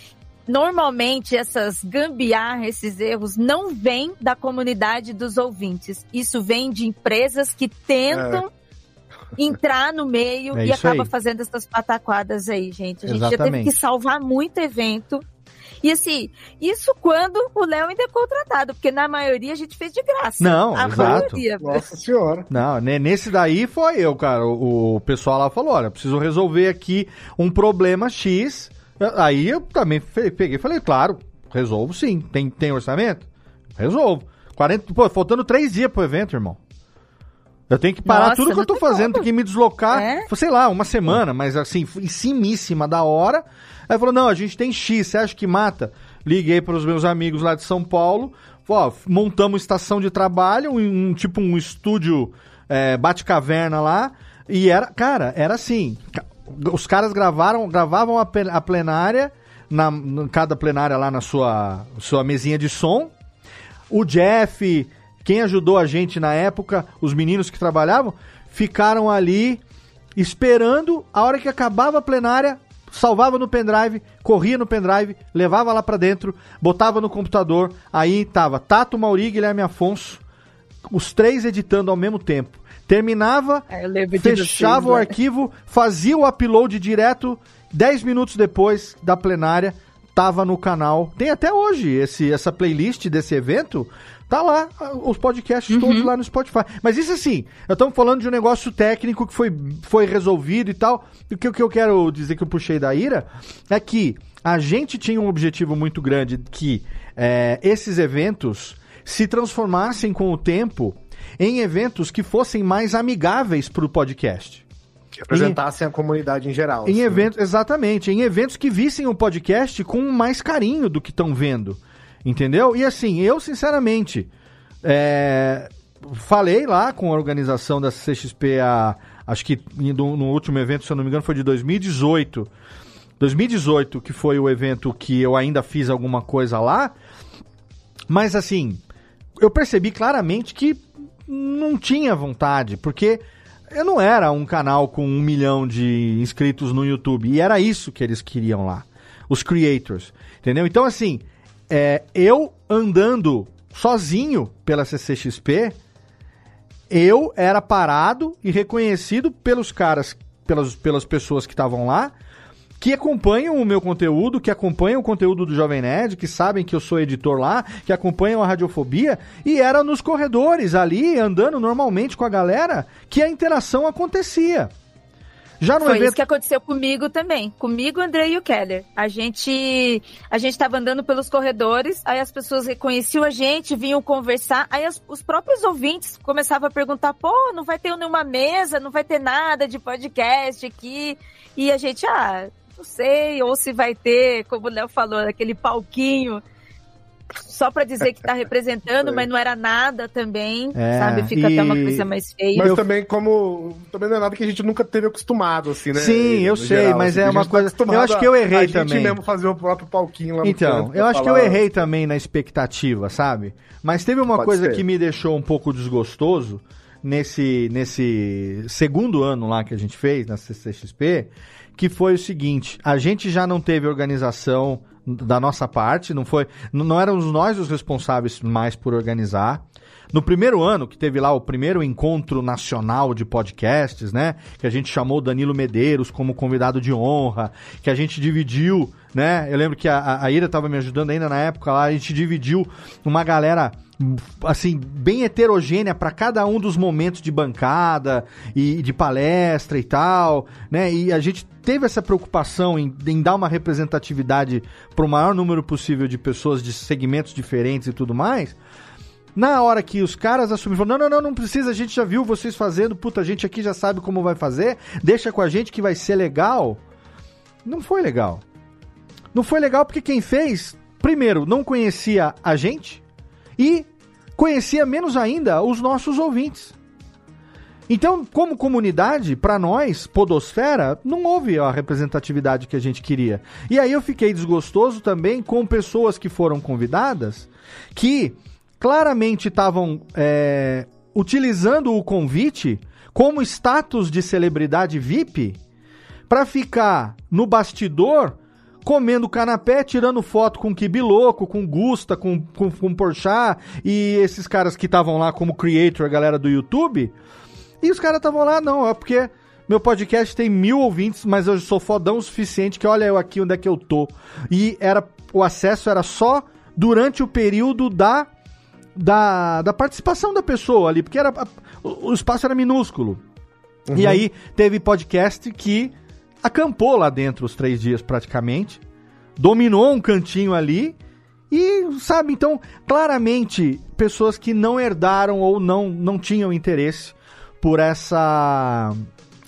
normalmente essas gambiarras, esses erros, não vêm da comunidade dos ouvintes. Isso vem de empresas que tentam. É entrar no meio é e acaba aí. fazendo essas pataquadas aí, gente. A gente Exatamente. já teve que salvar muito evento e assim, isso quando o Léo ainda é contratado, porque na maioria a gente fez de graça. Não, a exato. Maioria. Nossa senhora. Não, nesse daí foi eu, cara. O, pessoal lá falou: olha, preciso resolver aqui um problema X. Aí eu também peguei e falei, claro, resolvo sim. Tem, tem orçamento? Resolvo. 40, pô, faltando três dias pro evento, irmão. Eu tenho que parar Nossa, tudo que eu tô fazendo, tenho que me deslocar, é? sei lá, uma semana, mas assim, em cimíssima da hora. Aí falou: não, a gente tem X, você acha que mata? Liguei para os meus amigos lá de São Paulo, ó, montamos estação de trabalho, um, um tipo um estúdio é, bate-caverna lá, e era, cara, era assim. Os caras gravaram, gravavam a, a plenária, na, na, cada plenária lá na sua, sua mesinha de som. O Jeff, quem ajudou a gente na época, os meninos que trabalhavam, ficaram ali esperando a hora que acabava a plenária, salvava no pendrive, corria no pendrive, levava lá para dentro, botava no computador, aí tava Tato Mauri Guilherme Afonso, os três editando ao mesmo tempo. Terminava, é, fechava o né? arquivo, fazia o upload direto, 10 minutos depois da plenária, tava no canal. Tem até hoje esse, essa playlist desse evento Tá lá, os podcasts uhum. todos lá no Spotify. Mas isso assim, estamos falando de um negócio técnico que foi, foi resolvido e tal. E o que, o que eu quero dizer que eu puxei da ira é que a gente tinha um objetivo muito grande que é, esses eventos se transformassem com o tempo em eventos que fossem mais amigáveis para o podcast. Que apresentassem em, a comunidade em geral. Em assim. eventos, exatamente, em eventos que vissem o podcast com mais carinho do que estão vendo. Entendeu? E assim, eu sinceramente é, falei lá com a organização da CXP, a, acho que no, no último evento, se eu não me engano, foi de 2018. 2018, que foi o evento que eu ainda fiz alguma coisa lá. Mas assim, eu percebi claramente que não tinha vontade, porque eu não era um canal com um milhão de inscritos no YouTube. E era isso que eles queriam lá. Os creators. Entendeu? Então, assim, é, eu andando sozinho pela CCXP, eu era parado e reconhecido pelos caras, pelas, pelas pessoas que estavam lá, que acompanham o meu conteúdo, que acompanham o conteúdo do Jovem Nerd, que sabem que eu sou editor lá, que acompanham a Radiofobia, e era nos corredores ali, andando normalmente com a galera, que a interação acontecia. Já no Foi evento... isso que aconteceu comigo também. Comigo, André e o Keller. A gente a gente estava andando pelos corredores, aí as pessoas reconheciam a gente, vinham conversar, aí as, os próprios ouvintes começavam a perguntar: pô, não vai ter nenhuma mesa, não vai ter nada de podcast aqui. E a gente, ah, não sei, ou se vai ter, como o Léo falou, aquele palquinho só para dizer que tá representando, mas não era nada também, é, sabe? Fica e... até uma coisa mais feia. Mas eu... também como também não é nada que a gente nunca teve acostumado assim, né? Sim, eu sei, geral, mas assim, é uma tá coisa. Tá eu acho que eu errei a, a também. A gente mesmo fazer o próprio palquinho lá Então, eu acho falar... que eu errei também na expectativa, sabe? Mas teve uma Pode coisa ser. que me deixou um pouco desgostoso nesse nesse segundo ano lá que a gente fez na CCXP, que foi o seguinte: a gente já não teve organização da nossa parte, não foi, não éramos nós os responsáveis mais por organizar. No primeiro ano, que teve lá o primeiro encontro nacional de podcasts, né? Que a gente chamou Danilo Medeiros como convidado de honra, que a gente dividiu, né? Eu lembro que a, a Ira estava me ajudando ainda na época lá, a gente dividiu uma galera assim, bem heterogênea para cada um dos momentos de bancada e de palestra e tal, né? E a gente teve essa preocupação em, em dar uma representatividade para o maior número possível de pessoas de segmentos diferentes e tudo mais. Na hora que os caras assumiram, não, não, não, não precisa, a gente já viu vocês fazendo, puta, a gente aqui já sabe como vai fazer, deixa com a gente que vai ser legal. Não foi legal. Não foi legal porque quem fez, primeiro, não conhecia a gente e conhecia menos ainda os nossos ouvintes. Então, como comunidade, para nós, Podosfera, não houve a representatividade que a gente queria. E aí eu fiquei desgostoso também com pessoas que foram convidadas que claramente estavam é, utilizando o convite como status de celebridade VIP para ficar no bastidor comendo canapé, tirando foto com Kibi Louco, com Gusta, com, com, com Porchat e esses caras que estavam lá como creator, a galera do YouTube. E os caras estavam lá, não, é porque meu podcast tem mil ouvintes, mas eu sou fodão o suficiente que olha eu aqui onde é que eu tô. E era o acesso era só durante o período da da, da participação da pessoa ali, porque era o, o espaço era minúsculo. Uhum. E aí teve podcast que acampou lá dentro os três dias praticamente, dominou um cantinho ali e, sabe, então, claramente, pessoas que não herdaram ou não, não tinham interesse por essa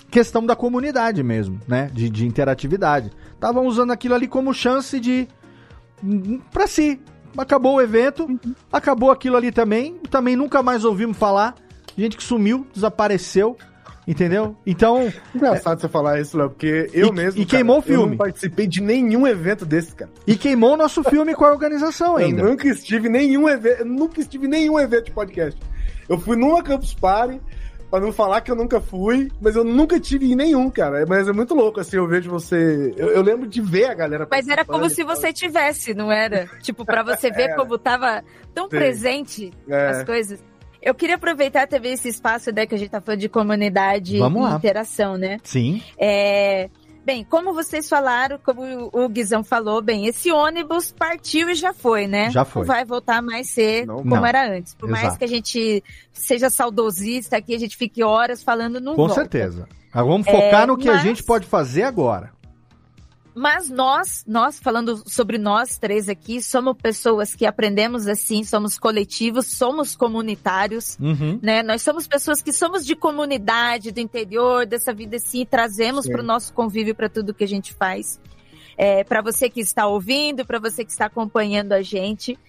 questão da comunidade mesmo, né? De, de interatividade. Estavam usando aquilo ali como chance de. para si. Acabou o evento, uhum. acabou aquilo ali também. Também nunca mais ouvimos falar. Gente que sumiu, desapareceu. Entendeu? Então. Engraçado é... você falar isso, Léo, porque eu e, mesmo. E cara, queimou o filme. Eu não participei de nenhum evento desse, cara. E queimou o nosso filme com a organização ainda. Eu nunca estive em nenhum evento. Nunca estive em nenhum evento de podcast. Eu fui numa Campus Party, pra não falar que eu nunca fui, mas eu nunca tive em nenhum, cara. Mas é muito louco, assim, eu vejo você. Eu, eu lembro de ver a galera. Mas era como se você tivesse, não era? Tipo, para você ver como tava tão Sim. presente é. as coisas. Eu queria aproveitar também esse espaço né, que a gente tá falando de comunidade Vamos e lá. interação, né? Sim. É, Bem, como vocês falaram, como o Guizão falou, bem, esse ônibus partiu e já foi, né? Já foi. Não vai voltar mais ser não, como não. era antes. Por Exato. mais que a gente seja saudosista aqui, a gente fique horas falando, não Com volta. certeza. Vamos focar é, no que mas... a gente pode fazer agora. Mas nós, nós falando sobre nós três aqui, somos pessoas que aprendemos assim, somos coletivos, somos comunitários, uhum. né? Nós somos pessoas que somos de comunidade, do interior, dessa vida assim, e trazemos para o nosso convívio para tudo que a gente faz. É, para você que está ouvindo, para você que está acompanhando a gente.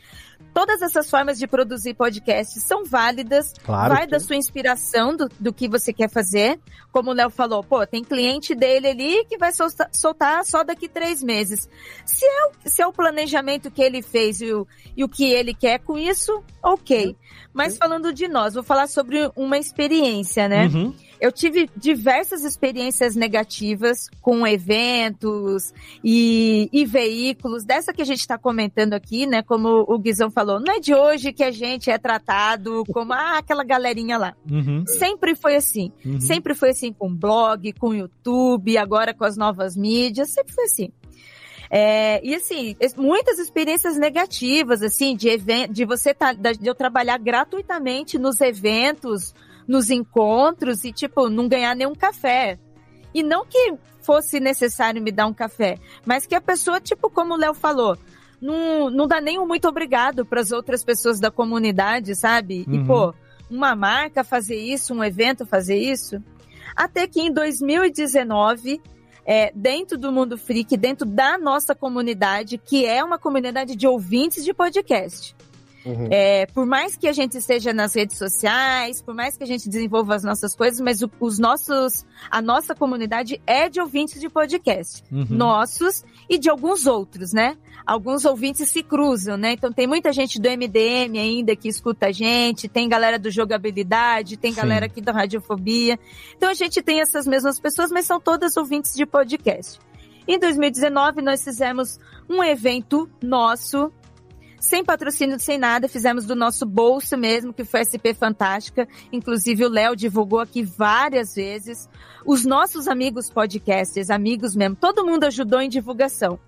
Todas essas formas de produzir podcasts são válidas. Claro vai que... da sua inspiração do, do que você quer fazer. Como o Léo falou, pô, tem cliente dele ali que vai soltar, soltar só daqui três meses. Se é, o, se é o planejamento que ele fez e o, e o que ele quer com isso, ok. Uhum. Mas falando de nós, vou falar sobre uma experiência, né? Uhum. Eu tive diversas experiências negativas com eventos e, e veículos, dessa que a gente está comentando aqui, né? Como o Guizão falou, não é de hoje que a gente é tratado como ah, aquela galerinha lá. Uhum. Sempre foi assim. Uhum. Sempre foi assim com blog, com YouTube, agora com as novas mídias, sempre foi assim. É, e assim, muitas experiências negativas, assim, de evento, de você tá, de eu trabalhar gratuitamente nos eventos, nos encontros e, tipo, não ganhar nenhum café. E não que fosse necessário me dar um café, mas que a pessoa, tipo, como o Léo falou, não, não dá nem um muito obrigado para as outras pessoas da comunidade, sabe? Uhum. E, pô, uma marca fazer isso, um evento fazer isso. Até que em 2019, é, dentro do Mundo Freak, dentro da nossa comunidade, que é uma comunidade de ouvintes de podcast. Uhum. É, por mais que a gente esteja nas redes sociais, por mais que a gente desenvolva as nossas coisas, mas o, os nossos, a nossa comunidade é de ouvintes de podcast. Uhum. Nossos e de alguns outros, né? Alguns ouvintes se cruzam, né? Então tem muita gente do MDM ainda que escuta a gente, tem galera do jogabilidade, tem Sim. galera aqui da radiofobia. Então a gente tem essas mesmas pessoas, mas são todas ouvintes de podcast. Em 2019, nós fizemos um evento nosso sem patrocínio, sem nada, fizemos do nosso bolso mesmo, que foi SP Fantástica. Inclusive o Léo divulgou aqui várias vezes. Os nossos amigos podcasters, amigos mesmo, todo mundo ajudou em divulgação.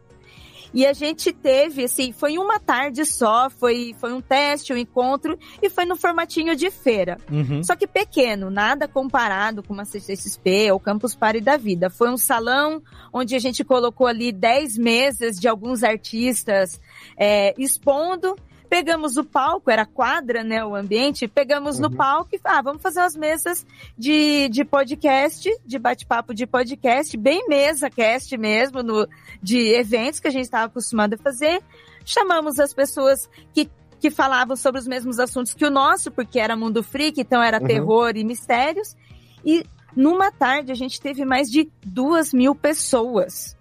E a gente teve, assim, foi uma tarde só, foi, foi um teste, um encontro, e foi no formatinho de feira. Uhum. Só que pequeno, nada comparado com uma CCXP ou Campus Party da vida. Foi um salão onde a gente colocou ali 10 mesas de alguns artistas é, expondo Pegamos o palco, era quadra, né, o ambiente, pegamos uhum. no palco e ah, vamos fazer umas mesas de, de podcast, de bate-papo de podcast, bem mesa cast mesmo, no, de eventos que a gente estava acostumado a fazer. Chamamos as pessoas que que falavam sobre os mesmos assuntos que o nosso, porque era mundo freak, então era uhum. terror e mistérios. E numa tarde a gente teve mais de duas mil pessoas.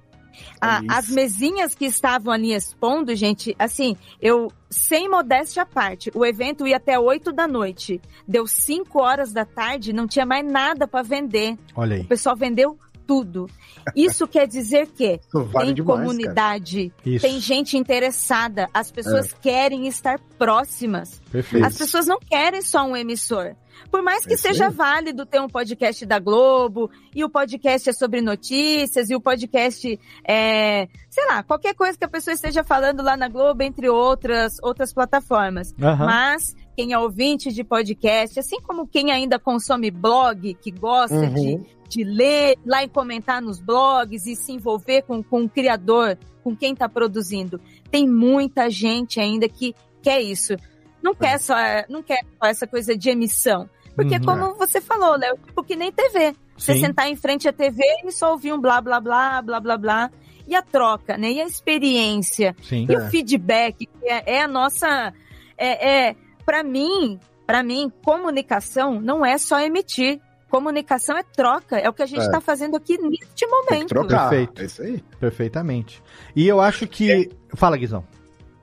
Ah, as mesinhas que estavam ali expondo, gente, assim, eu, sem modéstia à parte, o evento ia até 8 da noite. Deu 5 horas da tarde, não tinha mais nada para vender. Olha aí. O pessoal vendeu tudo. Isso quer dizer que vale tem demais, comunidade, tem gente interessada, as pessoas é. querem estar próximas. Perfeito. As pessoas não querem só um emissor. Por mais que é seja válido ter um podcast da Globo, e o podcast é sobre notícias, e o podcast é, sei lá, qualquer coisa que a pessoa esteja falando lá na Globo, entre outras, outras plataformas. Uhum. Mas quem é ouvinte de podcast, assim como quem ainda consome blog, que gosta uhum. de, de ler lá e comentar nos blogs e se envolver com, com o criador, com quem está produzindo. Tem muita gente ainda que quer isso. Não quer só, não quer só essa coisa de emissão. Porque, uhum, como você falou, Léo, tipo que nem TV. Você Sim. sentar em frente à TV e só ouvir um blá, blá, blá, blá, blá, blá. E a troca, né? E a experiência. Sim, e é. o feedback, que é, é a nossa. É, é para mim, para mim, comunicação não é só emitir. Comunicação é troca, é o que a gente está é. fazendo aqui neste momento. Perfeito. É isso aí. Perfeitamente. E eu acho que. É. Fala, Guizão.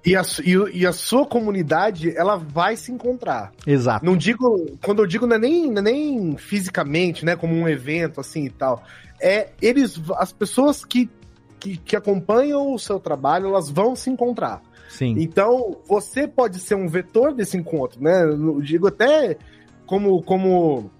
E a, e, e, a sua comunidade, ela vai se encontrar. Exato. Não digo, quando eu digo não é nem, não é nem fisicamente, né, como um evento assim e tal. É eles, as pessoas que, que, que acompanham o seu trabalho, elas vão se encontrar. Sim. Então, você pode ser um vetor desse encontro, né? Eu digo até como, como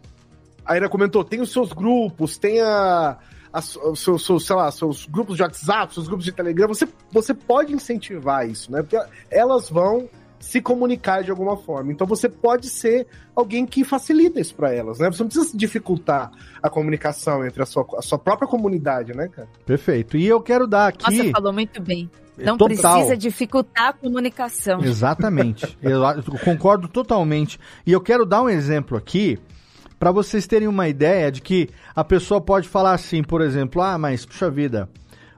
a Ira comentou, tem os seus grupos, tem a os seus, seus, sei lá, seus grupos de WhatsApp, seus grupos de Telegram, você, você pode incentivar isso, né? Porque elas vão se comunicar de alguma forma. Então você pode ser alguém que facilita isso para elas, né? Você não precisa dificultar a comunicação entre a sua, a sua própria comunidade, né, cara? Perfeito. E eu quero dar aqui. Nossa, falou muito bem. Não Total. precisa dificultar a comunicação. Exatamente. eu concordo totalmente. E eu quero dar um exemplo aqui para vocês terem uma ideia de que a pessoa pode falar assim, por exemplo, ah, mas puxa vida,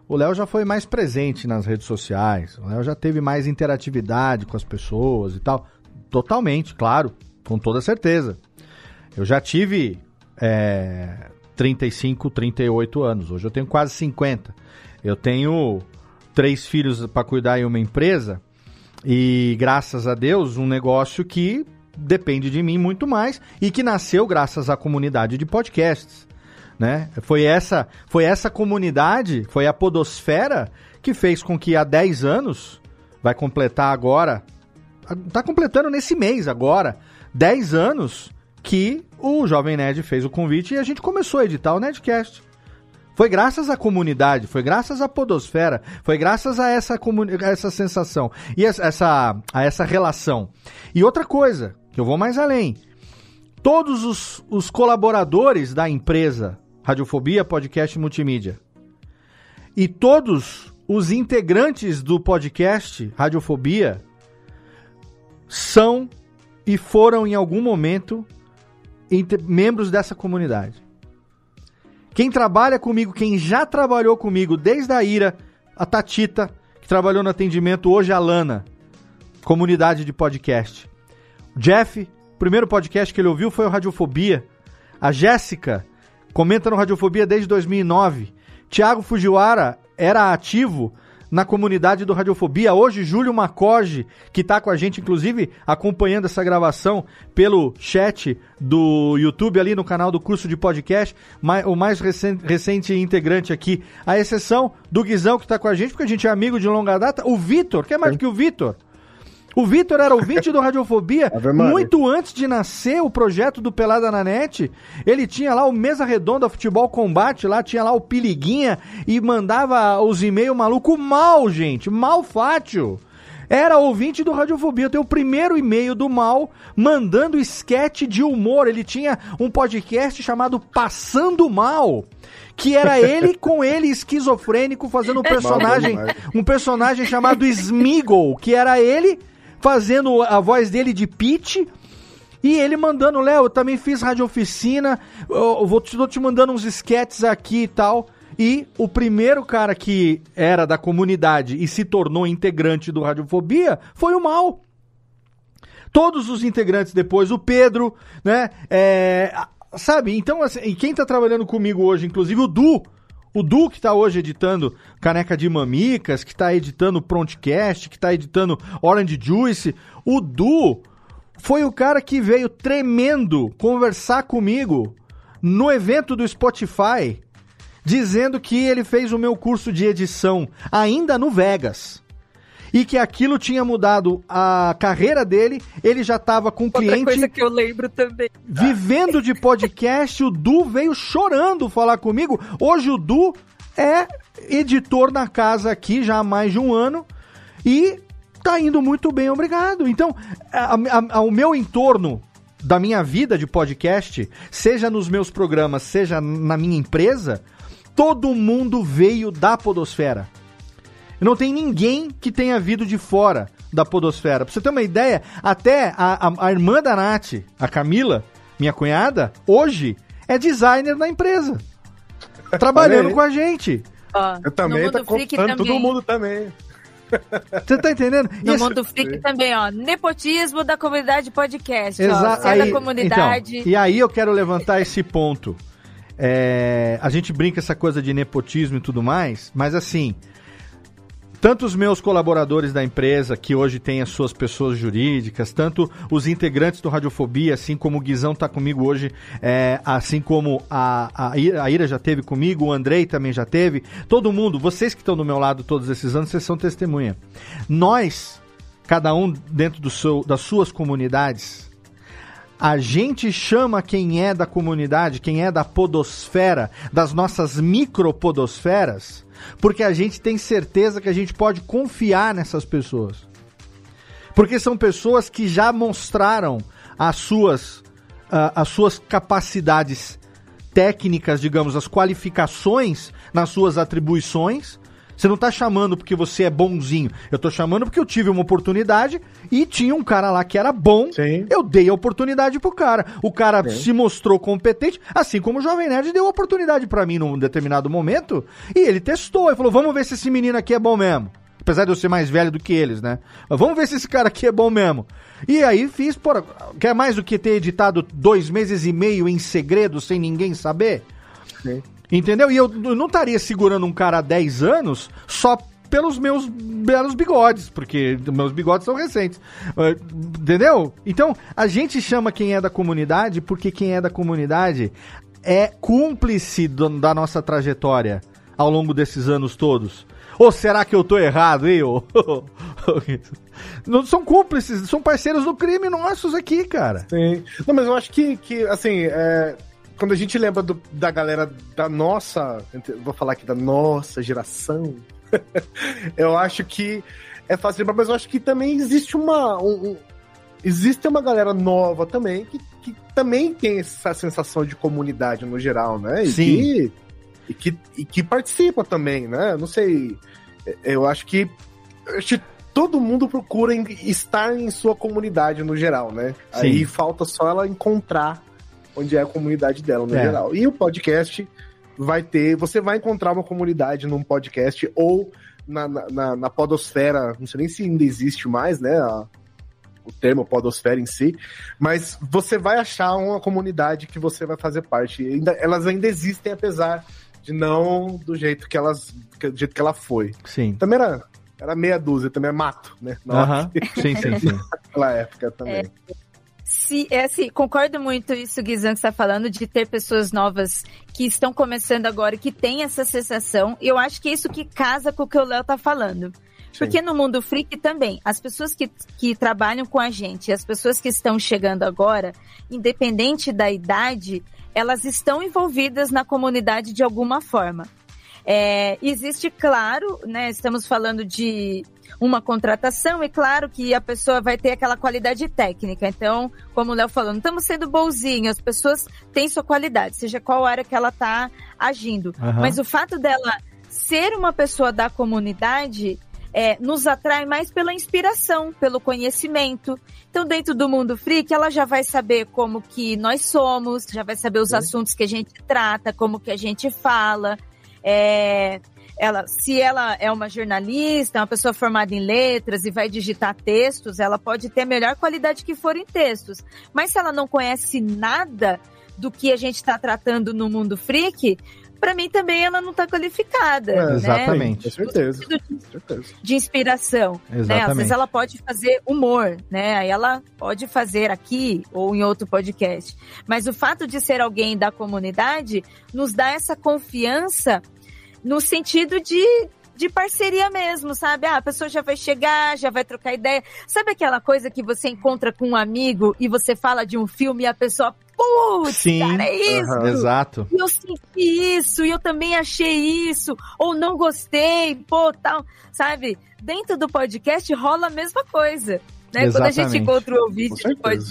o Léo já foi mais presente nas redes sociais, o Léo já teve mais interatividade com as pessoas e tal. Totalmente, claro, com toda certeza. Eu já tive é, 35, 38 anos, hoje eu tenho quase 50. Eu tenho três filhos para cuidar em uma empresa e, graças a Deus, um negócio que depende de mim muito mais e que nasceu graças à comunidade de podcasts. Né? Foi essa, foi essa comunidade, foi a podosfera que fez com que há 10 anos, vai completar agora, tá completando nesse mês agora, 10 anos que o Jovem Nerd fez o convite e a gente começou a editar o Nerdcast. Foi graças à comunidade, foi graças à podosfera, foi graças a essa, a essa sensação e essa, a essa relação. E outra coisa, que eu vou mais além. Todos os, os colaboradores da empresa Radiofobia Podcast Multimídia e todos os integrantes do podcast Radiofobia são e foram em algum momento membros dessa comunidade. Quem trabalha comigo, quem já trabalhou comigo desde a Ira, a Tatita, que trabalhou no atendimento, hoje a Lana, comunidade de podcast. Jeff, o primeiro podcast que ele ouviu foi o Radiofobia. A Jéssica comenta no Radiofobia desde 2009. Tiago Fujiwara era ativo na comunidade do Radiofobia. Hoje, Júlio Macoge, que está com a gente, inclusive, acompanhando essa gravação pelo chat do YouTube, ali no canal do curso de podcast, o mais recente, integrante aqui, a exceção do Guizão, que está com a gente, porque a gente é amigo de longa data, o Vitor, que é mais do que o Vitor. O Vitor era ouvinte do Radiofobia muito antes de nascer o projeto do Pelada na Net. Ele tinha lá o Mesa Redonda Futebol Combate, lá tinha lá o Piliguinha e mandava os e-mails maluco mal, gente, mal fátio. Era ouvinte do Radiofobia. Tem o primeiro e-mail do Mal mandando esquete de humor. Ele tinha um podcast chamado Passando Mal que era ele com ele esquizofrênico fazendo um personagem, um personagem chamado Smigol, que era ele fazendo a voz dele de pitch. E ele mandando, Léo, eu também fiz rádio oficina, eu vou te, tô te mandando uns sketches aqui e tal. E o primeiro cara que era da comunidade e se tornou integrante do Radiofobia foi o Mal. Todos os integrantes depois, o Pedro, né? É, sabe? Então, assim, quem tá trabalhando comigo hoje, inclusive o Du, o Du que tá hoje editando Caneca de Mamicas, que tá editando Prontcast, que tá editando Orange Juice, o Du foi o cara que veio tremendo conversar comigo no evento do Spotify, dizendo que ele fez o meu curso de edição ainda no Vegas. E que aquilo tinha mudado a carreira dele, ele já estava com Outra cliente. coisa que eu lembro também. Vivendo de podcast, o Du veio chorando falar comigo. Hoje o Du é editor na casa aqui já há mais de um ano e tá indo muito bem, obrigado. Então, a, a, o meu entorno da minha vida de podcast, seja nos meus programas, seja na minha empresa, todo mundo veio da podosfera. Não tem ninguém que tenha vindo de fora da podosfera. Pra você ter uma ideia, até a, a, a irmã da Nath, a Camila, minha cunhada, hoje é designer na empresa. Trabalhando com a gente. Ó, Eu também, tá contando todo também. mundo também. Você tá entendendo? No Isso- Mundo Freak também, ó. Nepotismo da comunidade podcast. Exa- ó. Você é da comunidade. então, e aí eu quero levantar esse ponto. É, a gente brinca essa coisa de nepotismo e tudo mais, mas assim, tanto os meus colaboradores da empresa, que hoje têm as suas pessoas jurídicas, tanto os integrantes do Radiofobia, assim como o Guizão tá comigo hoje, é, assim como a, a Ira já teve comigo, o Andrei também já teve, todo mundo, vocês que estão do meu lado todos esses anos, vocês são testemunha. Nós, cada um dentro do seu, das suas comunidades, a gente chama quem é da comunidade, quem é da podosfera, das nossas micropodosferas, porque a gente tem certeza que a gente pode confiar nessas pessoas. Porque são pessoas que já mostraram as suas, ah, as suas capacidades técnicas, digamos, as qualificações nas suas atribuições. Você não tá chamando porque você é bonzinho. Eu tô chamando porque eu tive uma oportunidade e tinha um cara lá que era bom. Sim. Eu dei a oportunidade pro cara. O cara Sim. se mostrou competente, assim como o Jovem Nerd deu a oportunidade pra mim num determinado momento. E ele testou e falou: vamos ver se esse menino aqui é bom mesmo. Apesar de eu ser mais velho do que eles, né? Mas vamos ver se esse cara aqui é bom mesmo. E aí fiz, porra, quer mais do que ter editado dois meses e meio em segredo sem ninguém saber? Sim. Entendeu? E eu não estaria segurando um cara há 10 anos só pelos meus belos bigodes, porque meus bigodes são recentes. Eh, Entendeu? Então, a gente chama quem é da comunidade porque quem é da comunidade é cúmplice da nossa trajetória ao longo desses anos todos. Ou será que eu tô errado, hein? Não são cúmplices, são parceiros do crime nossos aqui, cara. Sim. Não, mas eu acho que, que assim, é, quando a gente lembra do- da galera da nossa, vou falar aqui da nossa geração, eu acho que é fácil lembrar, mas eu acho que também existe uma. um- um- existe uma galera nova também que, que também tem essa sensação de comunidade no geral, né? E Sim. Que, e, que, e que participa também, né? Não sei. Eu acho que. eu acho que todo mundo procura estar em sua comunidade no geral, né? Sim. Aí falta só ela encontrar onde é a comunidade dela no É. geral. E o podcast vai ter. Você vai encontrar uma comunidade num podcast ou na, na, na- podosfera. Não sei nem se ainda existe mais, né? a- o termo podosfera em si, mas você vai achar uma comunidade que você vai fazer parte. Ainda, elas ainda existem, apesar de não do jeito que elas, que- do jeito que ela foi. Sim. Também era, era meia dúzia, também é mato, né? Na Aham. Sim, sim, sim. Naquela época também. Se, é assim, concordo muito isso, Guizão, que está falando, de ter pessoas novas que estão começando agora e que têm essa sensação. E eu acho que é isso que casa com o que o Léo tá falando. Porque no mundo freak também, as pessoas que, que trabalham com a gente, as pessoas que estão chegando agora, independente da idade, elas estão envolvidas na comunidade de alguma forma. É, existe, claro, né? Estamos falando de uma contratação, e claro que a pessoa vai ter aquela qualidade técnica. Então, como o Léo falou, não estamos sendo bonzinhos, as pessoas têm sua qualidade, seja qual área que ela está agindo. Aham. Mas o fato dela ser uma pessoa da comunidade é, nos atrai mais pela inspiração, pelo conhecimento. Então, dentro do mundo freak, ela já vai saber como que nós somos, já vai saber os assuntos que a gente trata, como que a gente fala. É, ela, se ela é uma jornalista, uma pessoa formada em letras e vai digitar textos, ela pode ter a melhor qualidade que for em textos. Mas se ela não conhece nada do que a gente está tratando no mundo freak, para mim também ela não está qualificada. É, né? Exatamente. Com certeza. De, de inspiração. Exatamente. Né? Às vezes ela pode fazer humor, né? Aí ela pode fazer aqui ou em outro podcast. Mas o fato de ser alguém da comunidade nos dá essa confiança no sentido de, de parceria mesmo, sabe? Ah, a pessoa já vai chegar, já vai trocar ideia. Sabe aquela coisa que você encontra com um amigo e você fala de um filme e a pessoa, putz, Sim, cara, é isso. Exato. E eu senti isso, e eu também achei isso, ou não gostei, pô, tal, sabe? Dentro do podcast rola a mesma coisa. Né? Quando a gente encontra o ouvinte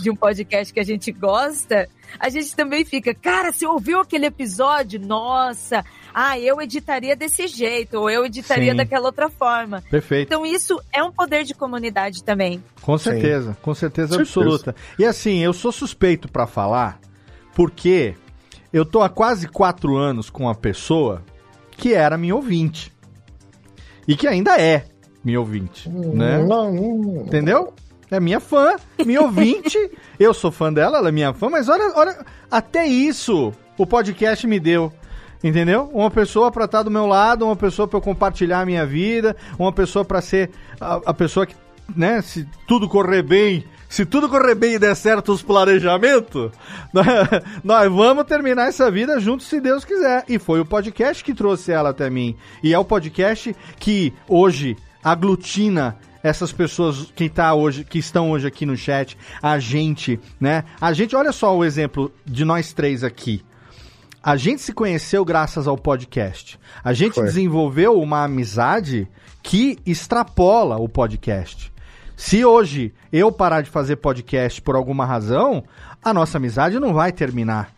de um podcast que a gente gosta, a gente também fica, cara, você ouviu aquele episódio? Nossa, ah, eu editaria desse jeito, ou eu editaria Sim. daquela outra forma. Perfeito. Então isso é um poder de comunidade também. Com certeza, Sim. com certeza, certeza absoluta. E assim, eu sou suspeito para falar, porque eu tô há quase quatro anos com uma pessoa que era minha ouvinte. E que ainda é minha ouvinte, né? Entendeu? É minha fã, minha ouvinte. eu sou fã dela, ela é minha fã, mas olha, olha, até isso o podcast me deu. Entendeu? Uma pessoa para estar tá do meu lado, uma pessoa para eu compartilhar a minha vida, uma pessoa para ser a, a, pessoa que, né, se tudo correr bem, se tudo correr bem e der certo os planejamentos, nós vamos terminar essa vida juntos se Deus quiser. E foi o podcast que trouxe ela até mim. E é o podcast que hoje aglutina essas pessoas que, tá hoje, que estão hoje aqui no chat, a gente, né? A gente, olha só o exemplo de nós três aqui. A gente se conheceu graças ao podcast. A gente Foi. desenvolveu uma amizade que extrapola o podcast. Se hoje eu parar de fazer podcast por alguma razão, a nossa amizade não vai terminar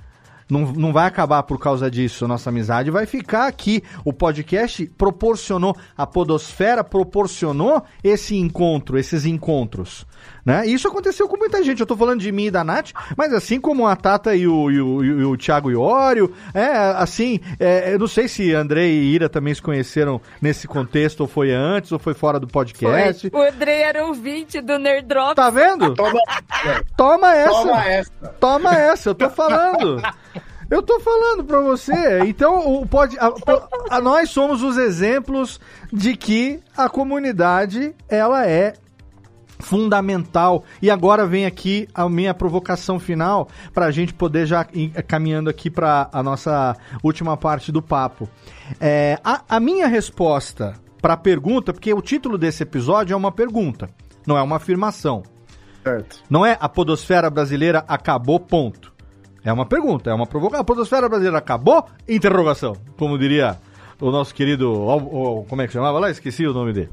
não, não vai acabar por causa disso. Nossa amizade vai ficar aqui. O podcast proporcionou, a Podosfera proporcionou esse encontro, esses encontros. Né? E isso aconteceu com muita gente. Eu tô falando de mim e da Nath, mas assim como a Tata e o, e o, e o Thiago Iório, é, assim, é, eu não sei se André e Ira também se conheceram nesse contexto, ou foi antes, ou foi fora do podcast. Foi. O André era ouvinte do Nerdrop. Tá vendo? Toma, Toma essa. Toma essa. Toma essa, eu tô falando. Eu tô falando pra você. Então, o pode, a, a, nós somos os exemplos de que a comunidade ela é fundamental. E agora vem aqui a minha provocação final para a gente poder já ir caminhando aqui para a nossa última parte do papo. É, a, a minha resposta para a pergunta, porque o título desse episódio é uma pergunta, não é uma afirmação. Certo. Não é a podosfera brasileira acabou, ponto. É uma pergunta, é uma provocação. A podosfera brasileira acabou? Interrogação. Como diria o nosso querido. Como é que chamava lá? Esqueci o nome dele.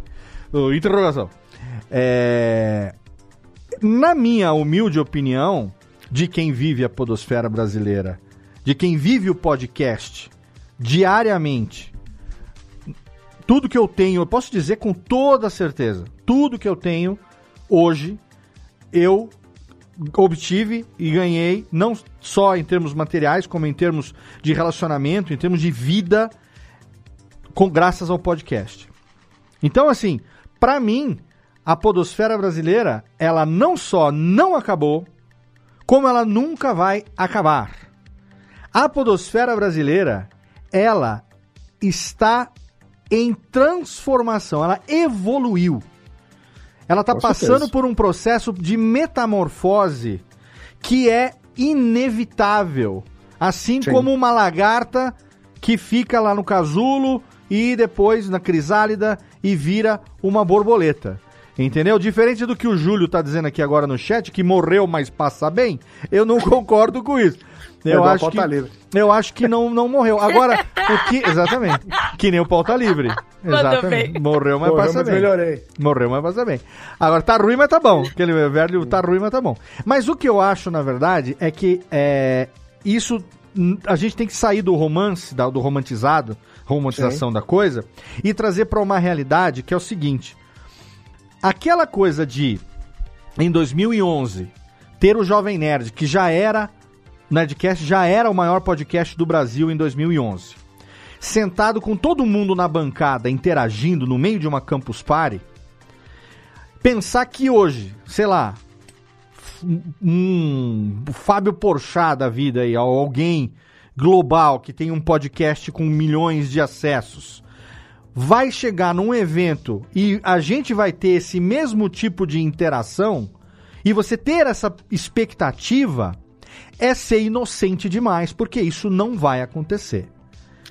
Interrogação. É... Na minha humilde opinião, de quem vive a podosfera brasileira, de quem vive o podcast diariamente, tudo que eu tenho, eu posso dizer com toda certeza, tudo que eu tenho hoje, eu obtive e ganhei, não só em termos materiais, como em termos de relacionamento, em termos de vida, com graças ao podcast. Então, assim, para mim, a podosfera brasileira, ela não só não acabou, como ela nunca vai acabar. A podosfera brasileira, ela está em transformação, ela evoluiu. Ela está passando certeza. por um processo de metamorfose que é inevitável. Assim Sim. como uma lagarta que fica lá no casulo e depois na crisálida e vira uma borboleta. Entendeu? Diferente do que o Júlio tá dizendo aqui agora no chat, que morreu, mas passa bem, eu não concordo com isso. Eu é acho que livre. eu acho que não, não morreu. Agora, o que exatamente? Que nem o pauta livre. Exatamente. Morreu, mas morreu, passa mas bem. Melhorei. Morreu, mas passa bem. Agora tá ruim, mas tá bom. Aquele velho tá ruim, mas tá bom. Mas o que eu acho, na verdade, é que é, isso a gente tem que sair do romance, do romantizado, romantização Sim. da coisa, e trazer para uma realidade que é o seguinte: aquela coisa de, em 2011, ter o Jovem Nerd, que já era, Nerdcast já era o maior podcast do Brasil em 2011, sentado com todo mundo na bancada, interagindo no meio de uma campus party, pensar que hoje, sei lá, um Fábio Porchat da vida aí, alguém global que tem um podcast com milhões de acessos, vai chegar num evento e a gente vai ter esse mesmo tipo de interação e você ter essa expectativa é ser inocente demais, porque isso não vai acontecer.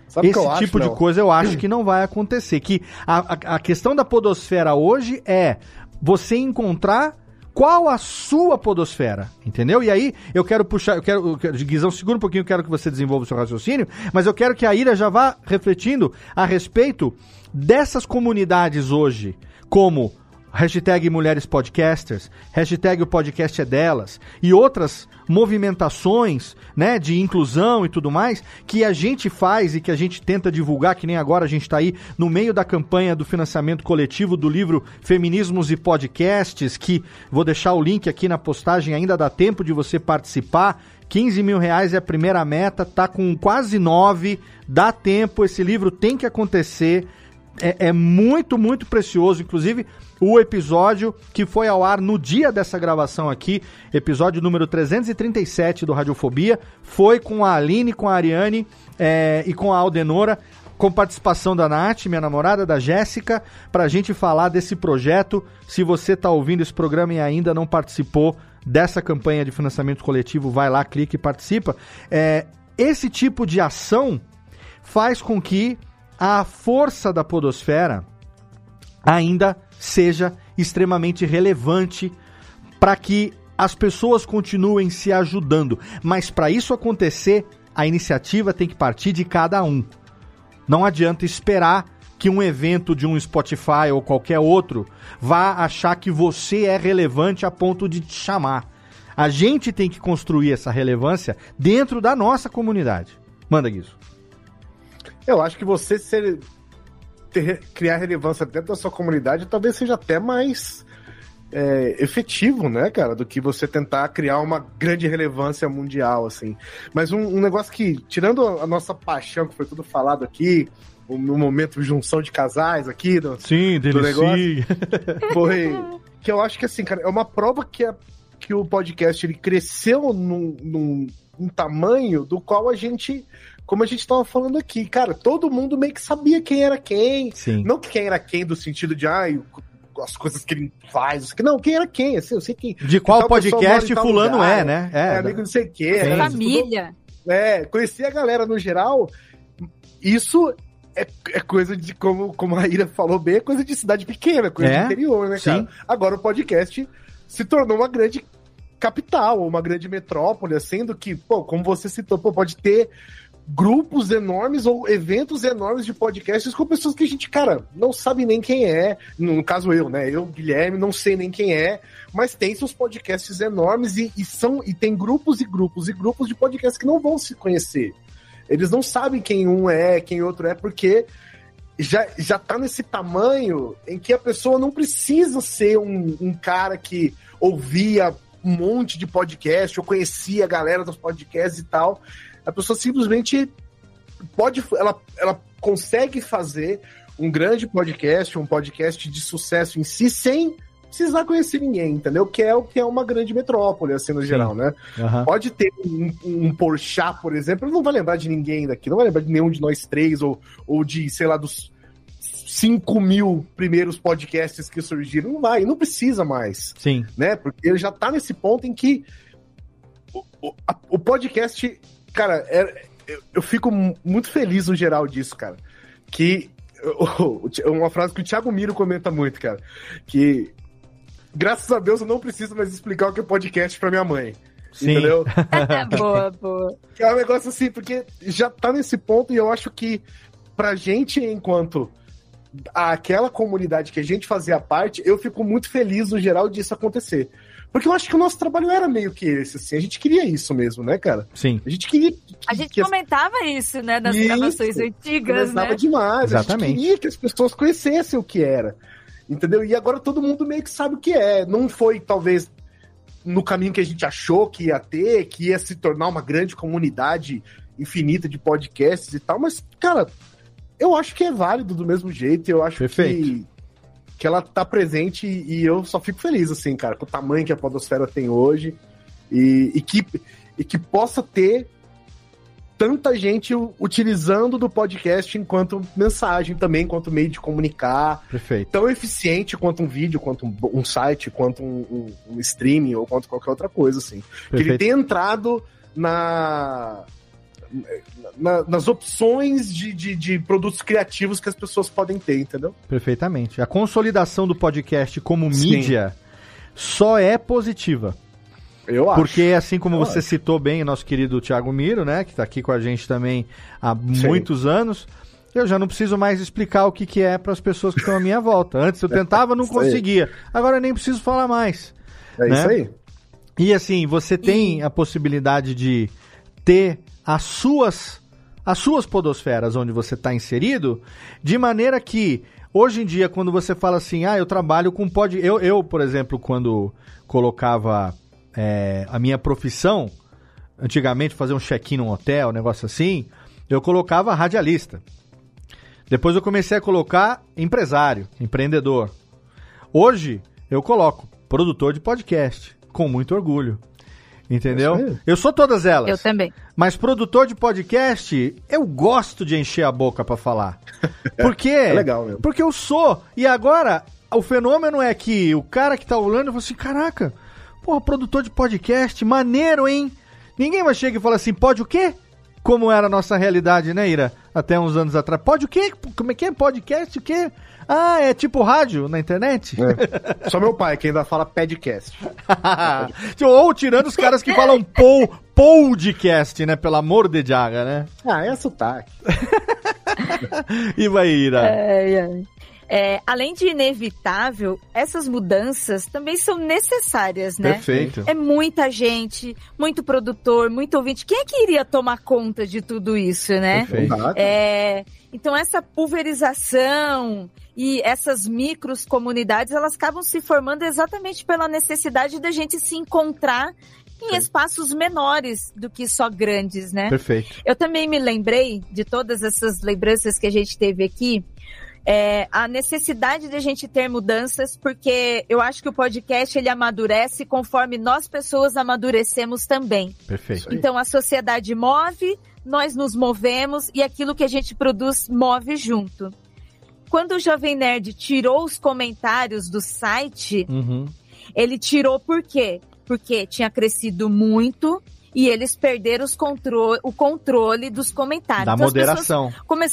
Sabe Esse tipo acho, de coisa eu acho que não vai acontecer. Que a, a, a questão da podosfera hoje é você encontrar qual a sua podosfera, entendeu? E aí eu quero puxar, eu quero, eu quero Guizão, segura um pouquinho, eu quero que você desenvolva o seu raciocínio, mas eu quero que a Ira já vá refletindo a respeito dessas comunidades hoje, como hashtag Mulheres Podcasters, hashtag o podcast é delas e outras movimentações, né, de inclusão e tudo mais, que a gente faz e que a gente tenta divulgar, que nem agora a gente está aí no meio da campanha do financiamento coletivo do livro Feminismos e Podcasts, que vou deixar o link aqui na postagem, ainda dá tempo de você participar. 15 mil reais é a primeira meta, tá com quase 9, dá tempo, esse livro tem que acontecer. É, é, muito, muito precioso. Inclusive, o episódio que foi ao ar no dia dessa gravação aqui, episódio número 337 do Radiofobia, foi com a Aline, com a Ariane é, e com a Aldenora, com participação da Nath, minha namorada, da Jéssica, para a gente falar desse projeto. Se você está ouvindo esse programa e ainda não participou dessa campanha de financiamento coletivo, vai lá, clique e participa. É, esse tipo de ação faz com que a força da podosfera ainda seja extremamente relevante para que as pessoas continuem se ajudando. Mas para isso acontecer, a iniciativa tem que partir de cada um. Não adianta esperar que um evento de um Spotify ou qualquer outro vá achar que você é relevante a ponto de te chamar. A gente tem que construir essa relevância dentro da nossa comunidade. Manda, Guizo. Eu acho que você ser ter, criar relevância dentro da sua comunidade talvez seja até mais é, efetivo, né, cara, do que você tentar criar uma grande relevância mundial, assim. Mas um, um negócio que, tirando a nossa paixão, que foi tudo falado aqui, no momento de junção de casais aqui, do, Sim, do negócio, foi que eu acho que, assim, cara, é uma prova que, a, que o podcast ele cresceu num, num, num tamanho do qual a gente como a gente estava falando aqui, cara, todo mundo meio que sabia quem era quem. Sim. Não quem era quem do sentido de, ai, as coisas que ele faz. Não, quem era quem, assim, eu sei quem. De qual podcast fulano lugar, é, né? É, é amigo não sei o quê. Né? Família. É, conhecia a galera no geral. Isso é, é, coisa de, como, como a Ira falou bem, é coisa de cidade pequena, coisa é? de interior, né, cara? Sim. Agora o podcast se tornou uma grande capital, uma grande metrópole, sendo que, pô, como você citou, pô, pode ter grupos enormes ou eventos enormes de podcasts com pessoas que a gente, cara, não sabe nem quem é. No caso eu, né? Eu, Guilherme, não sei nem quem é, mas tem seus podcasts enormes e, e são e tem grupos e grupos e grupos de podcasts que não vão se conhecer. Eles não sabem quem um é, quem outro é, porque já, já tá nesse tamanho em que a pessoa não precisa ser um, um cara que ouvia um monte de podcast, ou conhecia a galera dos podcasts e tal a pessoa simplesmente pode, ela, ela consegue fazer um grande podcast, um podcast de sucesso em si, sem precisar conhecer ninguém, entendeu? Que é o que é uma grande metrópole, assim, no Sim. geral, né? Uhum. Pode ter um, um Porchat, por exemplo, não vai lembrar de ninguém daqui, não vai lembrar de nenhum de nós três, ou, ou de, sei lá, dos 5 mil primeiros podcasts que surgiram. Não vai, não precisa mais. Sim. Né? Porque ele já tá nesse ponto em que o, o, a, o podcast cara, é, eu, eu, fico muito feliz no geral disso, cara. Que. Uma frase que o Thiago Miro comenta muito, cara. Que. Graças a Deus eu não preciso mais explicar o que é podcast pra minha mãe. Sim. Entendeu? boa, boa. É um negócio assim, porque já tá nesse ponto e eu acho que pra gente, enquanto aquela comunidade que a gente fazia parte, eu fico muito feliz no geral disso acontecer. Porque eu acho que o nosso trabalho era meio que esse, assim. A gente queria isso mesmo, né, cara? Sim. A gente queria. Que, a gente comentava as... isso, né, nas isso, gravações antigas, né? demais. Exatamente. A gente queria que as pessoas conhecessem o que era. Entendeu? E agora todo mundo meio que sabe o que é. Não foi, talvez, no caminho que a gente achou que ia ter, que ia se tornar uma grande comunidade infinita de podcasts e tal, mas, cara, eu acho que é válido do mesmo jeito. Eu acho Perfeito. que, que ela tá presente e eu só fico feliz, assim, cara, com o tamanho que a Podosfera tem hoje e, e que, e que possa ter tanta gente utilizando do podcast enquanto mensagem também, enquanto meio de comunicar, Perfeito. tão eficiente quanto um vídeo, quanto um, um site, quanto um, um, um streaming ou quanto qualquer outra coisa, assim. Que ele Perfeito. tem entrado na, na- nas opções de, de, de produtos criativos que as pessoas podem ter, entendeu? Perfeitamente. A consolidação do podcast como Sim. mídia só é positiva. Eu acho. Porque, assim como Eu você acho. citou bem o nosso querido Thiago Miro, né? Que está aqui com a gente também há Sim. muitos anos. Eu já não preciso mais explicar o que, que é para as pessoas que estão à minha volta. Antes eu tentava, não conseguia. Agora eu nem preciso falar mais. É né? isso aí. E assim, você tem a possibilidade de ter as suas as suas podosferas onde você está inserido, de maneira que hoje em dia quando você fala assim, ah, eu trabalho com pod, eu, eu por exemplo, quando colocava é, a minha profissão, antigamente fazer um check-in num hotel, um negócio assim, eu colocava radialista. Depois eu comecei a colocar empresário, empreendedor. Hoje eu coloco produtor de podcast, com muito orgulho. Entendeu? Aí. Eu sou todas elas. Eu também. Mas produtor de podcast, eu gosto de encher a boca pra falar. Por quê? É legal mesmo. Porque eu sou. E agora, o fenômeno é que o cara que tá olhando fala assim: caraca, porra, produtor de podcast, maneiro, hein? Ninguém vai chegar e falar assim: pode o quê? Como era a nossa realidade, né, Ira? Até uns anos atrás. Pode o quê? Como é que é? Podcast o quê? Ah, é tipo rádio na internet? É. Só meu pai, que ainda fala podcast. Ou tirando os caras que falam pou, podcast, né? Pelo amor de Jaga, né? Ah, é sotaque. E vai, Ira. É, é. É, além de inevitável, essas mudanças também são necessárias, né? Perfeito. É muita gente, muito produtor, muito ouvinte. Quem é que iria tomar conta de tudo isso, né? Perfeito. É, então essa pulverização e essas micros comunidades, elas acabam se formando exatamente pela necessidade da gente se encontrar em Sim. espaços menores do que só grandes, né? Perfeito. Eu também me lembrei de todas essas lembranças que a gente teve aqui. é, a necessidade de a gente ter mudanças, porque eu acho que o podcast ele amadurece conforme nós pessoas amadurecemos também. Perfeito. Então a sociedade move, nós nos movemos e aquilo que a gente produz move junto. Quando o Jovem Nerd tirou os comentários do site, Uhum. ele tirou por quê? Porque tinha crescido muito e eles perderam contro o controle dos comentários. Da Então, moderação. come-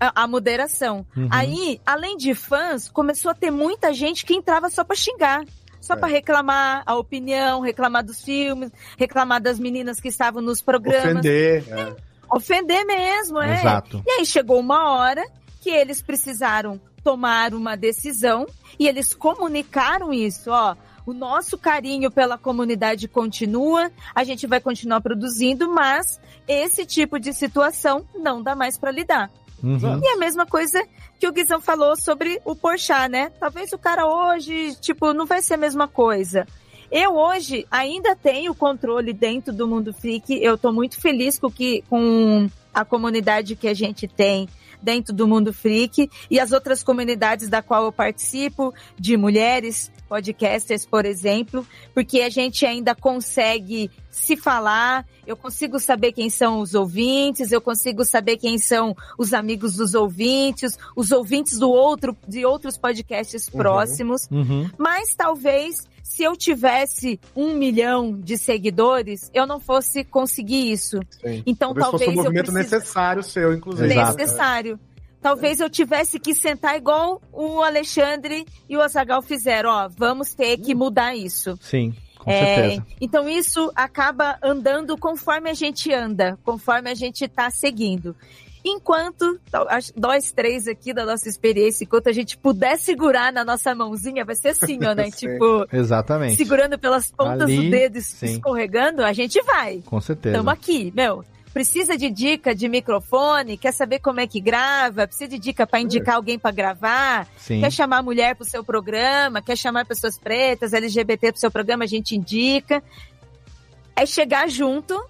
a, a moderação. Uhum. Aí, além de fãs, começou a ter muita gente que entrava só pra xingar. Só É. pra reclamar a opinião, reclamar dos filmes, reclamar das meninas que estavam nos programas. Ofender. é. Ofender mesmo, é. Exato. E aí chegou uma hora que eles precisaram tomar uma decisão e eles comunicaram isso, ó. O nosso carinho pela comunidade continua, a gente vai continuar produzindo, mas esse tipo de situação não dá mais para lidar. Uhum. E a mesma coisa que o Guizão falou sobre o Porchat, né? Talvez o cara hoje, tipo, não vai ser a mesma coisa. Eu hoje ainda tenho controle dentro do Mundo Freak. Eu tô muito feliz com, que, com a comunidade que a gente tem dentro do Mundo Freak e as outras comunidades da qual eu participo, de mulheres, podcasters, por exemplo, porque a gente ainda consegue se falar, eu consigo saber quem são os ouvintes, eu consigo saber quem são os amigos dos ouvintes, os ouvintes do outro, de outros podcasts Uhum. próximos. Uhum. Mas talvez se eu tivesse um milhão de seguidores, eu não fosse conseguir isso. Sim. Então Talvez fosse talvez um eu movimento precise- necessário seu, inclusive. Necessário. Talvez eu tivesse que sentar igual o Alexandre e o Azagal fizeram, ó, vamos ter que mudar isso. Sim, com É, certeza. então isso acaba andando conforme a gente anda, conforme a gente está seguindo. Enquanto nós três aqui da nossa experiência, enquanto a gente puder segurar na nossa mãozinha, vai ser assim, ó, né? Tipo, Exatamente. segurando pelas pontas Ali, do dedo, sim. escorregando, a gente vai. Com certeza. Estamos aqui, meu. precisa de dica de microfone, quer saber como é que grava, precisa de dica para indicar é. alguém para gravar, Sim. quer chamar mulher para o seu programa, quer chamar pessoas pretas, LGBT para o seu programa, a gente indica. É chegar junto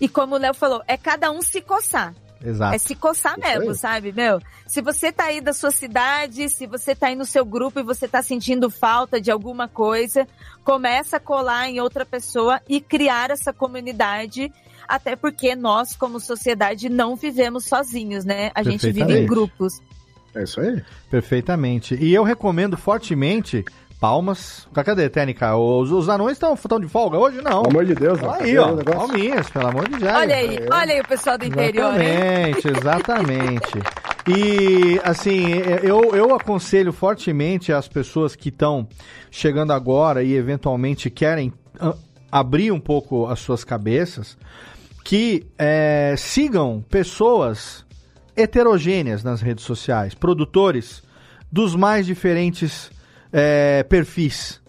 e como o Léo falou, é cada um se coçar. Exato. É se coçar mesmo, sabe, meu? Se você tá aí da sua cidade, se você tá aí no seu grupo e você tá sentindo falta de alguma coisa, começa a colar em outra pessoa e criar essa comunidade, até porque nós, como sociedade, não vivemos sozinhos, né? A gente vive em grupos. É isso aí. Perfeitamente. E eu recomendo fortemente palmas. Cadê, Técnica? Os, os anões estão de folga hoje? Não. Pelo amor de Deus. Aí, ó. Palminhas, pelo amor de Deus. Olha aí, olha aí o pessoal do interior, Exatamente, exatamente. E, assim, eu, eu aconselho fortemente as pessoas que estão chegando agora e eventualmente querem ah, abrir um pouco as suas cabeças, que é, sigam pessoas heterogêneas nas redes sociais, produtores dos mais diferentes é, perfis,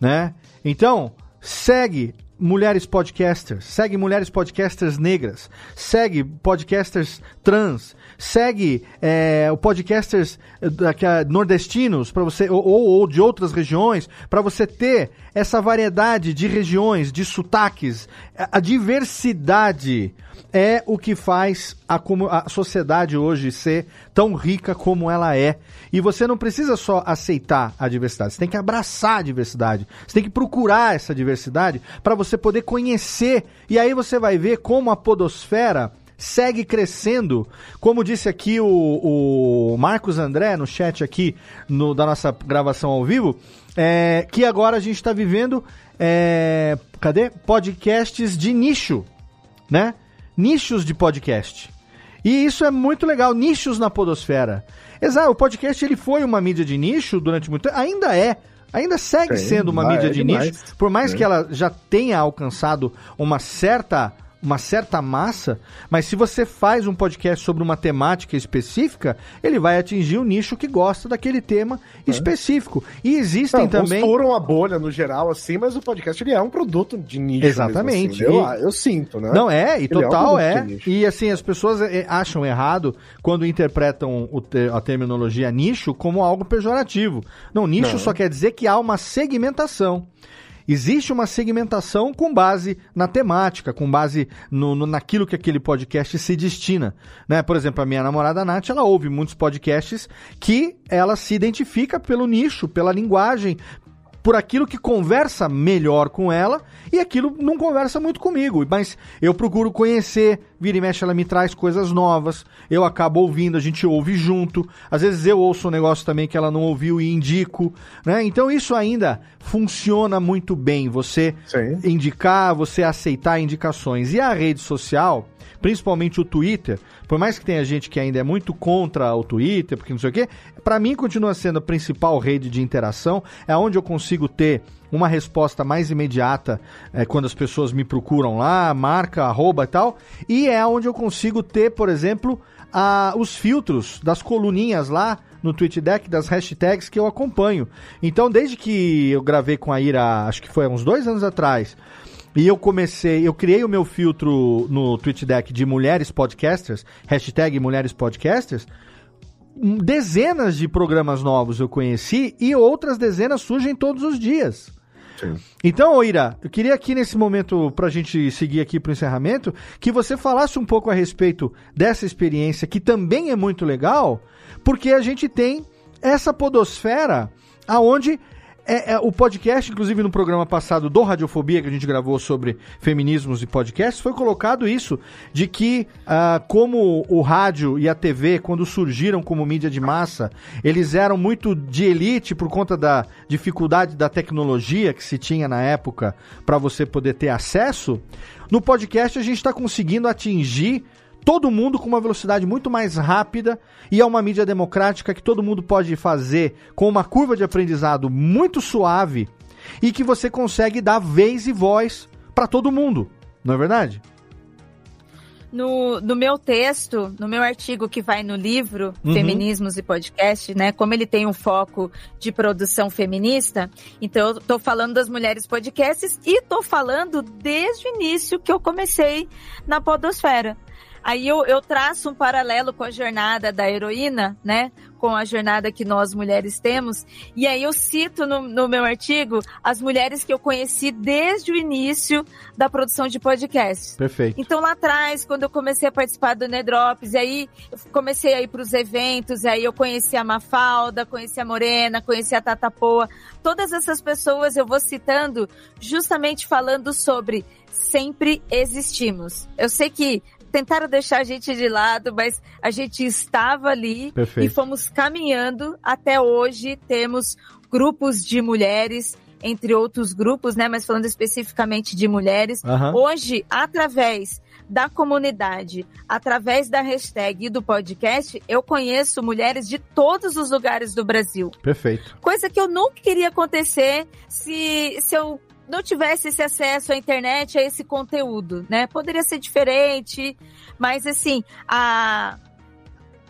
né? Então, segue mulheres podcasters, segue mulheres podcasters negras, segue podcasters trans, segue é, o podcasters é, nordestinos para você ou, ou, de outras regiões para você ter essa variedade de regiões, de sotaques, a diversidade é o que faz a, a sociedade hoje ser tão rica como ela é. E você não precisa só aceitar a diversidade, você tem que abraçar a diversidade. Você tem que procurar essa diversidade para você poder conhecer. E aí você vai ver como a podosfera segue crescendo. Como disse aqui o, o Marcos André no chat aqui no, da nossa gravação ao vivo, é, que agora a gente está vivendo. É, cadê? Podcasts de nicho, né? nichos de podcast. E isso é muito legal, nichos na podosfera. Exato, o podcast ele foi uma mídia de nicho durante muito tempo, ainda é, ainda segue Sim, sendo uma mídia é de demais. nicho, por mais é. que ela já tenha alcançado uma certa uma certa massa, mas se você faz um podcast sobre uma temática específica, ele vai atingir o nicho que gosta daquele tema é. específico. E existem Não, também. Furam a bolha no geral, assim, mas o podcast ele é um produto de nicho. Exatamente. Assim. Eu, eu, sinto, né? Não é, e ele total é. Um é. E assim, as pessoas é, acham errado quando interpretam a terminologia nicho como algo pejorativo. Não, nicho Não. só quer dizer que há uma segmentação. Existe uma segmentação com base na temática, com base no, no, naquilo que aquele podcast se destina. Né? Por exemplo, a minha namorada Nath, ela ouve muitos podcasts que ela se identifica pelo nicho, pela linguagem, por aquilo que conversa melhor com ela e aquilo não conversa muito comigo. Mas eu procuro conhecer, vira e mexe, ela me traz coisas novas, eu acabo ouvindo, a gente ouve junto. Às vezes eu ouço um negócio também que ela não ouviu e indico, né? Então isso ainda funciona muito bem, você Sim. indicar, você aceitar indicações. E a rede social, principalmente o Twitter, por mais que tenha gente que ainda é muito contra o Twitter, porque não sei o quê, para mim continua sendo a principal rede de interação, é onde eu consigo ter uma resposta mais imediata é, quando as pessoas me procuram lá, marca, arroba e tal, e é onde eu consigo ter, por exemplo, a, os filtros das coluninhas lá no TweetDeck das hashtags que eu acompanho. Então, desde que eu gravei com a Ira, acho que foi uns dois anos atrás, e eu comecei, eu criei o meu filtro no TweetDeck de mulheres podcasters, hashtag mulheres podcasters, dezenas de programas novos eu conheci e outras dezenas surgem todos os dias. Sim. Então, Oira, eu queria aqui nesse momento, para a gente seguir aqui para o encerramento, que você falasse um pouco a respeito dessa experiência, que também é muito legal, porque a gente tem essa podosfera aonde é, é, o podcast, inclusive no programa passado do Radiofobia, que a gente gravou sobre feminismos e podcasts, foi colocado isso, de que uh, como o rádio e a TV, quando surgiram como mídia de massa, eles eram muito de elite por conta da dificuldade da tecnologia que se tinha na época para você poder ter acesso, no podcast a gente está conseguindo atingir todo mundo com uma velocidade muito mais rápida e é uma mídia democrática que todo mundo pode fazer com uma curva de aprendizado muito suave e que você consegue dar vez e voz para todo mundo, não é verdade? No, no meu texto, no meu artigo que vai no livro uhum. Feminismos e Podcast, né? Como ele tem um foco de produção feminista, então eu tô falando das mulheres podcasts e tô falando desde o início que eu comecei na podosfera Aí eu, eu traço um paralelo com a jornada da heroína, né? Com a jornada que nós mulheres temos. E aí eu cito no, no meu artigo as mulheres que eu conheci desde o início da produção de podcasts. Perfeito. Então lá atrás, quando eu comecei a participar do Nedrops, aí eu comecei a ir para os eventos, aí eu conheci a Mafalda, conheci a Morena, conheci a Tata Poa. Todas essas pessoas eu vou citando justamente falando sobre sempre existimos. Eu sei que tentaram deixar a gente de lado, mas a gente estava ali Perfeito. e fomos caminhando até hoje. Temos grupos de mulheres, entre outros grupos, né? Mas falando especificamente de mulheres. Aham. Hoje, através da comunidade, através da hashtag e do podcast, eu conheço mulheres de todos os lugares do Brasil. Perfeito. Coisa que eu nunca queria acontecer se, se eu não tivesse esse acesso à internet, a esse conteúdo, né? Poderia ser diferente, mas assim, a,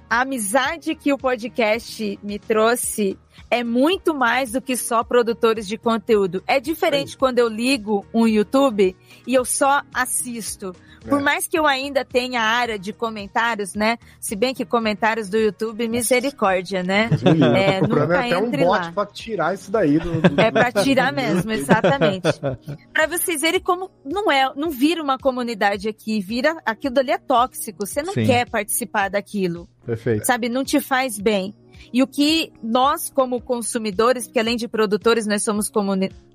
a amizade que o podcast me trouxe é muito mais do que só produtores de conteúdo. É diferente quando eu ligo um YouTube e eu só assisto. Por É. mais que eu ainda tenha área de comentários, né? Se bem que comentários do YouTube, misericórdia, né? É, nunca até um bot lá. pra tirar isso daí. Do, do- É pra tirar mesmo, exatamente. Pra vocês verem como não é, não vira uma comunidade aqui, vira aquilo ali é tóxico. Você não Sim. quer participar daquilo, Perfeito. sabe? Não te faz bem. E o que nós, como consumidores, porque além de produtores, nós somos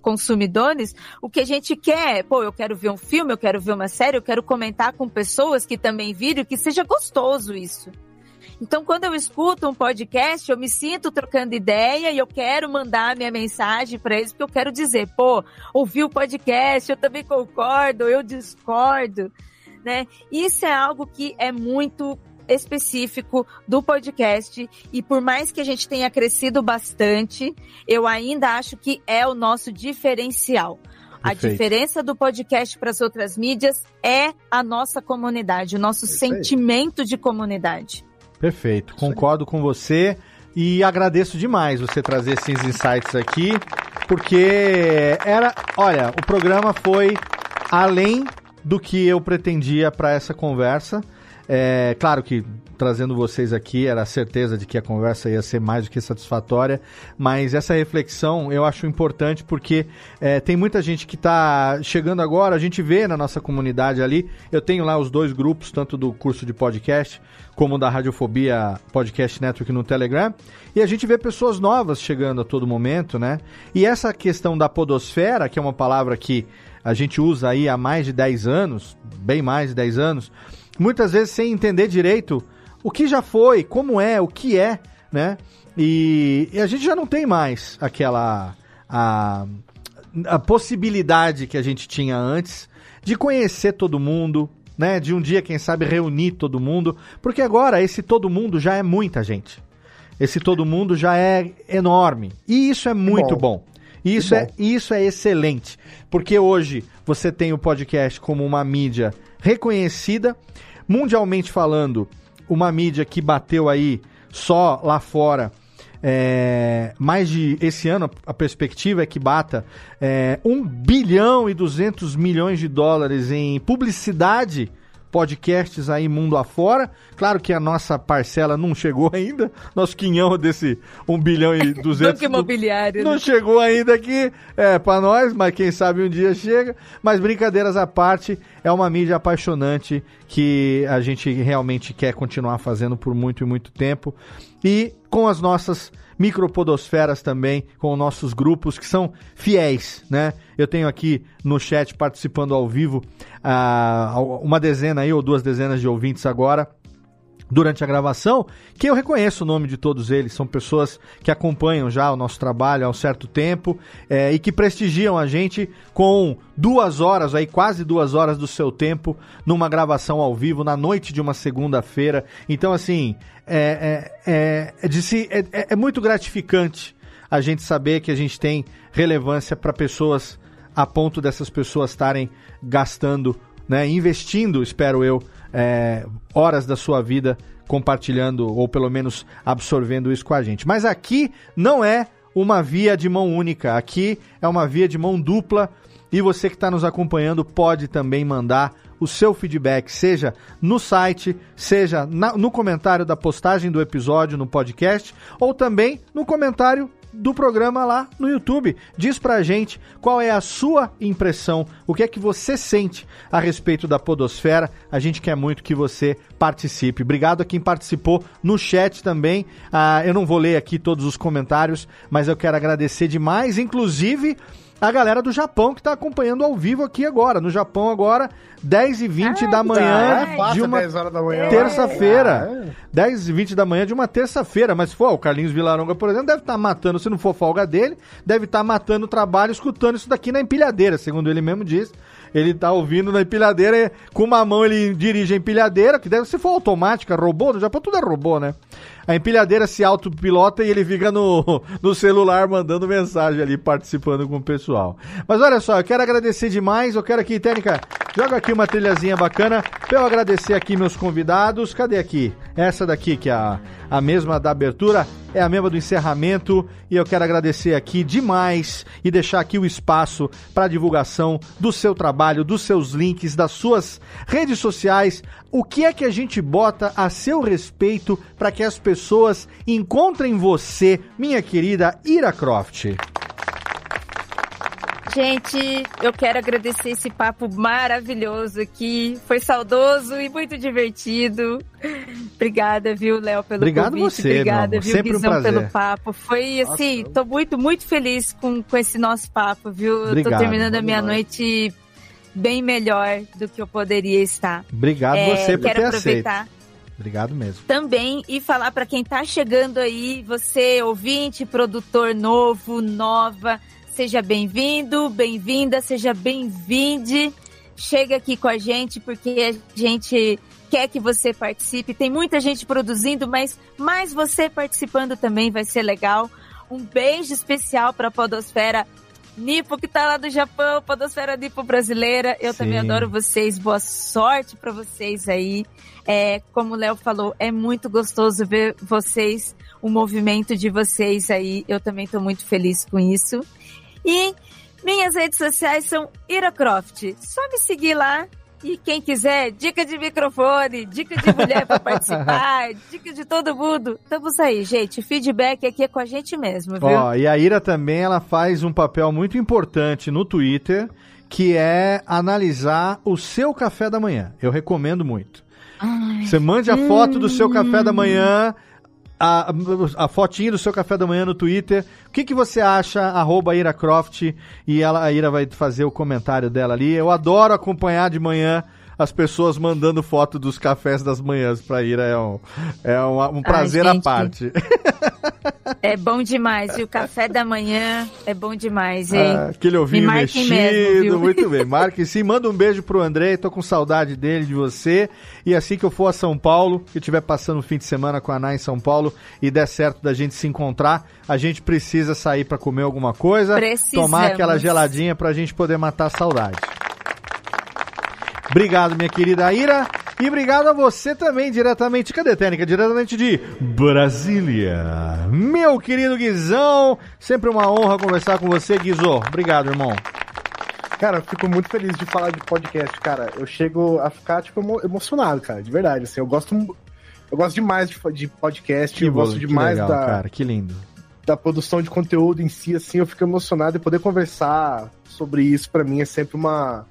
consumidores, o que a gente quer é, pô, eu quero ver um filme, eu quero ver uma série, eu quero comentar com pessoas que também viram, que seja gostoso isso. Então, quando eu escuto um podcast, eu me sinto trocando ideia e eu quero mandar minha mensagem para eles, porque eu quero dizer, pô, ouvi o podcast, eu também concordo, eu discordo, né? Isso é algo que é muito específico do podcast e por mais que a gente tenha crescido bastante, eu ainda acho que é o nosso diferencial. A Perfeito. diferença do podcast para as outras mídias é a nossa comunidade, o nosso aí. sentimento de comunidade. Perfeito. Concordo com você e agradeço demais você trazer esses insights aqui, porque era, olha, o programa foi além do que eu pretendia para essa conversa. É, claro que trazendo vocês aqui era a certeza de que a conversa ia ser mais do que satisfatória, mas essa reflexão eu acho importante porque é, tem muita gente que está chegando agora, a gente vê na nossa comunidade ali, eu tenho lá os dois grupos, tanto do curso de podcast como da Radiofobia Podcast Network no Telegram, e a gente vê pessoas novas chegando a todo momento, né? E essa questão da podosfera, que é uma palavra que a gente usa aí há mais de 10 anos, bem mais de 10 anos, muitas vezes sem entender direito o que já foi, como é, o que é, né? E, e a gente já não tem mais aquela a, a possibilidade que a gente tinha antes de conhecer todo mundo, né? De um dia, quem sabe, reunir todo mundo, porque agora esse todo mundo já é muita gente. Esse todo mundo já é enorme. E isso é muito bom. bom. Isso é, isso é excelente. Porque hoje você tem o podcast como uma mídia reconhecida, mundialmente falando, uma mídia que bateu aí só lá fora. é, mais de esse ano a perspectiva é que bata é, 1 bilhão e 200 milhões de dólares em publicidade podcasts aí mundo afora. Claro que a nossa parcela não chegou ainda, nosso quinhão desse 1 bilhão e 200 Banco imobiliário, não né? chegou ainda aqui é, para nós, mas quem sabe um dia chega. Mas brincadeiras à parte, é uma mídia apaixonante que a gente realmente quer continuar fazendo por muito e muito tempo. E com as nossas micropodosferas também, com nossos grupos que são fiéis, né? Eu tenho aqui no chat participando ao vivo ah, uma dezena aí ou duas dezenas de ouvintes agora durante a gravação, que eu reconheço o nome de todos eles, são pessoas que acompanham já o nosso trabalho há um certo tempo é, e que prestigiam a gente com duas horas, aí quase duas horas do seu tempo numa gravação ao vivo na noite de uma segunda-feira. Então, assim, é, é, é, é se, é, é- é muito gratificante a gente saber que a gente tem relevância para pessoas a ponto dessas pessoas estarem gastando, né, investindo, espero eu, é, horas da sua vida compartilhando ou pelo menos absorvendo isso com a gente. Mas aqui não é uma via de mão única, aqui é uma via de mão dupla e você que está nos acompanhando pode também mandar o seu feedback, seja no site, seja na, no comentário da postagem do episódio no podcast, ou também no comentário do programa lá no YouTube. Diz pra gente qual é a sua impressão, o que é que você sente a respeito da Podosfera. A gente quer muito que você participe. Obrigado a quem participou no chat também. Ah, eu não vou ler aqui todos os comentários, mas eu quero agradecer demais, inclusive a galera do Japão que está acompanhando ao vivo aqui agora. No Japão agora, 10 e 20 da manhã é de uma manhã, terça-feira. É. 10 e 20 da manhã de uma terça-feira. Mas, pô, o Carlinhos Vilaronga, por exemplo, deve estar tá matando, se não for folga dele, deve estar tá matando o trabalho escutando isso daqui na empilhadeira, segundo ele mesmo diz. Ele tá ouvindo na empilhadeira, com uma mão ele dirige a empilhadeira, que deve ser for automática, robô, no Japão tudo é robô, né? a empilhadeira se autopilota e ele fica no, no celular mandando mensagem ali, participando com o pessoal. Mas olha só, eu quero agradecer demais, eu quero aqui, Técnica, joga aqui uma trilhazinha bacana pra eu agradecer aqui meus convidados. Cadê aqui? Essa daqui, que é a, a mesma da abertura, é a mesma do encerramento. E eu quero agradecer aqui demais e deixar aqui o espaço para divulgação do seu trabalho, dos seus links, das suas redes sociais. O que é que a gente bota a seu respeito para que as pessoas encontrem você, minha querida Ira Croft? Gente, eu quero agradecer esse papo maravilhoso aqui. Foi saudoso e muito divertido. Obrigada, viu, Léo, pelo Obrigado convite. Você, Obrigada, viu, Sempre Guizão, um pelo papo. Foi assim, Nossa. tô muito, muito feliz com, com esse nosso papo, viu? Obrigado, tô terminando a minha noite bem melhor do que eu poderia estar. Obrigado é, você por quero ter aproveitar. Aceito. Obrigado mesmo. Também e falar para quem tá chegando aí, você ouvinte, produtor novo, nova, Seja bem-vindo, bem-vinda, seja bem-vinde. Chega aqui com a gente porque a gente quer que você participe. Tem muita gente produzindo, mas mais você participando também vai ser legal. Um beijo especial para a Podosfera Nipo que tá lá do Japão, Podosfera Nipo brasileira. Eu Sim. também adoro vocês. Boa sorte para vocês aí. É, como o Léo falou, é muito gostoso ver vocês, o movimento de vocês aí. Eu também estou muito feliz com isso. E minhas redes sociais são Iracroft. Só me seguir lá. E quem quiser, dica de microfone, dica de mulher para participar, dica de todo mundo. Estamos aí, gente. Feedback aqui é com a gente mesmo, viu? Ó, e a Ira também ela faz um papel muito importante no Twitter, que é analisar o seu café da manhã. Eu recomendo muito. Ai, Você mande a hum, foto do seu café da manhã a, a fotinha do seu café da manhã no Twitter. O que, que você acha? Arroba Ira Croft. E ela, a Ira vai fazer o comentário dela ali. Eu adoro acompanhar de manhã as pessoas mandando foto dos cafés das manhãs pra Ira. É um, é um, um prazer Ai, à parte. É bom demais. E o café da manhã é bom demais, hein? Ah, aquele ovinho mexido. Mesmo, muito bem. Marque sim. Manda um beijo pro André. Tô com saudade dele, de você. E assim que eu for a São Paulo, que estiver passando o fim de semana com a Ana em São Paulo e der certo da gente se encontrar, a gente precisa sair para comer alguma coisa. Precisamos. Tomar aquela geladinha pra gente poder matar a saudade. Obrigado, minha querida Ira. E obrigado a você também, diretamente, cadê Técnica? Diretamente de Brasília. Meu querido Guizão, sempre uma honra conversar com você, Guizo. Obrigado, irmão. Cara, eu fico muito feliz de falar de podcast, cara. Eu chego a ficar, tipo, emocionado, cara, de verdade. Assim, eu gosto, eu gosto demais de, de podcast, que eu gosto demais legal, da. Cara, que lindo. Da produção de conteúdo em si, assim, eu fico emocionado e poder conversar sobre isso, para mim, é sempre uma,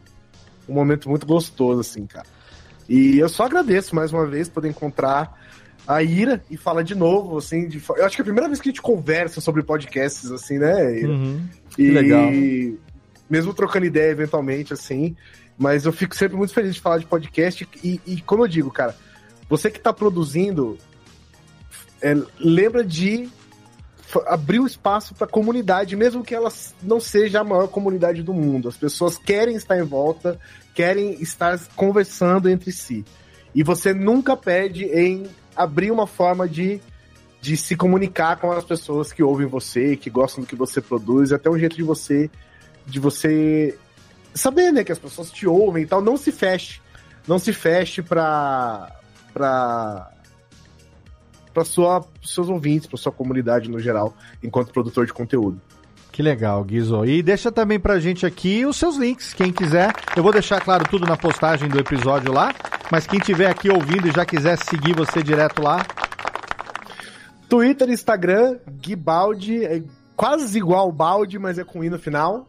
um momento muito gostoso, assim, cara. E eu só agradeço mais uma vez poder encontrar a Ira e falar de novo, assim, de... eu acho que é a primeira vez que a gente conversa sobre podcasts, assim, né, Ira? Uhum. E legal. mesmo trocando ideia eventualmente, assim, mas eu fico sempre muito feliz de falar de podcast e, e como eu digo, cara, você que está produzindo, é, lembra de abrir o espaço para a comunidade, mesmo que ela não seja a maior comunidade do mundo. As pessoas querem estar em volta, querem estar conversando entre si. E você nunca pede em abrir uma forma de, de se comunicar com as pessoas que ouvem você, que gostam do que você produz, até um jeito de você de você saber, né, que as pessoas te ouvem e tal, não se feche. Não se feche para para para seus ouvintes, para sua comunidade no geral, enquanto produtor de conteúdo. Que legal, Guizo. E deixa também pra gente aqui os seus links, quem quiser. Eu vou deixar, claro, tudo na postagem do episódio lá. Mas quem estiver aqui ouvindo e já quiser seguir você direto lá. Twitter, Instagram, Guibaldi, é quase igual o balde, mas é com i no final.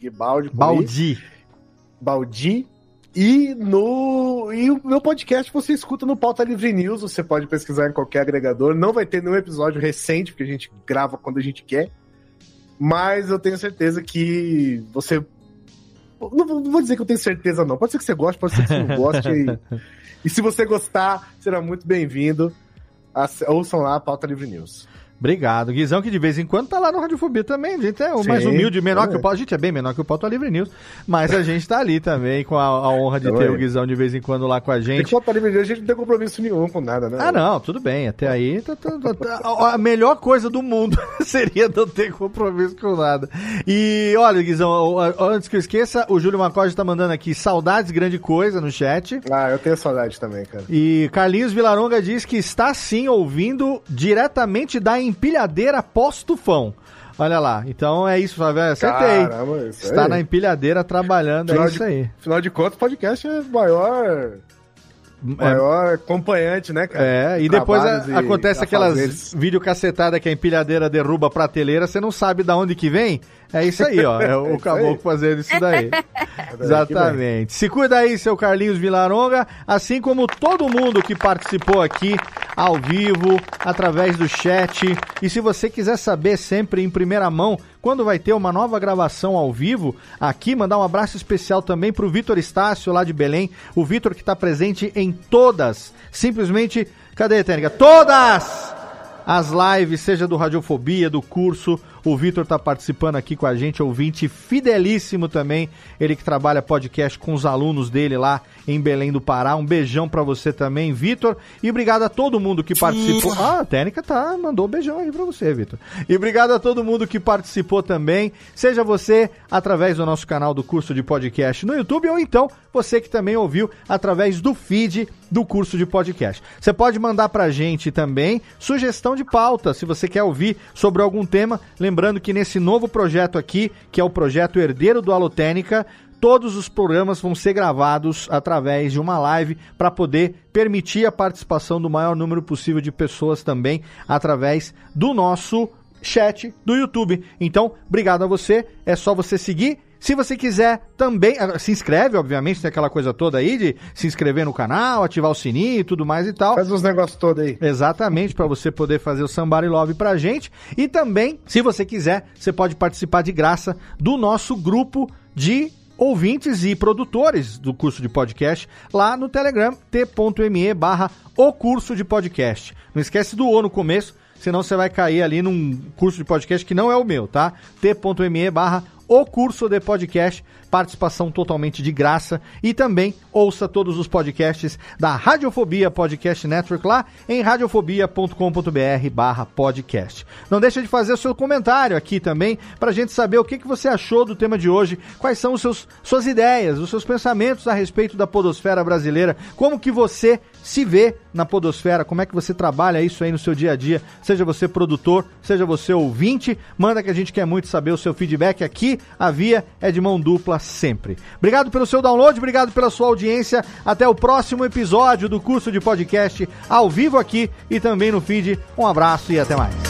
Guibaldi. Baldi. Baldi. E no e o meu podcast você escuta no Pauta Livre News, você pode pesquisar em qualquer agregador. Não vai ter nenhum episódio recente, porque a gente grava quando a gente quer. Mas eu tenho certeza que você. Não vou não vou dizer que eu tenho certeza, não. Pode ser que você goste, pode ser que você não goste. e, e se você gostar, será muito bem-vindo. Ouçam lá a Pauta Livre News. Obrigado. Guizão, que de vez em quando tá lá no Radiofobia também. A gente é o Sim, mais humilde, menor é. que o Pauta. A gente é bem menor que o Pauta Livre News. Mas a gente tá ali também com a, a honra de Tamo ter o Guizão de vez em quando lá com a Tem que gente. Pauta Livre News, a gente não tem compromisso nenhum com nada, né? Ah, não, tudo bem. Até aí, tá- tá- tá- tá- a a melhor coisa do mundo seria não ter compromisso com nada. E olha, Guizão, o- o- antes que eu esqueça, o Júlio Macode tá mandando aqui saudades, grande coisa no chat. Ah, eu tenho saudade também, cara. E Carlinhos Vilaronga diz que está sim ouvindo diretamente da empilhadeira pós-tufão. Olha lá, então é isso, Flávio. Acertei. Caramba, isso Está aí. na empilhadeira trabalhando, é Afinal isso de- aí. Afinal de contas, o podcast é o maior, maior acompanhante, né, cara? É, e depois a- acontece aquelas afazeres. videocacetadas que a empilhadeira derruba a prateleira, você não sabe da onde que vem? É isso aí, ó. É o aí. caboclo fazendo isso daí. É Exatamente. Se cuida aí, seu Carlinhos Vilaronga, assim como todo mundo que participou aqui ao vivo, através do chat. E se você quiser saber sempre em primeira mão quando vai ter uma nova gravação ao vivo, aqui mandar um abraço especial também pro Vitor Estácio lá de Belém, o Vitor que está presente em todas, simplesmente, cadê, Técnica? Todas! as lives, seja do Radiofobia, do curso. O Vitor tá participando aqui com a gente, ouvinte fidelíssimo também. Ele que trabalha podcast com os alunos dele lá em Belém do Pará. Um beijão pra você também, Vitor. E obrigado a todo mundo que participou. Ah, a técnica tá, mandou um beijão aí pra você, Vitor. E obrigado a todo mundo que participou também. Seja você através do nosso canal do curso de podcast no YouTube ou então você que também ouviu através do feed do curso de podcast. Você pode mandar pra gente também sugestão de pauta, se você quer ouvir sobre algum tema. Lembrando que nesse novo projeto aqui, que é o projeto Herdeiro do Alotênica, todos os programas vão ser gravados através de uma live para poder permitir a participação do maior número possível de pessoas também através do nosso chat do YouTube. Então, obrigado a você. É só você seguir. Se você quiser também, se inscreve, obviamente, tem aquela coisa toda aí de se inscrever no canal, ativar o sininho e tudo mais e tal. Faz os negócios todos aí. Exatamente, para você poder fazer o Somebody Love pra gente. E também, se você quiser, você pode participar de graça do nosso grupo de ouvintes e produtores do curso de podcast lá no Telegram, t.me barra o curso de podcast. Não esquece do O no começo, senão você vai cair ali num curso de podcast que não é o meu, tá? t.me barra o curso de podcast, participação totalmente de graça e também ouça todos os podcasts da Radiofobia Podcast Network lá em radiofobia.com.br barra podcast. Não deixa de fazer o seu comentário aqui também pra gente saber o que, que você achou do tema de hoje, quais são os seus, suas ideias, os seus pensamentos a respeito da podosfera brasileira, como que você se vê na podosfera, como é que você trabalha isso aí no seu dia a dia, seja você produtor, seja você ouvinte, manda que a gente quer muito saber o seu feedback aqui, a via é de mão dupla sempre. Obrigado pelo seu download, obrigado pela sua audiência, até o próximo episódio do curso de podcast ao vivo aqui e também no feed. Um abraço e até mais.